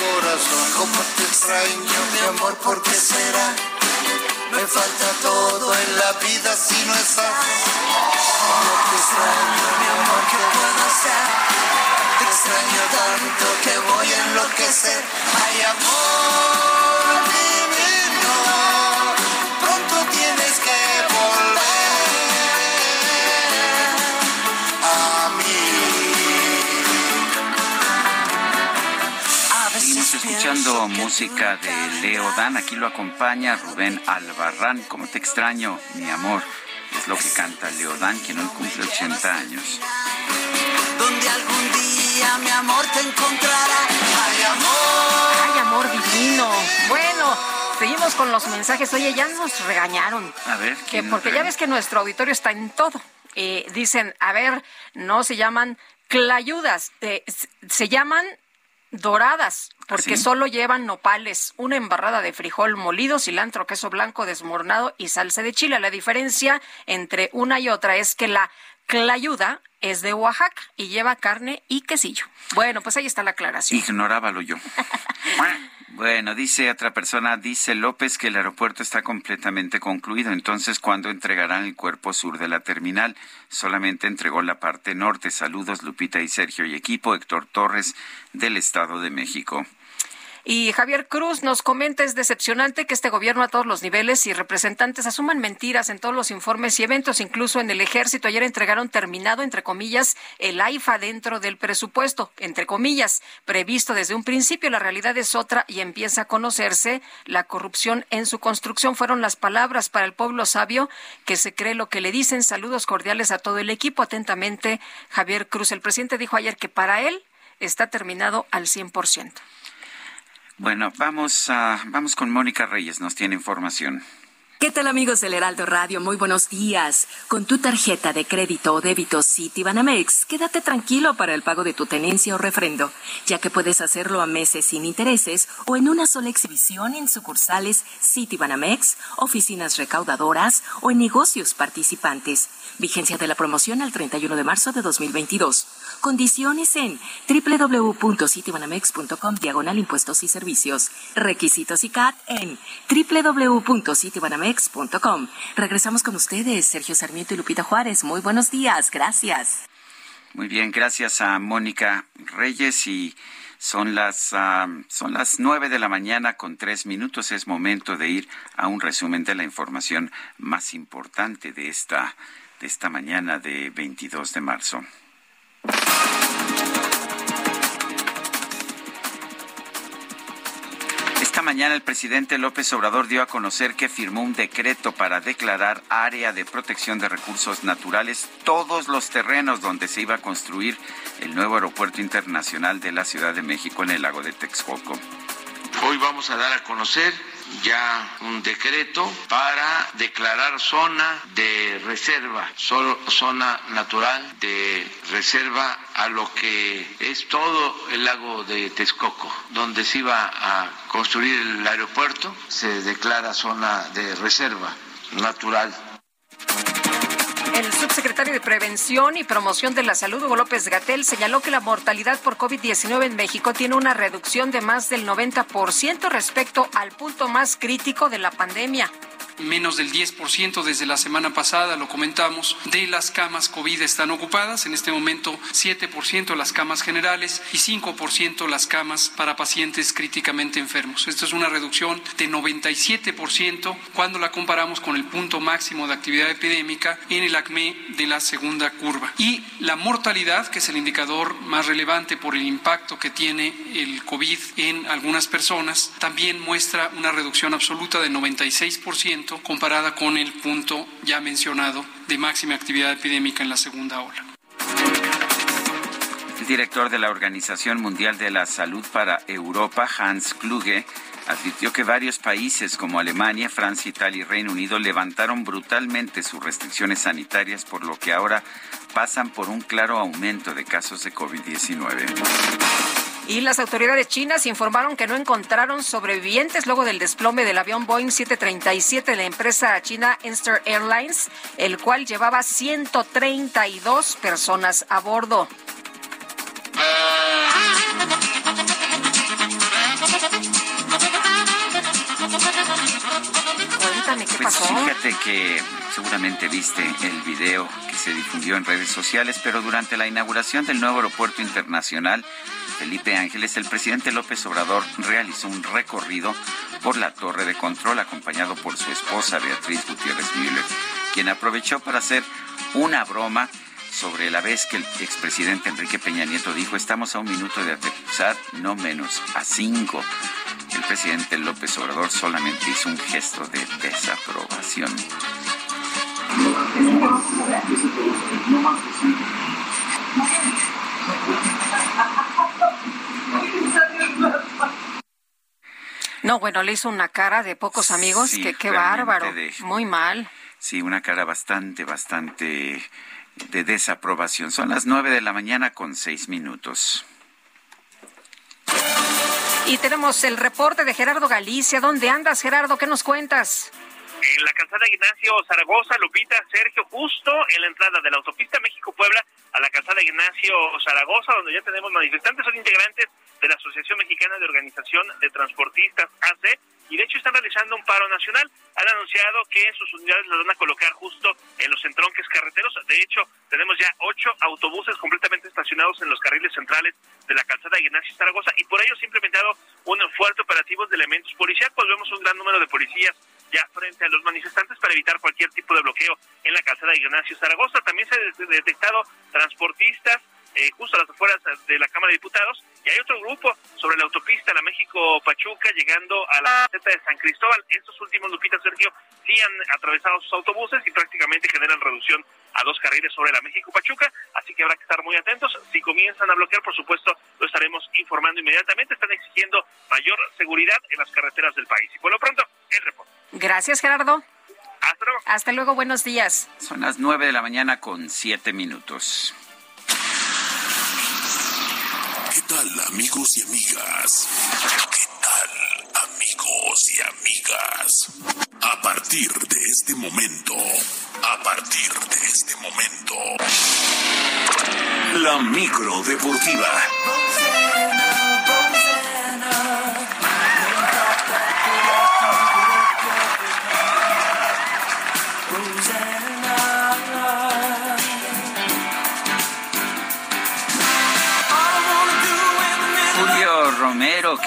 corazón, como te extraño, mi amor, ¿por qué será? Me falta todo en la vida si no estás. Yo te extraño, mi amor, ¿qué puedo hacer? Te extraño tanto que voy a enloquecer. Ay, amor divino, pronto escuchando música de Leo Dan. Aquí lo acompaña Rubén Albarrán. Como te extraño, mi amor. Es lo que canta Leo Dan, quien hoy cumple 80 años. Donde algún día mi amor te encontrará. Ay, amor. Ay, amor divino. Bueno, seguimos con los mensajes. Oye, ya nos regañaron. A ver, Que ¿quién nos porque ya ves que nuestro auditorio está en todo. Eh, dicen, a ver, no se llaman clayudas, eh, se llaman doradas, porque ¿Ah, sí? solo llevan nopales, una embarrada de frijol molido, cilantro, queso blanco desmoronado y salsa de chile. La diferencia entre una y otra es que la clayuda es de Oaxaca y lleva carne y quesillo. Bueno, pues ahí está la aclaración. Ignorábalo yo. <laughs> Bueno, dice otra persona, dice López que el aeropuerto está completamente concluido. Entonces, ¿cuándo entregarán el cuerpo sur de la terminal? Solamente entregó la parte norte. Saludos, Lupita y Sergio y equipo. Héctor Torres, del Estado de México. Y Javier Cruz nos comenta, es decepcionante que este gobierno a todos los niveles y representantes asuman mentiras en todos los informes y eventos, incluso en el ejército. Ayer entregaron terminado, entre comillas, el AIFA dentro del presupuesto, entre comillas, previsto desde un principio. La realidad es otra y empieza a conocerse la corrupción en su construcción. Fueron las palabras para el pueblo sabio que se cree lo que le dicen. Saludos cordiales a todo el equipo. Atentamente, Javier Cruz. El presidente dijo ayer que para él está terminado al 100%. Bueno, vamos, a, vamos con Mónica Reyes, nos tiene información. ¿Qué tal amigos del Heraldo Radio? Muy buenos días. Con tu tarjeta de crédito o débito Citibanamex, quédate tranquilo para el pago de tu tenencia o refrendo, ya que puedes hacerlo a meses sin intereses o en una sola exhibición en sucursales Citibanamex, oficinas recaudadoras o en negocios participantes. Vigencia de la promoción al 31 de marzo de 2022. Condiciones en www.citibanamex.com diagonal impuestos y servicios. Requisitos y CAT en www.citibanamex.com. Regresamos con ustedes, Sergio Sarmiento y Lupita Juárez. Muy buenos días. Gracias. Muy bien, gracias a Mónica Reyes y son las ah, son las nueve de la mañana con tres minutos. Es momento de ir a un resumen de la información más importante de esta de esta mañana de 22 de marzo. Mañana el presidente López Obrador dio a conocer que firmó un decreto para declarar área de protección de recursos naturales todos los terrenos donde se iba a construir el nuevo aeropuerto internacional de la Ciudad de México en el lago de Texcoco. Hoy vamos a dar a conocer ya un decreto para declarar zona de reserva, solo zona natural de reserva a lo que es todo el lago de Texcoco, donde se iba a construir el aeropuerto, se declara zona de reserva natural. El subsecretario de Prevención y Promoción de la Salud, Hugo López Gatel, señaló que la mortalidad por COVID-19 en México tiene una reducción de más del 90% respecto al punto más crítico de la pandemia. Menos del 10% desde la semana pasada, lo comentamos, de las camas COVID están ocupadas. En este momento 7% las camas generales y 5% las camas para pacientes críticamente enfermos. Esto es una reducción de 97% cuando la comparamos con el punto máximo de actividad epidémica en el acme de la segunda curva. Y la mortalidad, que es el indicador más relevante por el impacto que tiene el COVID en algunas personas, también muestra una reducción absoluta de 96% comparada con el punto ya mencionado de máxima actividad epidémica en la segunda ola. El director de la Organización Mundial de la Salud para Europa, Hans Kluge, advirtió que varios países como Alemania, Francia, Italia y Reino Unido levantaron brutalmente sus restricciones sanitarias, por lo que ahora pasan por un claro aumento de casos de COVID-19. Y las autoridades chinas informaron que no encontraron sobrevivientes luego del desplome del avión Boeing 737 de la empresa china Inster Airlines, el cual llevaba 132 personas a bordo. y qué pues pasó? Fíjate que seguramente viste el video que se difundió en redes sociales, pero durante la inauguración del nuevo aeropuerto internacional Felipe Ángeles, el presidente López Obrador realizó un recorrido por la torre de control acompañado por su esposa Beatriz Gutiérrez Müller, quien aprovechó para hacer una broma sobre la vez que el expresidente Enrique Peña Nieto dijo estamos a un minuto de aterrizar, no menos, a cinco. El presidente López Obrador solamente hizo un gesto de desaprobación. Bueno, le hizo una cara de pocos amigos, Sí, que qué bárbaro, de- muy mal. Sí, una cara bastante, bastante de desaprobación. Son las nueve de la mañana con seis minutos. Y tenemos el reporte de Gerardo Galicia. ¿Dónde andas, Gerardo? ¿Qué nos cuentas? En la calzada Ignacio Zaragoza, Lupita, Sergio, justo en la entrada de la autopista México-Puebla a la calzada Ignacio Zaragoza, donde ya tenemos manifestantes, son integrantes de la Asociación Mexicana de Organización de Transportistas, AC, y de hecho están realizando un paro nacional. Han anunciado que sus unidades las van a colocar justo en los entronques carreteros. De hecho, tenemos ya ocho autobuses completamente estacionados en los carriles centrales de la calzada Ignacio Zaragoza, y por ello se ha implementado un fuerte operativo de elementos policíacos. Vemos un gran número de policías ya frente a los manifestantes para evitar cualquier tipo de bloqueo en la calzada Ignacio Zaragoza. También se ha de- detectado transportistas eh, justo a las afueras de la Cámara de Diputados y hay otro grupo sobre la autopista La México-Pachuca llegando a la caseta de San Cristóbal. Estos últimos, Lupita Sergio, sí han atravesado sus autobuses y prácticamente generan reducción a dos carriles sobre la México-Pachuca, así que habrá que estar muy atentos. Si comienzan a bloquear, por supuesto, lo estaremos informando inmediatamente. Están exigiendo mayor seguridad en las carreteras del país. Y por lo pronto, el reporte. Gracias, Gerardo. Hasta luego. Hasta luego, buenos días. Son las nueve de la mañana con siete minutos. ¿Qué tal amigos y amigas? ¿Qué tal amigos y amigas? A partir de este momento, a partir de este momento, la micro deportiva.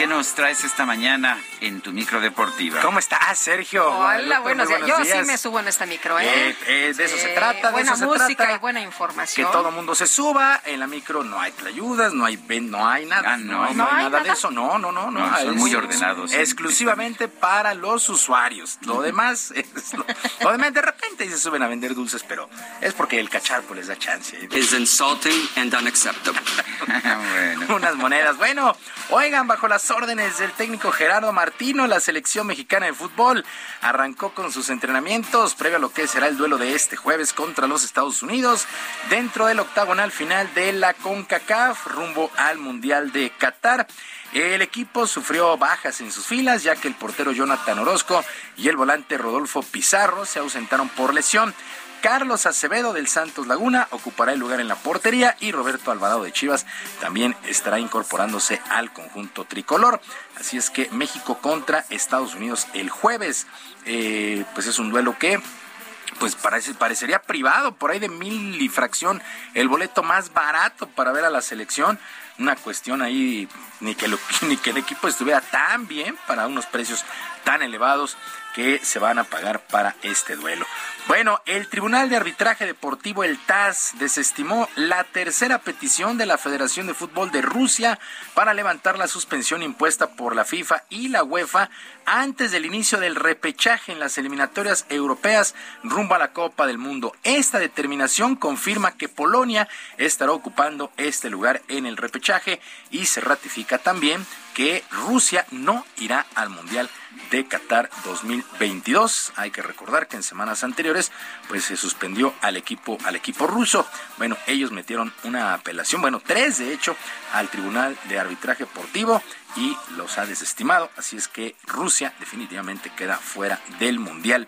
¿Qué nos traes esta mañana en tu micro deportiva? ¿Cómo estás, Sergio? Hola, buenos días. Yo sí me subo en esta micro, ¿eh? Eh, eh, de eso se Sí, trata, de Buena eso se música trata. y buena Que información. todo mundo se suba, en la micro no hay tlayudas, no hay no hay nada, Ah, no. no, ¿No hay hay nada de nada? eso, no, no, no, no. No, son es muy ordenados. Exclusivamente para los usuarios. Lo demás <laughs> es lo, lo demás de repente se suben a vender dulces, pero es porque el cacharpo les da chance. is insulting and unacceptable. bueno. <laughs> unas monedas. Bueno, oigan, bajo las órdenes del técnico Gerardo Martino, la selección mexicana de fútbol arrancó con sus entrenamientos previo a lo que será el duelo de este jueves contra los Estados Unidos dentro del octagonal final de la CONCACAF rumbo al Mundial de Qatar. El equipo sufrió bajas en sus filas ya que el portero Jonathan Orozco y el volante Rodolfo Pizarro se ausentaron por lesión. Carlos Acevedo del Santos Laguna ocupará el lugar en la portería y Roberto Alvarado de Chivas también estará incorporándose al conjunto tricolor. Así es que México contra Estados Unidos el jueves. Eh, pues es un duelo que pues parece, parecería privado, por ahí de mil y fracción, el boleto más barato para ver a la selección. Una cuestión ahí, ni que, <laughs> ni que el equipo estuviera tan bien para unos precios tan elevados que se van a pagar para este duelo. Bueno, el Tribunal de Arbitraje Deportivo, el TAS, desestimó la tercera petición de la Federación de Fútbol de Rusia para levantar la suspensión impuesta por la FIFA y la UEFA antes del inicio del repechaje en las eliminatorias europeas rumbo a la Copa del Mundo. Esta determinación confirma que Polonia estará ocupando este lugar en el repechaje y se ratifica también que Rusia no irá al Mundial de Qatar 2022. Hay que recordar que en semanas anteriores pues se suspendió al equipo al equipo ruso. Bueno, ellos metieron una apelación, bueno, tres de hecho, al Tribunal de Arbitraje Deportivo y los ha desestimado, así es que Rusia definitivamente queda fuera del Mundial.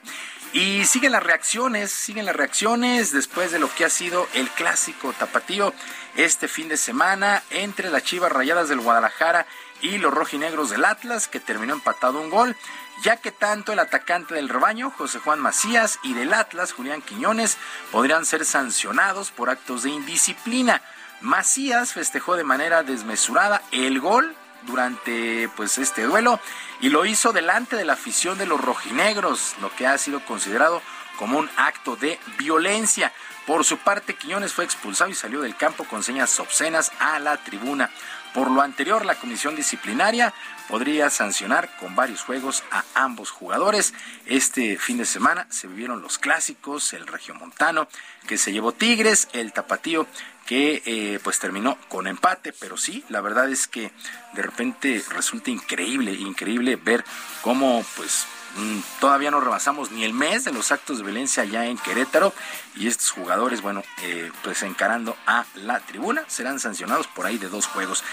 Y siguen las reacciones, siguen las reacciones después de lo que ha sido el clásico tapatío este fin de semana entre las Chivas Rayadas del Guadalajara y los rojinegros del Atlas, que terminó empatado un gol. ya que tanto el atacante del rebaño, José Juan Macías, y del Atlas, Julián Quiñones, podrían ser sancionados por actos de indisciplina. Macías festejó de manera desmesurada el gol durante pues este duelo y lo hizo delante de la afición de los rojinegros, lo que ha sido considerado como un acto de violencia. Por su parte, Quiñones fue expulsado y salió del campo con señas obscenas a la tribuna. Por lo anterior, la comisión disciplinaria podría sancionar con varios juegos a ambos jugadores. Este fin de semana se vivieron los clásicos, el regiomontano que se llevó Tigres, el tapatío que eh, pues terminó con empate, pero sí, la verdad es que de repente resulta increíble, increíble ver cómo pues mm, todavía no rebasamos ni el mes de los actos de violencia allá en Querétaro y estos jugadores, bueno, eh, pues encarando a la tribuna, serán sancionados por ahí de dos juegos.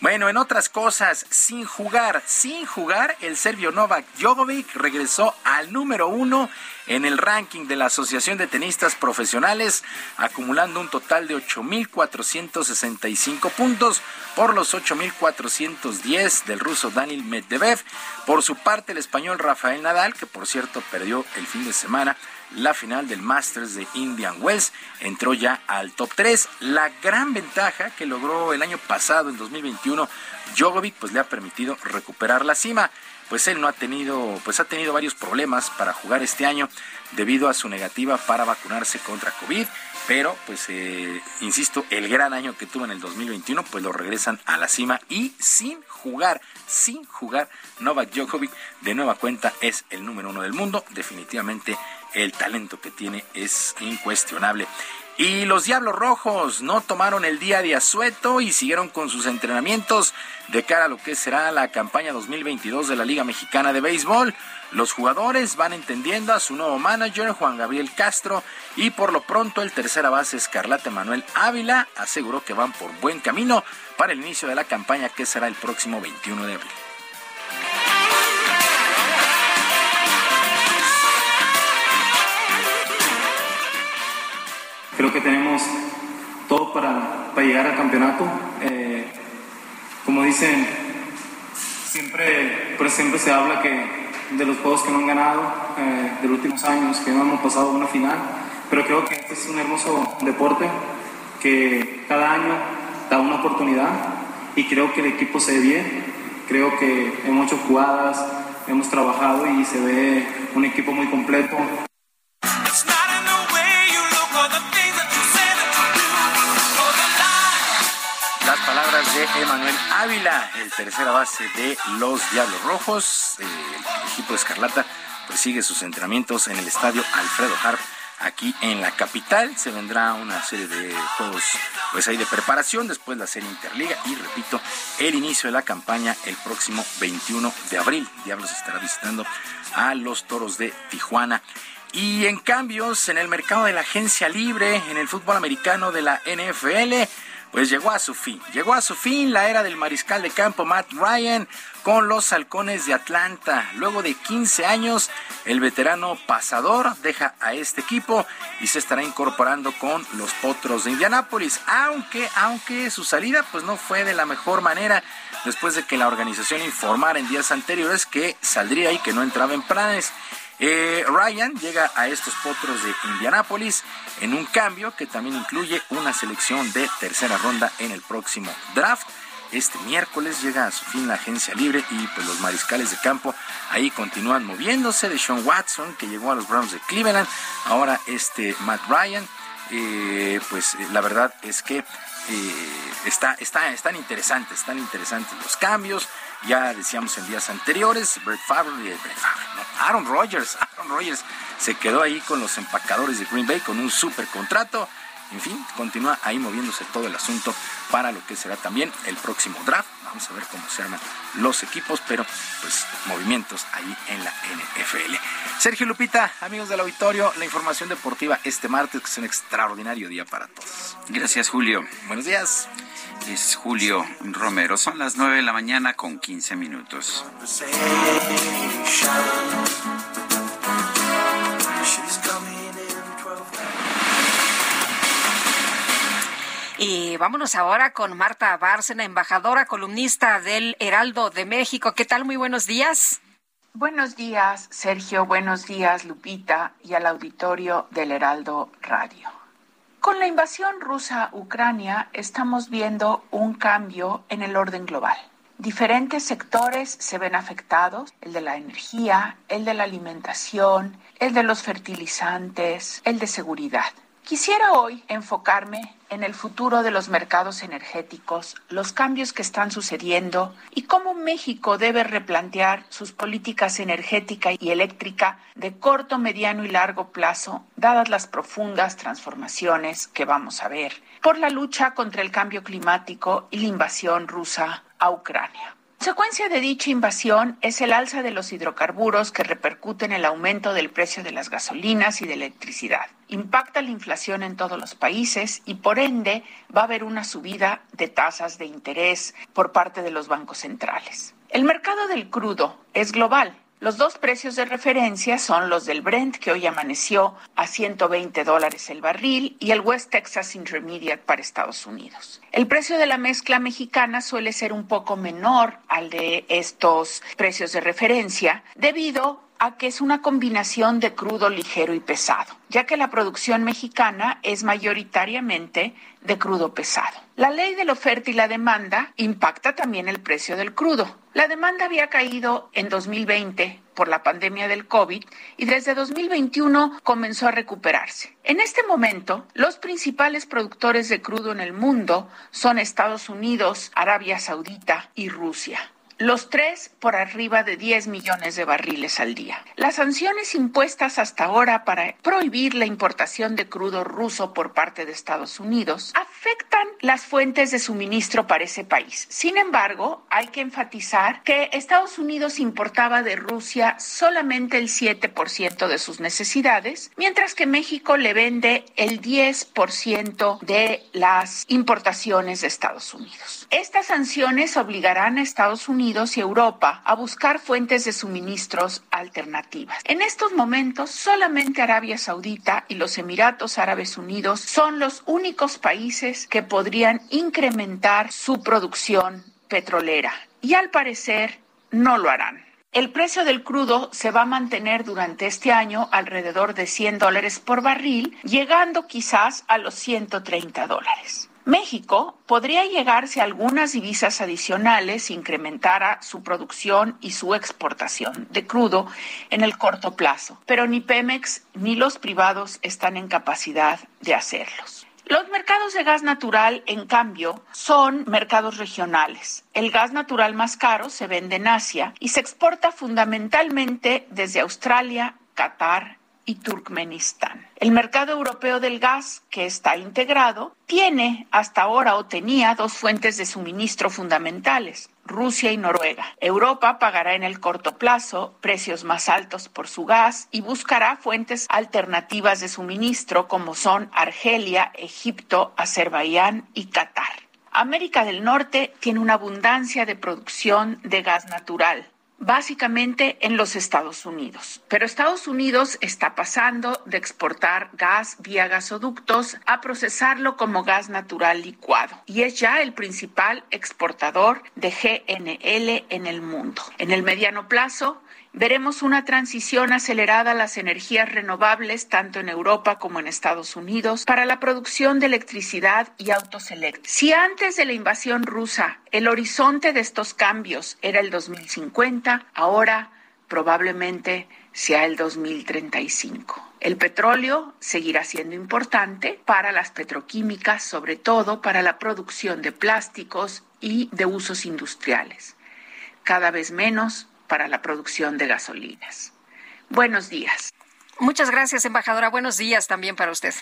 Bueno, en otras cosas, sin jugar, sin jugar, el serbio Novak Djokovic regresó al número uno en el ranking de la Asociación de Tenistas Profesionales, acumulando un total de 8.465 puntos por los 8.410 del ruso Daniel Medvedev. Por su parte, el español Rafael Nadal, que por cierto perdió el fin de semana, la final del Masters de Indian Wells. Entró ya al top 3. La gran ventaja que logró el año pasado, en 2021, Djokovic, pues le ha permitido recuperar la cima. Pues él no ha tenido, pues ha tenido varios problemas para jugar este año debido a su negativa para vacunarse contra COVID. Pero, pues, eh, insisto, el gran año que tuvo en el 2021, pues lo regresan a la cima y sin jugar, sin jugar, Novak Djokovic de nueva cuenta es el número uno del mundo. Definitivamente el talento que tiene es incuestionable. Y los Diablos Rojos no tomaron el día de asueto y siguieron con sus entrenamientos de cara a lo que será la campaña 2022 de la Liga Mexicana de Béisbol. Los jugadores van entendiendo a su nuevo manager, Juan Gabriel Castro, y por lo pronto el tercera base Escarlate Manuel Ávila aseguró que van por buen camino para el inicio de la campaña que será el próximo 21 de abril. Al campeonato. Eh, como dicen, siempre, pues siempre se habla que de los juegos que no han ganado eh, de los últimos años, que no hemos pasado una final, pero creo que este es un hermoso deporte que cada año da una oportunidad y creo que el equipo se ve bien, creo que hemos hecho jugadas, hemos trabajado y se ve un equipo muy completo. Ávila, el tercera base de los Diablos Rojos. Eh, el equipo de Escarlata pues sigue sus entrenamientos en el estadio Alfredo Harp aquí en la capital. Se vendrá una serie de juegos pues ahí de preparación, después la serie Interliga y repito, el inicio de la campaña el próximo 21 de abril. Diablos estará visitando a los Toros de Tijuana. Y en cambios en el mercado de la agencia libre, en el fútbol americano de la NFL, pues llegó a su fin. Llegó a su fin la era del mariscal de campo Matt Ryan con los halcones de Atlanta. Luego de 15 años, el veterano pasador deja a este equipo y se estará incorporando con los potros de Indianápolis. Aunque, aunque su salida pues no fue de la mejor manera después de que la organización informara en días anteriores que saldría y que no entraba en planes. Eh, Ryan llega a estos potros de Indianápolis en un cambio que también incluye una selección de tercera ronda en el próximo draft. Este miércoles llega a su fin la agencia libre y pues los mariscales de campo ahí continúan moviéndose de Sean Watson que llegó a los Browns de Cleveland, ahora este Matt Ryan, eh, pues eh, la verdad es que está, está, están interesantes, están interesantes los cambios. Ya decíamos en días anteriores, Brett Favre, eh, Aaron Rodgers, <laughs> Aaron Rodgers se quedó ahí con los empacadores de Green Bay con un super contrato. En fin, continúa ahí moviéndose todo el asunto para lo que será también el próximo draft. Vamos a ver cómo se arman los equipos, pero pues movimientos ahí en la NFL. Sergio Lupita, amigos del auditorio, la información deportiva este martes, que es un extraordinario día para todos. Gracias, Julio. Buenos días. Es Julio Romero. Son las 9 de la mañana con 15 minutos. Y vámonos ahora con Marta Bárcena, embajadora columnista del Heraldo de México. ¿Qué tal? Muy buenos días. Buenos días, Sergio. Buenos días, Lupita, y al auditorio del Heraldo Radio. Con la invasión rusa a Ucrania estamos viendo un cambio en el orden global. Diferentes sectores se ven afectados, el de la energía, el de la alimentación, el de los fertilizantes, el de seguridad. Quisiera hoy enfocarme en el futuro de los mercados energéticos, los cambios que están sucediendo y cómo México debe replantear sus políticas energética y eléctrica de corto, mediano y largo plazo, dadas las profundas transformaciones que vamos a ver por la lucha contra el cambio climático y la invasión rusa a Ucrania. Consecuencia de dicha invasión es el alza de los hidrocarburos que repercute en el aumento del precio de las gasolinas y de electricidad. Impacta la inflación en todos los países y por ende va a haber una subida de tasas de interés por parte de los bancos centrales. El mercado del crudo es global los dos precios de referencia son los del Brent, que hoy amaneció a 120 dólares el barril, y el West Texas Intermediate para Estados Unidos. El precio de la mezcla mexicana suele ser un poco menor al de estos precios de referencia debido a que es una combinación de crudo ligero y pesado, ya que la producción mexicana es mayoritariamente de crudo pesado. La ley de la oferta y la demanda impacta también el precio del crudo. La demanda había caído en 2020 por la pandemia del COVID y desde 2021 comenzó a recuperarse. En este momento, los principales productores de crudo en el mundo son Estados Unidos, Arabia Saudita y Rusia los tres por arriba de 10 millones de barriles al día. Las sanciones impuestas hasta ahora para prohibir la importación de crudo ruso por parte de Estados Unidos afectan las fuentes de suministro para ese país. Sin embargo, hay que enfatizar que Estados Unidos importaba de Rusia solamente el 7% de sus necesidades, mientras que México le vende el 10% de las importaciones de Estados Unidos. Estas sanciones obligarán a Estados Unidos y Europa a buscar fuentes de suministros alternativas. En estos momentos, solamente Arabia Saudita y los Emiratos Árabes Unidos son los únicos países que podrían incrementar su producción petrolera y al parecer no lo harán. El precio del crudo se va a mantener durante este año alrededor de 100 dólares por barril, llegando quizás a los 130 dólares. México podría llegarse a algunas divisas adicionales si incrementara su producción y su exportación de crudo en el corto plazo, pero ni Pemex ni los privados están en capacidad de hacerlos. Los mercados de gas natural, en cambio, son mercados regionales. El gas natural más caro se vende en Asia y se exporta fundamentalmente desde Australia, Qatar y Turkmenistán. El mercado europeo del gas, que está integrado, tiene hasta ahora o tenía dos fuentes de suministro fundamentales, Rusia y Noruega. Europa pagará en el corto plazo precios más altos por su gas y buscará fuentes alternativas de suministro como son Argelia, Egipto, Azerbaiyán y Qatar. América del Norte tiene una abundancia de producción de gas natural básicamente en los Estados Unidos. Pero Estados Unidos está pasando de exportar gas vía gasoductos a procesarlo como gas natural licuado y es ya el principal exportador de GNL en el mundo. En el mediano plazo, Veremos una transición acelerada a las energías renovables tanto en Europa como en Estados Unidos para la producción de electricidad y autos eléctricos. Si antes de la invasión rusa el horizonte de estos cambios era el 2050, ahora probablemente sea el 2035. El petróleo seguirá siendo importante para las petroquímicas, sobre todo para la producción de plásticos y de usos industriales. Cada vez menos para la producción de gasolinas. Buenos días. Muchas gracias, embajadora. Buenos días también para usted.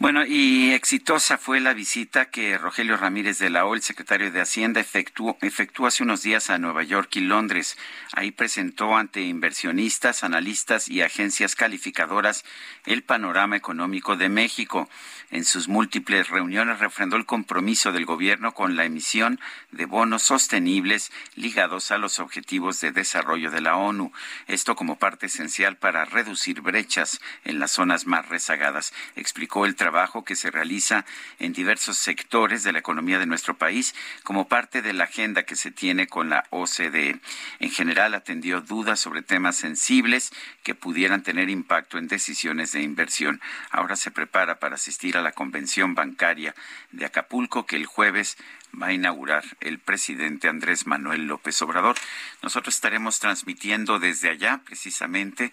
Bueno, y exitosa fue la visita que Rogelio Ramírez de la O, el secretario de Hacienda, efectuó, efectuó, hace unos días a Nueva York y Londres. Ahí presentó ante inversionistas, analistas y agencias calificadoras el panorama económico de México. En sus múltiples reuniones refrendó el compromiso del gobierno con la emisión de bonos sostenibles ligados a los objetivos de desarrollo de la ONU. Esto como parte esencial para reducir brechas en las zonas más rezagadas, explicó el trabajo que se realiza en diversos sectores de la economía de nuestro país como parte de la agenda que se tiene con la OCDE. En general atendió dudas sobre temas sensibles que pudieran tener impacto en decisiones de inversión. Ahora se prepara para asistir a la convención bancaria de Acapulco que el jueves va a inaugurar el presidente Andrés Manuel López Obrador. Nosotros estaremos transmitiendo desde allá, precisamente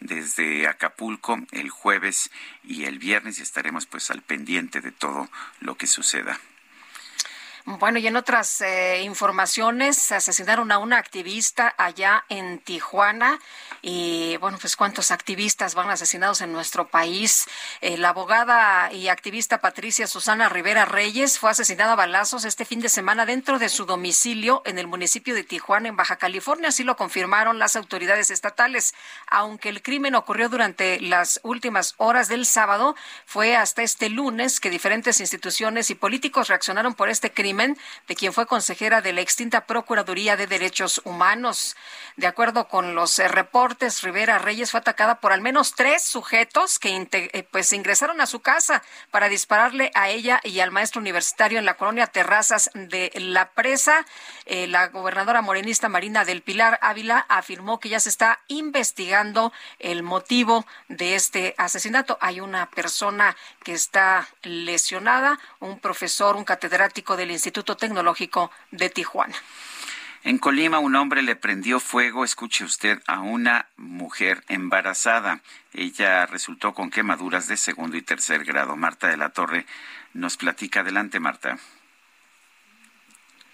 desde Acapulco, el jueves y el viernes y estaremos pues al pendiente de todo lo que suceda. Bueno, y en otras eh, informaciones, asesinaron a una activista allá en Tijuana. Y bueno, pues cuántos activistas van asesinados en nuestro país. Eh, la abogada y activista Patricia Susana Rivera Reyes fue asesinada a balazos este fin de semana dentro de su domicilio en el municipio de Tijuana, en Baja California. Así lo confirmaron las autoridades estatales. Aunque el crimen ocurrió durante las últimas horas del sábado, fue hasta este lunes que diferentes instituciones y políticos reaccionaron por este crimen de quien fue consejera de la extinta Procuraduría de Derechos Humanos. De acuerdo con los eh, reportes, Rivera Reyes fue atacada por al menos tres sujetos que eh, pues ingresaron a su casa para dispararle a ella y al maestro universitario en la colonia Terrazas de La Presa. Eh, la gobernadora morenista Marina del Pilar Ávila afirmó que ya se está investigando el motivo de este asesinato. Hay una persona que está lesionada, un profesor, un catedrático del Instituto Instituto Tecnológico de Tijuana. En Colima, un hombre le prendió fuego, escuche usted, a una mujer embarazada. Ella resultó con quemaduras de segundo y tercer grado. Marta de la Torre nos platica. Adelante, Marta.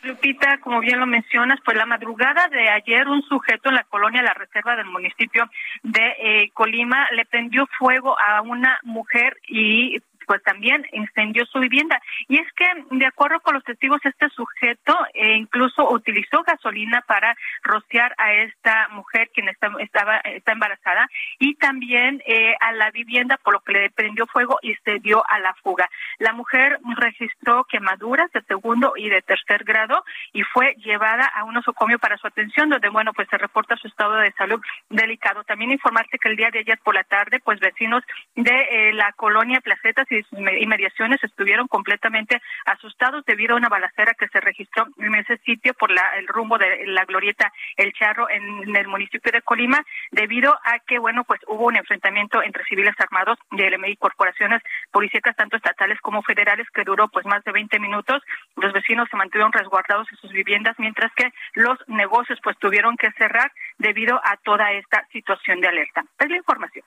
Lupita, como bien lo mencionas, pues la madrugada de ayer un sujeto en la colonia La Reserva del municipio de eh, Colima le prendió fuego a una mujer y pues también incendió su vivienda. Y es que, de acuerdo con los testigos, este sujeto eh, incluso utilizó gasolina para rociar a esta mujer quien está, estaba está embarazada y también eh, a la vivienda, por lo que le prendió fuego y se dio a la fuga. La mujer registró quemaduras de segundo y de tercer grado y fue llevada a un osocomio para su atención, donde, bueno, pues se reporta su estado de salud delicado. También informarse que el día de ayer por la tarde, pues vecinos de eh, la colonia Placetas y sus inmediaciones estuvieron completamente asustados debido a una balacera que se registró en ese sitio por la, el rumbo de la glorieta El Charro en, el municipio de Colima, debido a que, bueno, pues hubo un enfrentamiento entre civiles armados LMI corporaciones policíacas, tanto estatales como federales, que duró pues más de 20 minutos. Los vecinos se mantuvieron resguardados en sus viviendas, mientras que los negocios pues tuvieron que cerrar debido a toda esta situación de alerta. Es la información.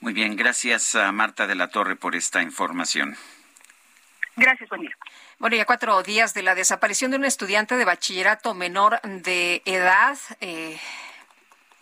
Muy bien, gracias a Marta de la Torre por esta información. Gracias, buen día. Bueno, ya cuatro días de la desaparición de un estudiante de bachillerato menor de edad. Eh,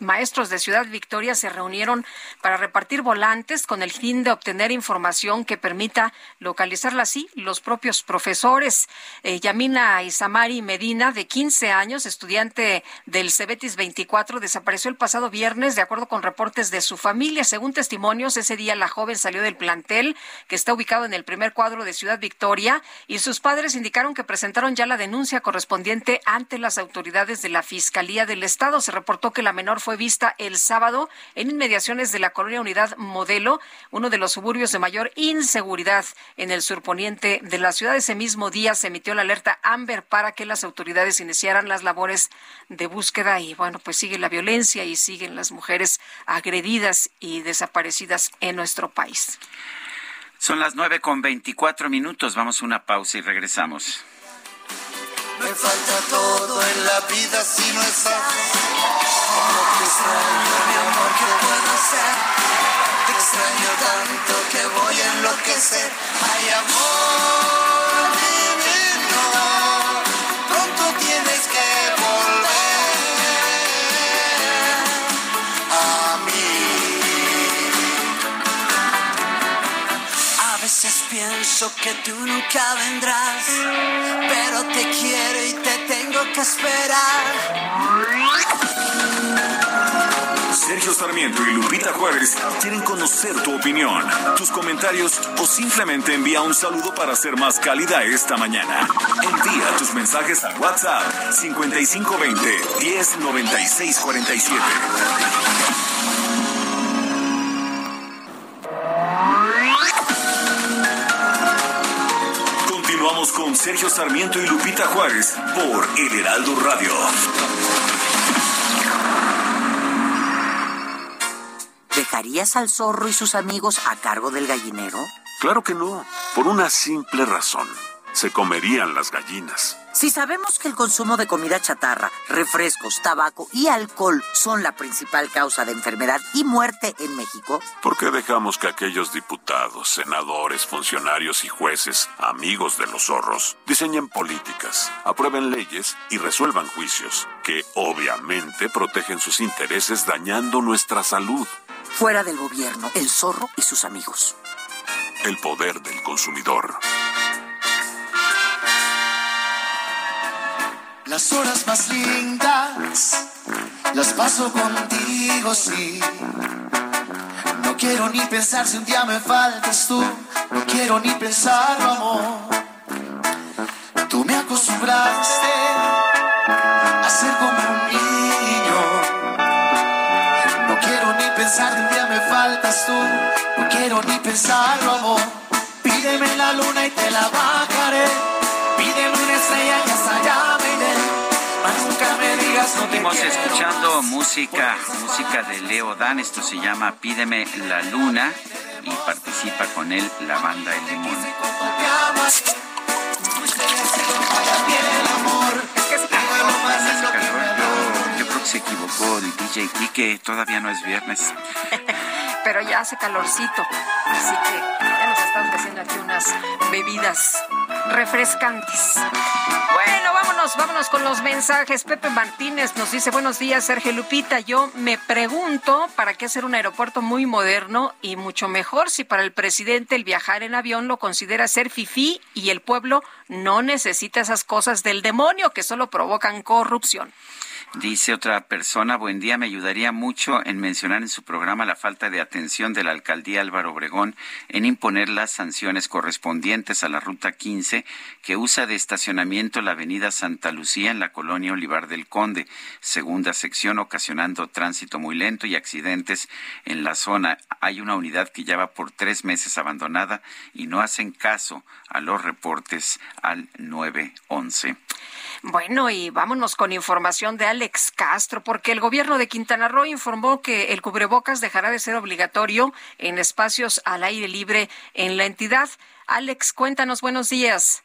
maestros de Ciudad Victoria se reunieron para repartir volantes con el fin de obtener información que permita localizarla así los propios profesores. Eh, Yamina Isamari Medina, de 15 años, estudiante del Cebetis 24, desapareció el pasado viernes de acuerdo con reportes de su familia. Según testimonios, ese día la joven salió del plantel que está ubicado en el primer cuadro de Ciudad Victoria y sus padres indicaron que presentaron ya la denuncia correspondiente ante las autoridades de la Fiscalía del Estado. Se reportó que la menor fue vista el sábado en inmediaciones de la colonia Unidad Modelo, uno de los suburbios de mayor inseguridad en el surponiente de la ciudad. Ese mismo día se emitió la alerta Amber para que las autoridades iniciaran las labores de búsqueda y bueno, pues sigue la violencia y siguen las mujeres agredidas y desaparecidas en nuestro país. Son las nueve con veinticuatro minutos. Vamos a una pausa y regresamos. Me falta todo en la vida si no estás. Como te extraño, mi amor, ¿qué puedo hacer? Te extraño tanto que voy a enloquecer. Ay, amor pienso que tú nunca vendrás, pero te quiero y te tengo que esperar. Sergio Sarmiento y Lupita Juárez quieren conocer tu opinión, tus comentarios o simplemente envía un saludo para ser más cálida esta mañana. Envía tus mensajes al WhatsApp 5520 109647. Sergio Sarmiento y Lupita Juárez por El Heraldo Radio. ¿Dejarías al zorro y sus amigos a cargo del gallinero? Claro que no, por una simple razón. Se comerían las gallinas. Si sabemos que el consumo de comida chatarra, refrescos, tabaco y alcohol son la principal causa de enfermedad y muerte en México, ¿por qué dejamos que aquellos diputados, senadores, funcionarios y jueces, amigos de los zorros, diseñen políticas, aprueben leyes y resuelvan juicios que obviamente protegen sus intereses dañando nuestra salud? Fuera del gobierno, el zorro y sus amigos. El poder del consumidor. Las horas más lindas las paso contigo, sí. No quiero ni pensar si un día me faltas tú. No quiero ni pensarlo, amor. Tú me acostumbraste a ser como un niño. No quiero ni pensar si un día me faltas tú. No quiero ni pensarlo, amor. Seguimos escuchando música, música de Leo Dan. Esto se llama Pídeme la Luna y participa con él la banda El Limón. Se equivocó el DJ Kike. Todavía no es viernes. <laughs> Pero ya hace calorcito. Así que ya nos están ofreciendo aquí unas bebidas refrescantes. Bueno, vámonos, vámonos con los mensajes. Pepe Martínez nos dice, buenos días, Sergio Lupita. Yo me pregunto, ¿para qué hacer un aeropuerto muy moderno y mucho mejor si para el presidente el viajar en avión lo considera ser fifí y el pueblo no necesita esas cosas del demonio que solo provocan corrupción? Dice otra persona, buen día, me ayudaría mucho en mencionar en su programa la falta de atención de la alcaldía Álvaro Obregón en imponer las sanciones correspondientes a la Ruta 15 que usa de estacionamiento la avenida Santa Lucía en la colonia Olivar del Conde, segunda sección, ocasionando tránsito muy lento y accidentes en la zona. Hay una unidad que ya va por tres meses abandonada y no hacen caso a los reportes al 911. Bueno, y vámonos con información de Alex Castro, porque el gobierno de Quintana Roo informó que el cubrebocas dejará de ser obligatorio en espacios al aire libre en la entidad. Alex, cuéntanos, buenos días.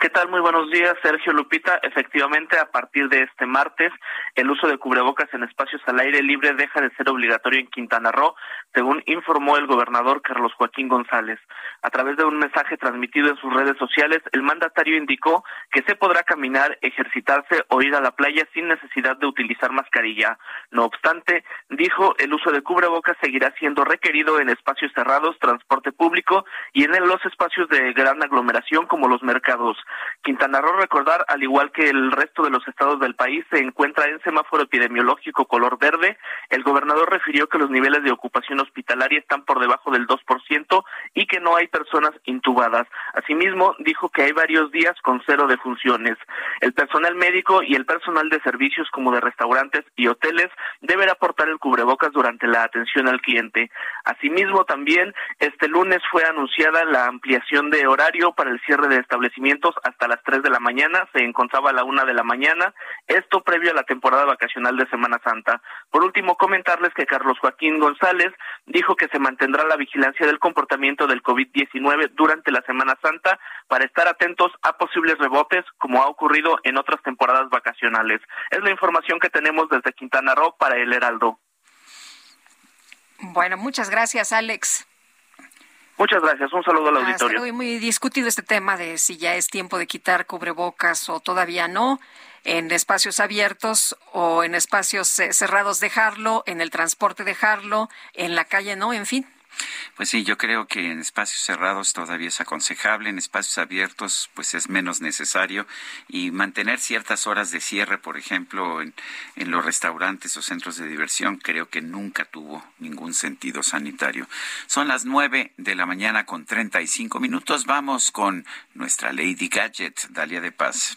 ¿Qué tal? Muy buenos días, Sergio Lupita. Efectivamente, a partir de este martes, el uso de cubrebocas en espacios al aire libre deja de ser obligatorio en Quintana Roo, según informó el gobernador Carlos Joaquín González. A través de un mensaje transmitido en sus redes sociales, el mandatario indicó que se podrá caminar, ejercitarse o ir a la playa sin necesidad de utilizar mascarilla. No obstante, dijo, el uso de cubrebocas seguirá siendo requerido en espacios cerrados, transporte público y en los espacios de gran aglomeración como los mercados. Quintana Roo, recordar, al igual que el resto de los estados del país, se encuentra en semáforo epidemiológico color verde. El gobernador refirió que los niveles de ocupación hospitalaria están por debajo del 2% y que no hay personas intubadas. Asimismo, dijo que hay varios días con cero defunciones. El personal médico y el personal de servicios como de restaurantes y hoteles deberá portar el cubrebocas durante la atención al cliente. Asimismo, también este lunes fue anunciada la ampliación de horario para el cierre de establecimientos hasta las 3 de la mañana, se encontraba a la 1 de la mañana, esto previo a la temporada vacacional de Semana Santa. Por último, comentarles que Carlos Joaquín González dijo que se mantendrá la vigilancia del comportamiento del COVID-19 durante la Semana Santa para estar atentos a posibles rebotes como ha ocurrido en otras temporadas vacacionales. Es la información que tenemos desde Quintana Roo para el Heraldo. Bueno, muchas gracias, Alex. Muchas gracias. Un saludo al auditorio. luego. Y muy discutido este tema de si ya es tiempo de quitar cubrebocas o todavía no. En espacios abiertos o en espacios eh, cerrados dejarlo, en el transporte dejarlo, en la calle no, en fin. Pues sí, yo creo que en espacios cerrados todavía es aconsejable, en espacios abiertos pues es menos necesario y mantener ciertas horas de cierre, por ejemplo, en, en los restaurantes o centros de diversión, creo que nunca tuvo ningún sentido sanitario. Son las nueve de la mañana con 35 minutos. Vamos con nuestra Lady Gadget, Dalia de Paz.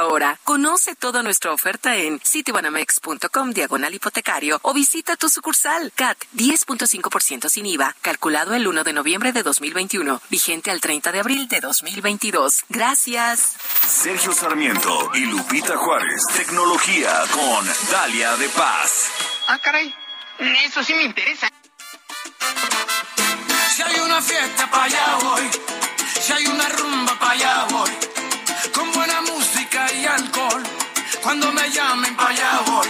ahora. Conoce toda nuestra oferta en citibanamex.com diagonal hipotecario o visita tu sucursal CAT 10.5% sin IVA, calculado el 1 de noviembre de 2021, vigente al 30 de abril de 2022. Gracias. Sergio Sarmiento y Lupita Juárez. Tecnología con Dalia de Paz. Ah, caray. Eso sí me interesa. Si hay una fiesta para allá voy. Si hay una rumba para allá voy. Cuando me llamen para allá voy.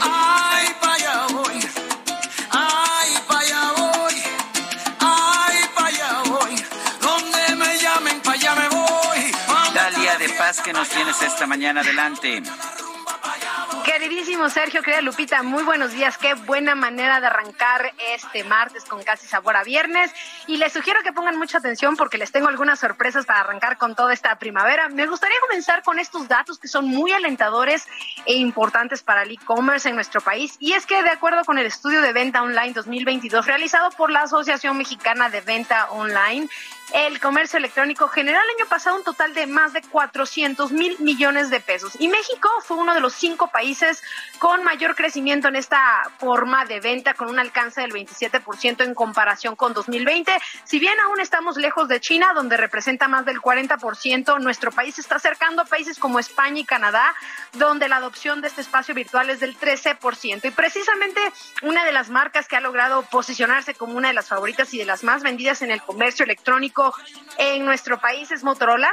Ay, para allá voy. Ay, para allá voy. Ay, para allá voy. Donde me llamen para allá me voy. Dalia de Paz, que nos tienes esta mañana adelante. Queridísimo Sergio, querida Lupita, muy buenos días. Qué buena manera de arrancar este martes con casi sabor a viernes. Y les sugiero que pongan mucha atención porque les tengo algunas sorpresas para arrancar con toda esta primavera. Me gustaría comenzar con estos datos que son muy alentadores e importantes para el e-commerce en nuestro país. Y es que de acuerdo con el estudio de venta online 2022 realizado por la Asociación Mexicana de Venta Online, el comercio electrónico generó el año pasado un total de más de 400 mil millones de pesos. Y México fue uno de los cinco países con mayor crecimiento en esta forma de venta, con un alcance del 27% en comparación con 2020. Si bien aún estamos lejos de China, donde representa más del 40%, nuestro país está acercando a países como España y Canadá, donde la adopción de este espacio virtual es del 13%. Y precisamente una de las marcas que ha logrado posicionarse como una de las favoritas y de las más vendidas en el comercio electrónico en nuestro país es Motorola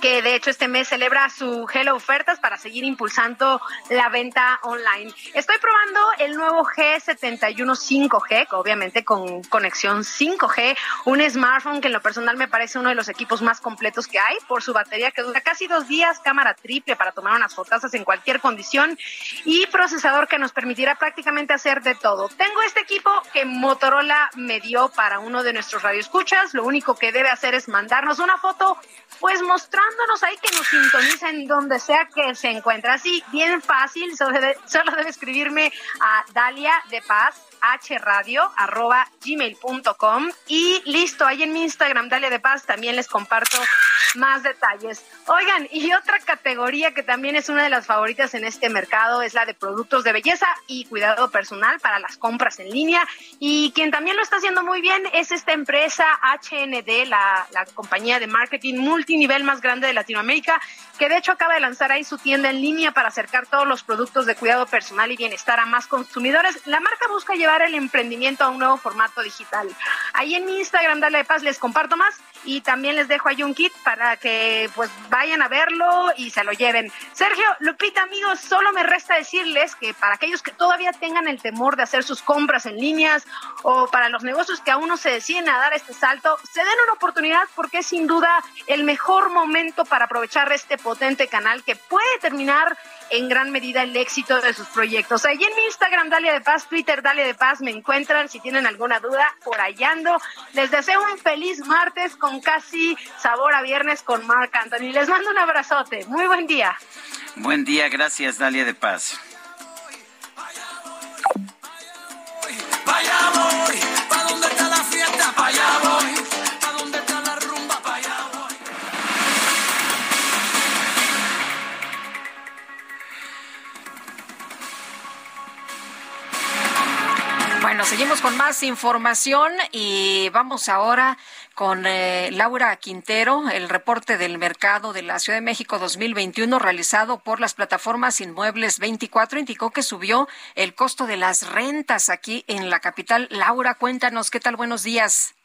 que de hecho este mes celebra su Hello Ofertas para seguir impulsando la venta online. Estoy probando el nuevo G71 5G, obviamente con conexión 5G, un smartphone que en lo personal me parece uno de los equipos más completos que hay por su batería que dura casi dos días, cámara triple para tomar unas fotazas en cualquier condición y procesador que nos permitirá prácticamente hacer de todo. Tengo este equipo que Motorola me dio para uno de nuestros radioescuchas. Lo único que debe hacer es mandarnos una foto, pues mostrando dándonos ahí que nos sintonicen donde sea que se encuentre. Así, bien fácil, solo debe, solo debe escribirme a Dalia de Paz hradio arroba gmail.com y listo, ahí en mi Instagram, Dalia de Paz, también les comparto más detalles. Oigan, y otra categoría que también es una de las favoritas en este mercado es la de productos de belleza y cuidado personal para las compras en línea. Y quien también lo está haciendo muy bien es esta empresa HND, la, la compañía de marketing multinivel más grande de Latinoamérica, que de hecho acaba de lanzar ahí su tienda en línea para acercar todos los productos de cuidado personal y bienestar a más consumidores. La marca busca llevar el emprendimiento a un nuevo formato digital. Ahí en mi Instagram, Dale de Paz, les comparto más y también les dejo ahí un kit para que pues vayan a verlo y se lo lleven. Sergio, Lupita, amigos, solo me resta decirles que para aquellos que todavía tengan el temor de hacer sus compras en líneas o para los negocios que aún no se deciden a dar este salto, se den una oportunidad porque es sin duda el mejor momento para aprovechar este potente canal que puede terminar en gran medida el éxito de sus proyectos. Ahí en mi Instagram, Dalia de Paz, Twitter, Dalia de Paz, me encuentran. Si tienen alguna duda, por allá ando. Les deseo un feliz martes con casi sabor a viernes con Marc Anthony. Les mando un abrazote. Muy buen día. Buen día, gracias, Dalia de Paz. Vaya voy, ¿pa dónde está la fiesta? Pa' allá voy. Bueno, seguimos con más información y vamos ahora con eh, Laura Quintero, el reporte del mercado de la Ciudad de México 2021 realizado por las plataformas Inmuebles 24 indicó que subió el costo de las rentas aquí en la capital. Laura, cuéntanos, ¿qué tal? Buenos días.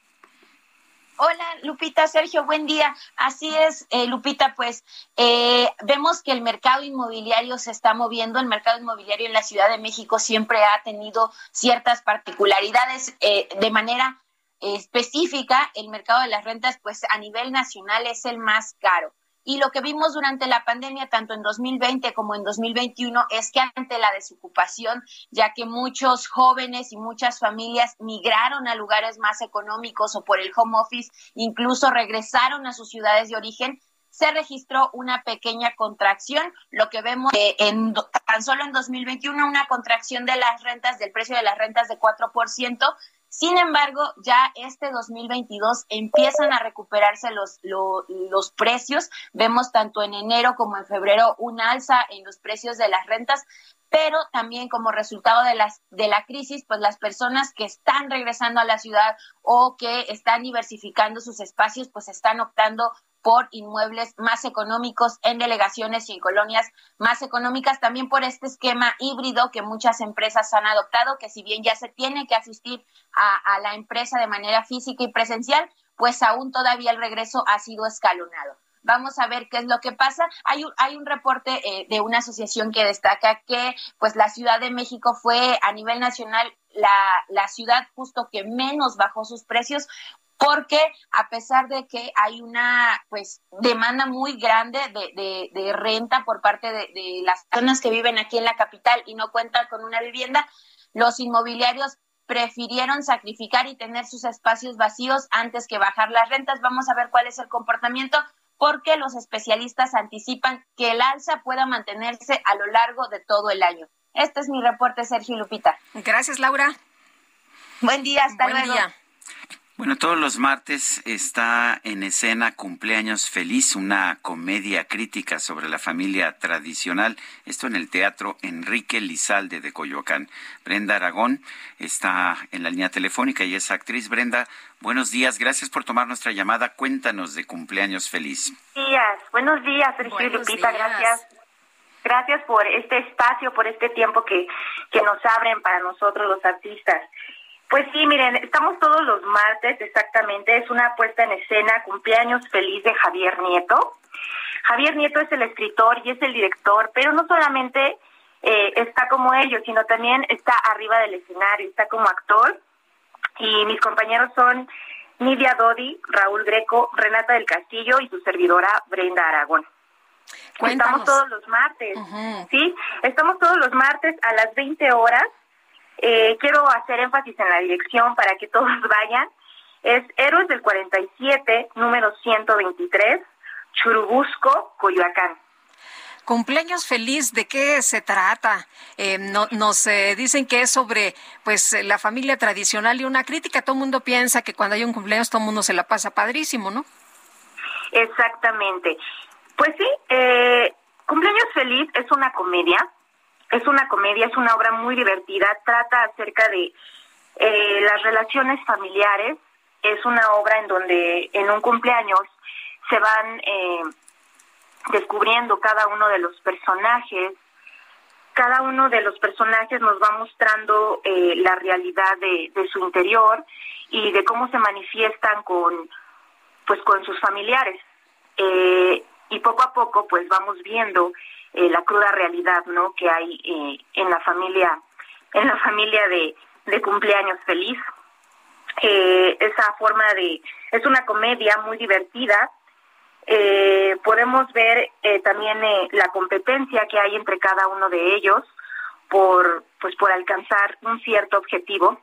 Hola, Lupita, Sergio, buen día. Así es, eh, Lupita, pues eh, vemos que el mercado inmobiliario se está moviendo. El mercado inmobiliario en la Ciudad de México siempre ha tenido ciertas particularidades eh, de manera específica. El mercado de las rentas, pues a nivel nacional es el más caro. Y lo que vimos durante la pandemia, tanto en 2020 como en 2021, es que ante la desocupación, ya que muchos jóvenes y muchas familias migraron a lugares más económicos o por el home office, incluso regresaron a sus ciudades de origen, se registró una pequeña contracción, lo que vemos en tan solo en 2021 una contracción de las rentas del precio de las rentas de 4%, sin embargo, ya este 2022 empiezan a recuperarse los, los, precios. Vemos tanto en enero como en febrero un alza en los precios de las rentas, pero también como resultado de, las, de la crisis, pues las personas que están regresando a la ciudad o que están diversificando sus espacios, pues están optando por inmuebles más económicos en delegaciones y en colonias más económicas, también por este esquema híbrido que muchas empresas han adoptado, que si bien ya se tiene que asistir a, la empresa de manera física y presencial, pues aún todavía el regreso ha sido escalonado. Vamos a ver qué es lo que pasa. Hay un, hay un reporte eh, de una asociación que destaca que pues la Ciudad de México fue a nivel nacional la, la, ciudad justo que menos bajó sus precios porque a pesar de que hay una pues demanda muy grande de, de, renta por parte de, de, las personas que viven aquí en la capital y no cuentan con una vivienda, los inmobiliarios prefirieron sacrificar y tener sus espacios vacíos antes que bajar las rentas. Vamos a ver cuál es el comportamiento porque los especialistas anticipan que el alza pueda mantenerse a lo largo de todo el año. Este es mi reporte, Sergio Lupita. Gracias, Laura. Buen día, hasta Buen luego. Día. Bueno, todos los martes está en escena Cumpleaños Feliz, una comedia crítica sobre la familia tradicional. Esto en el Teatro Enrique Lizalde de Coyoacán. Brenda Aragón está en la línea telefónica y es actriz. Brenda, buenos días. Gracias por tomar nuestra llamada. Cuéntanos de Cumpleaños Feliz. Buenos días. Buenos días, Sergio Lupita. Gracias. Gracias por este espacio, por este tiempo que, que nos abren para nosotros los artistas. Pues sí, miren, estamos todos los martes exactamente, es una puesta en escena, cumpleaños feliz de Javier Nieto. Javier Nieto es el escritor y es el director, pero no solamente eh, está como ellos, sino también está arriba del escenario, está como actor. Y mis compañeros son Nidia Dodi, Raúl Greco, Renata del Castillo y su servidora Brenda Aragón. Estamos todos los martes, ¿sí? Estamos todos los martes a las 20 horas eh, quiero hacer énfasis en la dirección para que todos <laughs> vayan. Es Héroes del 47, número 123, Churubusco, Coyoacán. Cumpleaños feliz, ¿de qué se trata? Eh, no, nos eh, dicen que es sobre pues la familia tradicional y una crítica. Todo el mundo piensa que cuando hay un cumpleaños todo el mundo se la pasa padrísimo, ¿no? Exactamente. Pues sí, Cumpleaños feliz es una comedia es una comedia, es una obra muy divertida, trata acerca de eh, las relaciones familiares, es una obra en donde en un cumpleaños se van eh, descubriendo cada uno de los personajes, cada uno de los personajes nos va mostrando eh, la realidad de, su interior y de cómo se manifiestan con pues con sus familiares. Y poco a poco pues vamos viendo eh, la cruda realidad no que hay eh, en la familia en la familia de, cumpleaños feliz. Eh, esa forma de es una comedia muy divertida. Podemos ver también la competencia que hay entre cada uno de ellos por pues por alcanzar un cierto objetivo.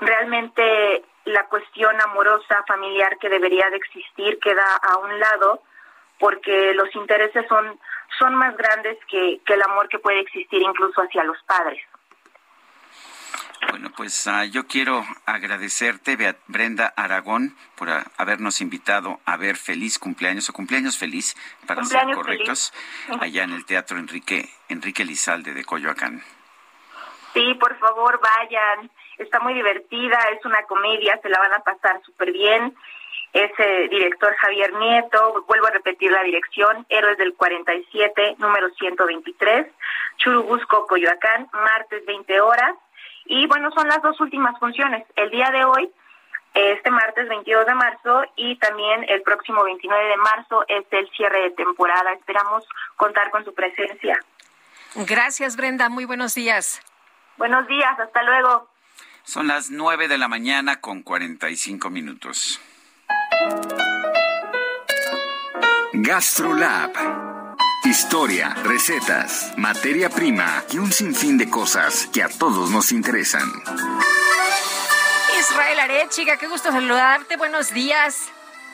Realmente la cuestión amorosa familiar que debería de existir queda a un lado porque los intereses son, son más grandes que, el amor que puede existir incluso hacia los padres. Bueno, pues ah, yo quiero agradecerte, Brenda Aragón, por habernos invitado a ver Feliz Cumpleaños o Cumpleaños Feliz, para ser correctos, allá en el Teatro Enrique, Enrique Lizalde de Coyoacán. Sí, por favor, vayan. Está muy divertida, es una comedia, se la van a pasar súper bien es el director Javier Nieto, vuelvo a repetir la dirección, Héroes del 47, número 123, Churubusco, Coyoacán, martes 20 horas. Y bueno, son las dos últimas funciones. El día de hoy, este martes 22 de marzo y también el próximo 29 de marzo es el cierre de temporada. Esperamos contar con su presencia. Gracias, Brenda. Muy buenos días. Buenos días. Hasta luego. Son las 9 de la mañana con 45 minutos. GastroLab. Historia, recetas, materia prima y un sinfín de cosas que a todos nos interesan. Israel Arechiga, qué gusto saludarte. Buenos días.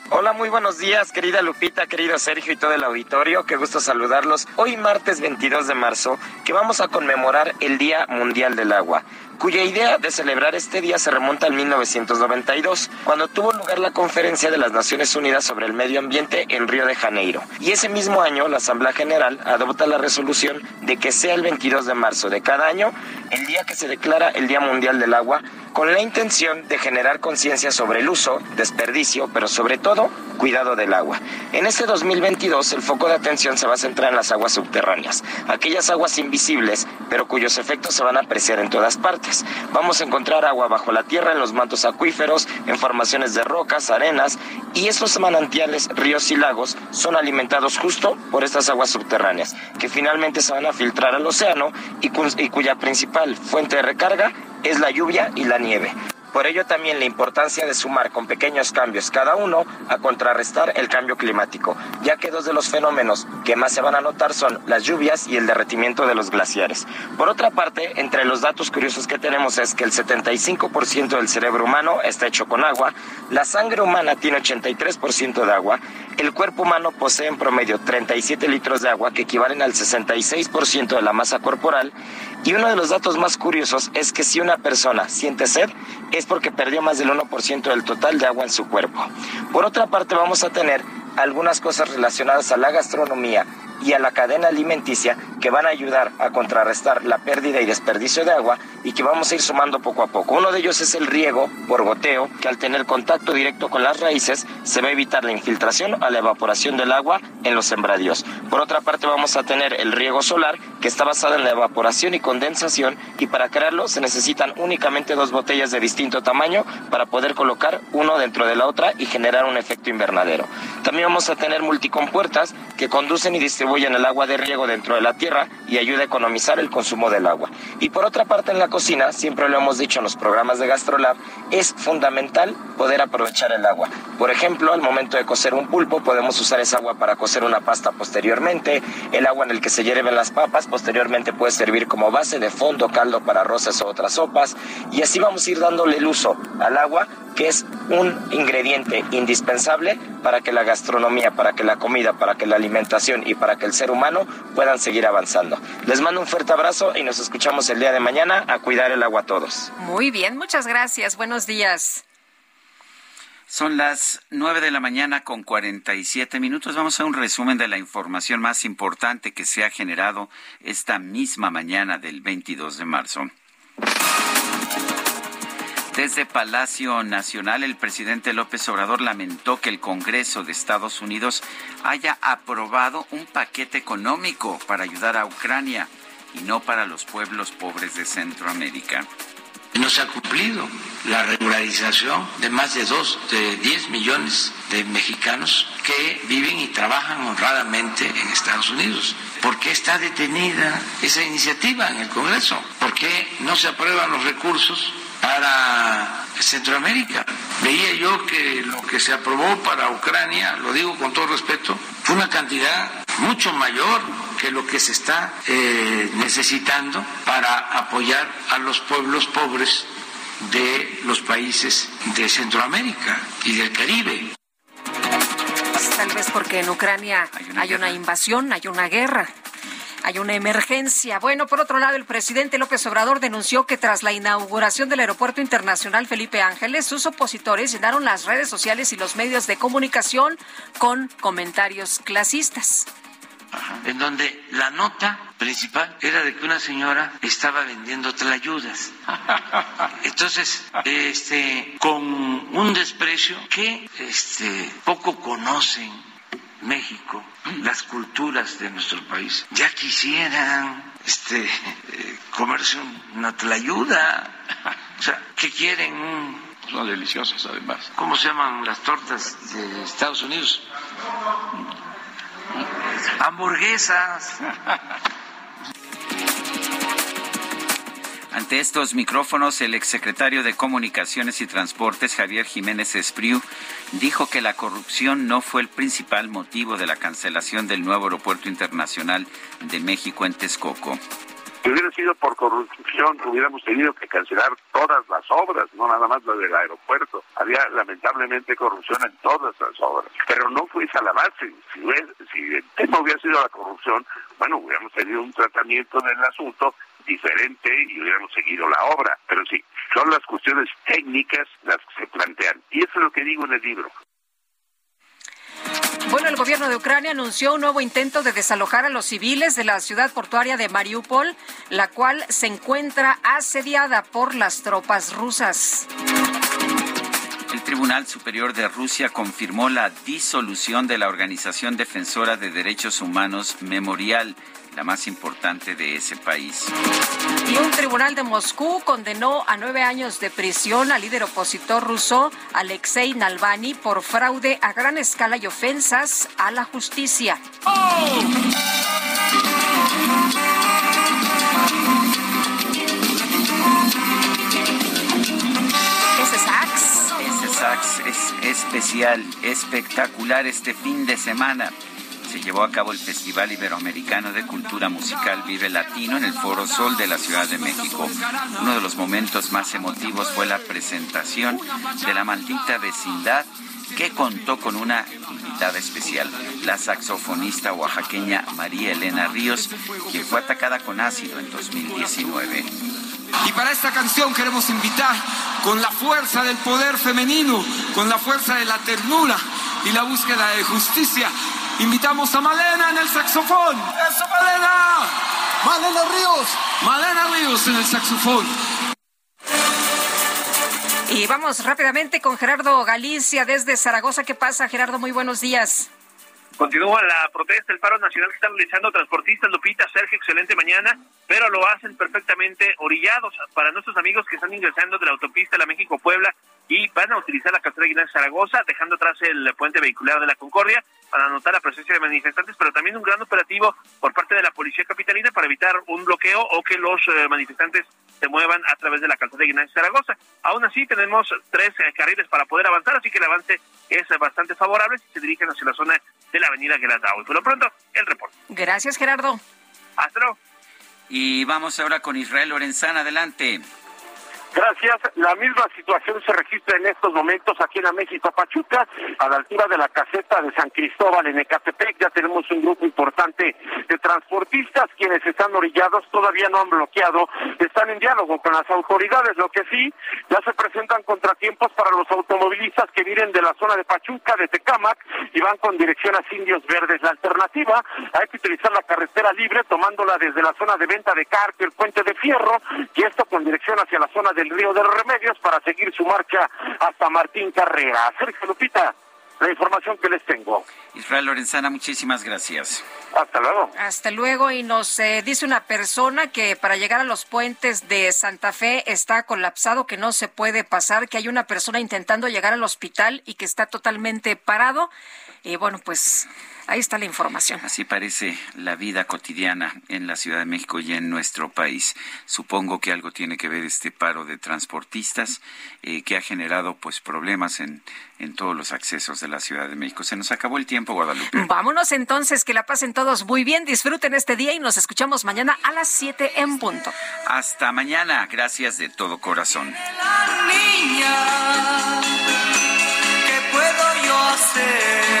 Hola, muy buenos días, querida Lupita, querido Sergio y todo el auditorio. Qué gusto saludarlos. Hoy martes 22 de marzo, que vamos a conmemorar el Día Mundial del Agua cuya idea de celebrar este día se remonta al 1992, cuando tuvo lugar la Conferencia de las Naciones Unidas sobre el Medio Ambiente en Río de Janeiro. Y ese mismo año, la Asamblea General adopta la resolución de que sea el 22 de marzo de cada año el día que se declara el Día Mundial del Agua, con la intención de generar conciencia sobre el uso, desperdicio, pero sobre todo cuidado del agua. En este 2022 el foco de atención se va a centrar en las aguas subterráneas, aquellas aguas invisibles, pero cuyos efectos se van a apreciar en todas partes. Vamos a encontrar agua bajo la tierra, en los mantos acuíferos, en formaciones de rocas, arenas, y esos manantiales, ríos y lagos son alimentados justo por estas aguas subterráneas, que finalmente se van a filtrar al océano y, y cuya principal fuente de recarga es la lluvia y la nieve. Por ello también la importancia de sumar con pequeños cambios cada uno a contrarrestar el cambio climático, ya que dos de los fenómenos que más se van a notar son las lluvias y el derretimiento de los glaciares. Por otra parte, entre los datos curiosos que tenemos es que el 75% del cerebro humano está hecho con agua, la sangre humana tiene 83% de agua, el cuerpo humano posee en promedio 37 litros de agua que equivalen al 66% de la masa corporal y uno de los datos más curiosos es que si una persona siente sed, porque perdió más del 1% del total de agua en su cuerpo. Por otra parte, vamos a tener algunas cosas relacionadas a la gastronomía y a la cadena alimenticia que van a ayudar a contrarrestar la pérdida y desperdicio de agua y que vamos a ir sumando poco a poco. Uno de ellos es el riego por goteo, que al tener contacto directo con las raíces se va a evitar la infiltración a la evaporación del agua en los sembradíos. Por otra parte vamos a tener el riego solar, que está basado en la evaporación y condensación y para crearlo se necesitan únicamente dos botellas de distinto tamaño para poder colocar uno dentro de la otra y generar un efecto invernadero. También vamos a tener multicompuertas que conducen y distribuyen el agua de riego dentro de la tierra y ayuda a economizar el consumo del agua. Y por otra parte en la cocina, siempre lo hemos dicho en los programas de GastroLab, es fundamental poder aprovechar el agua. Por ejemplo, al momento de cocer un pulpo podemos usar esa agua para cocer una pasta posteriormente, el agua en el que se hierven las papas posteriormente puede servir como base de fondo, caldo para arroces o otras sopas y así vamos a ir dándole el uso al agua que es un ingrediente indispensable para que la gastronomía, para que la comida, para que la alimentación y para que el ser humano puedan seguir avanzando. Les mando un fuerte abrazo y nos escuchamos el día de mañana a cuidar el agua a todos. Muy bien, muchas gracias. Buenos días. Son las nueve de la mañana con 47 minutos. Vamos a un resumen de la información más importante que se ha generado esta misma mañana del 22 de marzo. Desde Palacio Nacional, el presidente López Obrador lamentó que el Congreso de Estados Unidos haya aprobado un paquete económico para ayudar a Ucrania y no para los pueblos pobres de Centroamérica. No se ha cumplido la regularización de más de dos, de 10 millones de mexicanos que viven y trabajan honradamente en Estados Unidos. ¿Por qué está detenida esa iniciativa en el Congreso? ¿Por qué no se aprueban los recursos para Centroamérica. Veía yo que lo que se aprobó para Ucrania, lo digo con todo respeto, fue una cantidad mucho mayor que lo que se está eh, necesitando para apoyar a los pueblos pobres de los países de Centroamérica y del Caribe. Tal vez porque en Ucrania hay una, hay una invasión, hay una guerra. Hay una emergencia. Bueno, por otro lado, el presidente López Obrador denunció que tras la inauguración del Aeropuerto Internacional Felipe Ángeles, sus opositores llenaron las redes sociales y los medios de comunicación con comentarios clasistas. En donde la nota principal era de que una señora estaba vendiendo tlayudas. <laughs> Entonces, este, con un desprecio que este, poco conocen México, las culturas de nuestro país. Ya quisieran este, eh, comerse una tlayuda. <laughs> O sea, ¿qué quieren? Son deliciosas además. ¿Cómo se llaman las tortas de Estados Unidos? Hamburguesas. <laughs> Ante estos micrófonos, el exsecretario de Comunicaciones y Transportes, Javier Jiménez Espriu, dijo que la corrupción no fue el principal motivo de la cancelación del nuevo aeropuerto internacional de México en Texcoco. Si hubiera sido por corrupción, hubiéramos tenido que cancelar todas las obras, no nada más la del aeropuerto. Había lamentablemente corrupción en todas las obras, pero no fue esa la base. Si, si el tema hubiera sido la corrupción, bueno, hubiéramos tenido un tratamiento del asunto diferente y hubiéramos seguido la obra. Pero sí, son las cuestiones técnicas las que se plantean. Y eso es lo que digo en el libro. Bueno, el gobierno de Ucrania anunció un nuevo intento de desalojar a los civiles de la ciudad portuaria de Mariupol, la cual se encuentra asediada por las tropas rusas. El Tribunal Superior de Rusia confirmó la disolución de la Organización Defensora de Derechos Humanos Memorial la más importante de ese país. Y un tribunal de Moscú condenó a nueve años de prisión al líder opositor ruso Alexei Navalny por fraude a gran escala y ofensas a la justicia. Ese sax. Ese sax es especial, espectacular este fin de semana se llevó a cabo el Festival Iberoamericano de Cultura Musical Vive Latino en el Foro Sol de la Ciudad de México. Uno de los momentos más emotivos fue la presentación de la maldita vecindad que contó con una invitada especial, la saxofonista oaxaqueña María Elena Ríos, quien fue atacada con ácido en 2019. Y para esta canción queremos invitar con la fuerza del poder femenino, con la fuerza de la ternura y la búsqueda de justicia, Invitamos a Malena en el saxofón. ¡Eso, Malena! Malena Ríos. Malena Ríos en el saxofón. Y vamos rápidamente con Gerardo Galicia desde Zaragoza. ¿Qué pasa, Gerardo? Muy buenos días. Continúa la protesta, el paro nacional que están realizando transportistas, Lupita, Sergio, excelente mañana, pero lo hacen perfectamente orillados para nuestros amigos que están ingresando de la autopista La México-Puebla y van a utilizar la carretera Guinea Zaragoza, dejando atrás el puente vehicular de la Concordia para anotar la presencia de manifestantes, pero también un gran operativo por parte de la Policía Capitalina para evitar un bloqueo o que los eh, manifestantes se muevan a través de la carretera Guinea Zaragoza. Aún así, tenemos tres eh, carriles para poder avanzar, así que el avance es bastante favorable si se dirigen hacia la zona de la avenida Guelatao. Y por lo pronto, el reporte. Gracias, Gerardo. Hasta luego. Y vamos ahora con Israel Lorenzana. Adelante. Gracias. La misma situación se registra en estos momentos aquí en la México Pachuca, a la altura de la caseta de San Cristóbal en Ecatepec. Ya tenemos un grupo importante de transportistas quienes están orillados, todavía no han bloqueado, están en diálogo con las autoridades. Lo que sí, ya se presentan contratiempos para los automovilistas que vienen de la zona de Pachuca, de Tecámac, y van con dirección a Indios Verdes. La alternativa, hay que utilizar la carretera libre, tomándola desde la zona de venta de carpio, el puente de fierro, y esto con dirección hacia la zona de el Río de los Remedios para seguir su marcha hasta Martín Carrera. Sergio Lupita, la información que les tengo. Israel Lorenzana, muchísimas gracias. Hasta luego. Hasta luego. Y nos eh, dice una persona que para llegar a los puentes de Santa Fe está colapsado, que no se puede pasar, que hay una persona intentando llegar al hospital y que está totalmente parado. Y bueno, pues Ahí está la información. Así parece la vida cotidiana en la Ciudad de México y en nuestro país. Supongo que algo tiene que ver este paro de transportistas eh, que ha generado pues problemas en, en todos los accesos de la Ciudad de México. Se nos acabó el tiempo, Guadalupe. Vámonos entonces, que la pasen todos muy bien, disfruten este día y nos escuchamos mañana a las 7 en punto. Hasta mañana, gracias de todo corazón. ¿qué puedo yo hacer?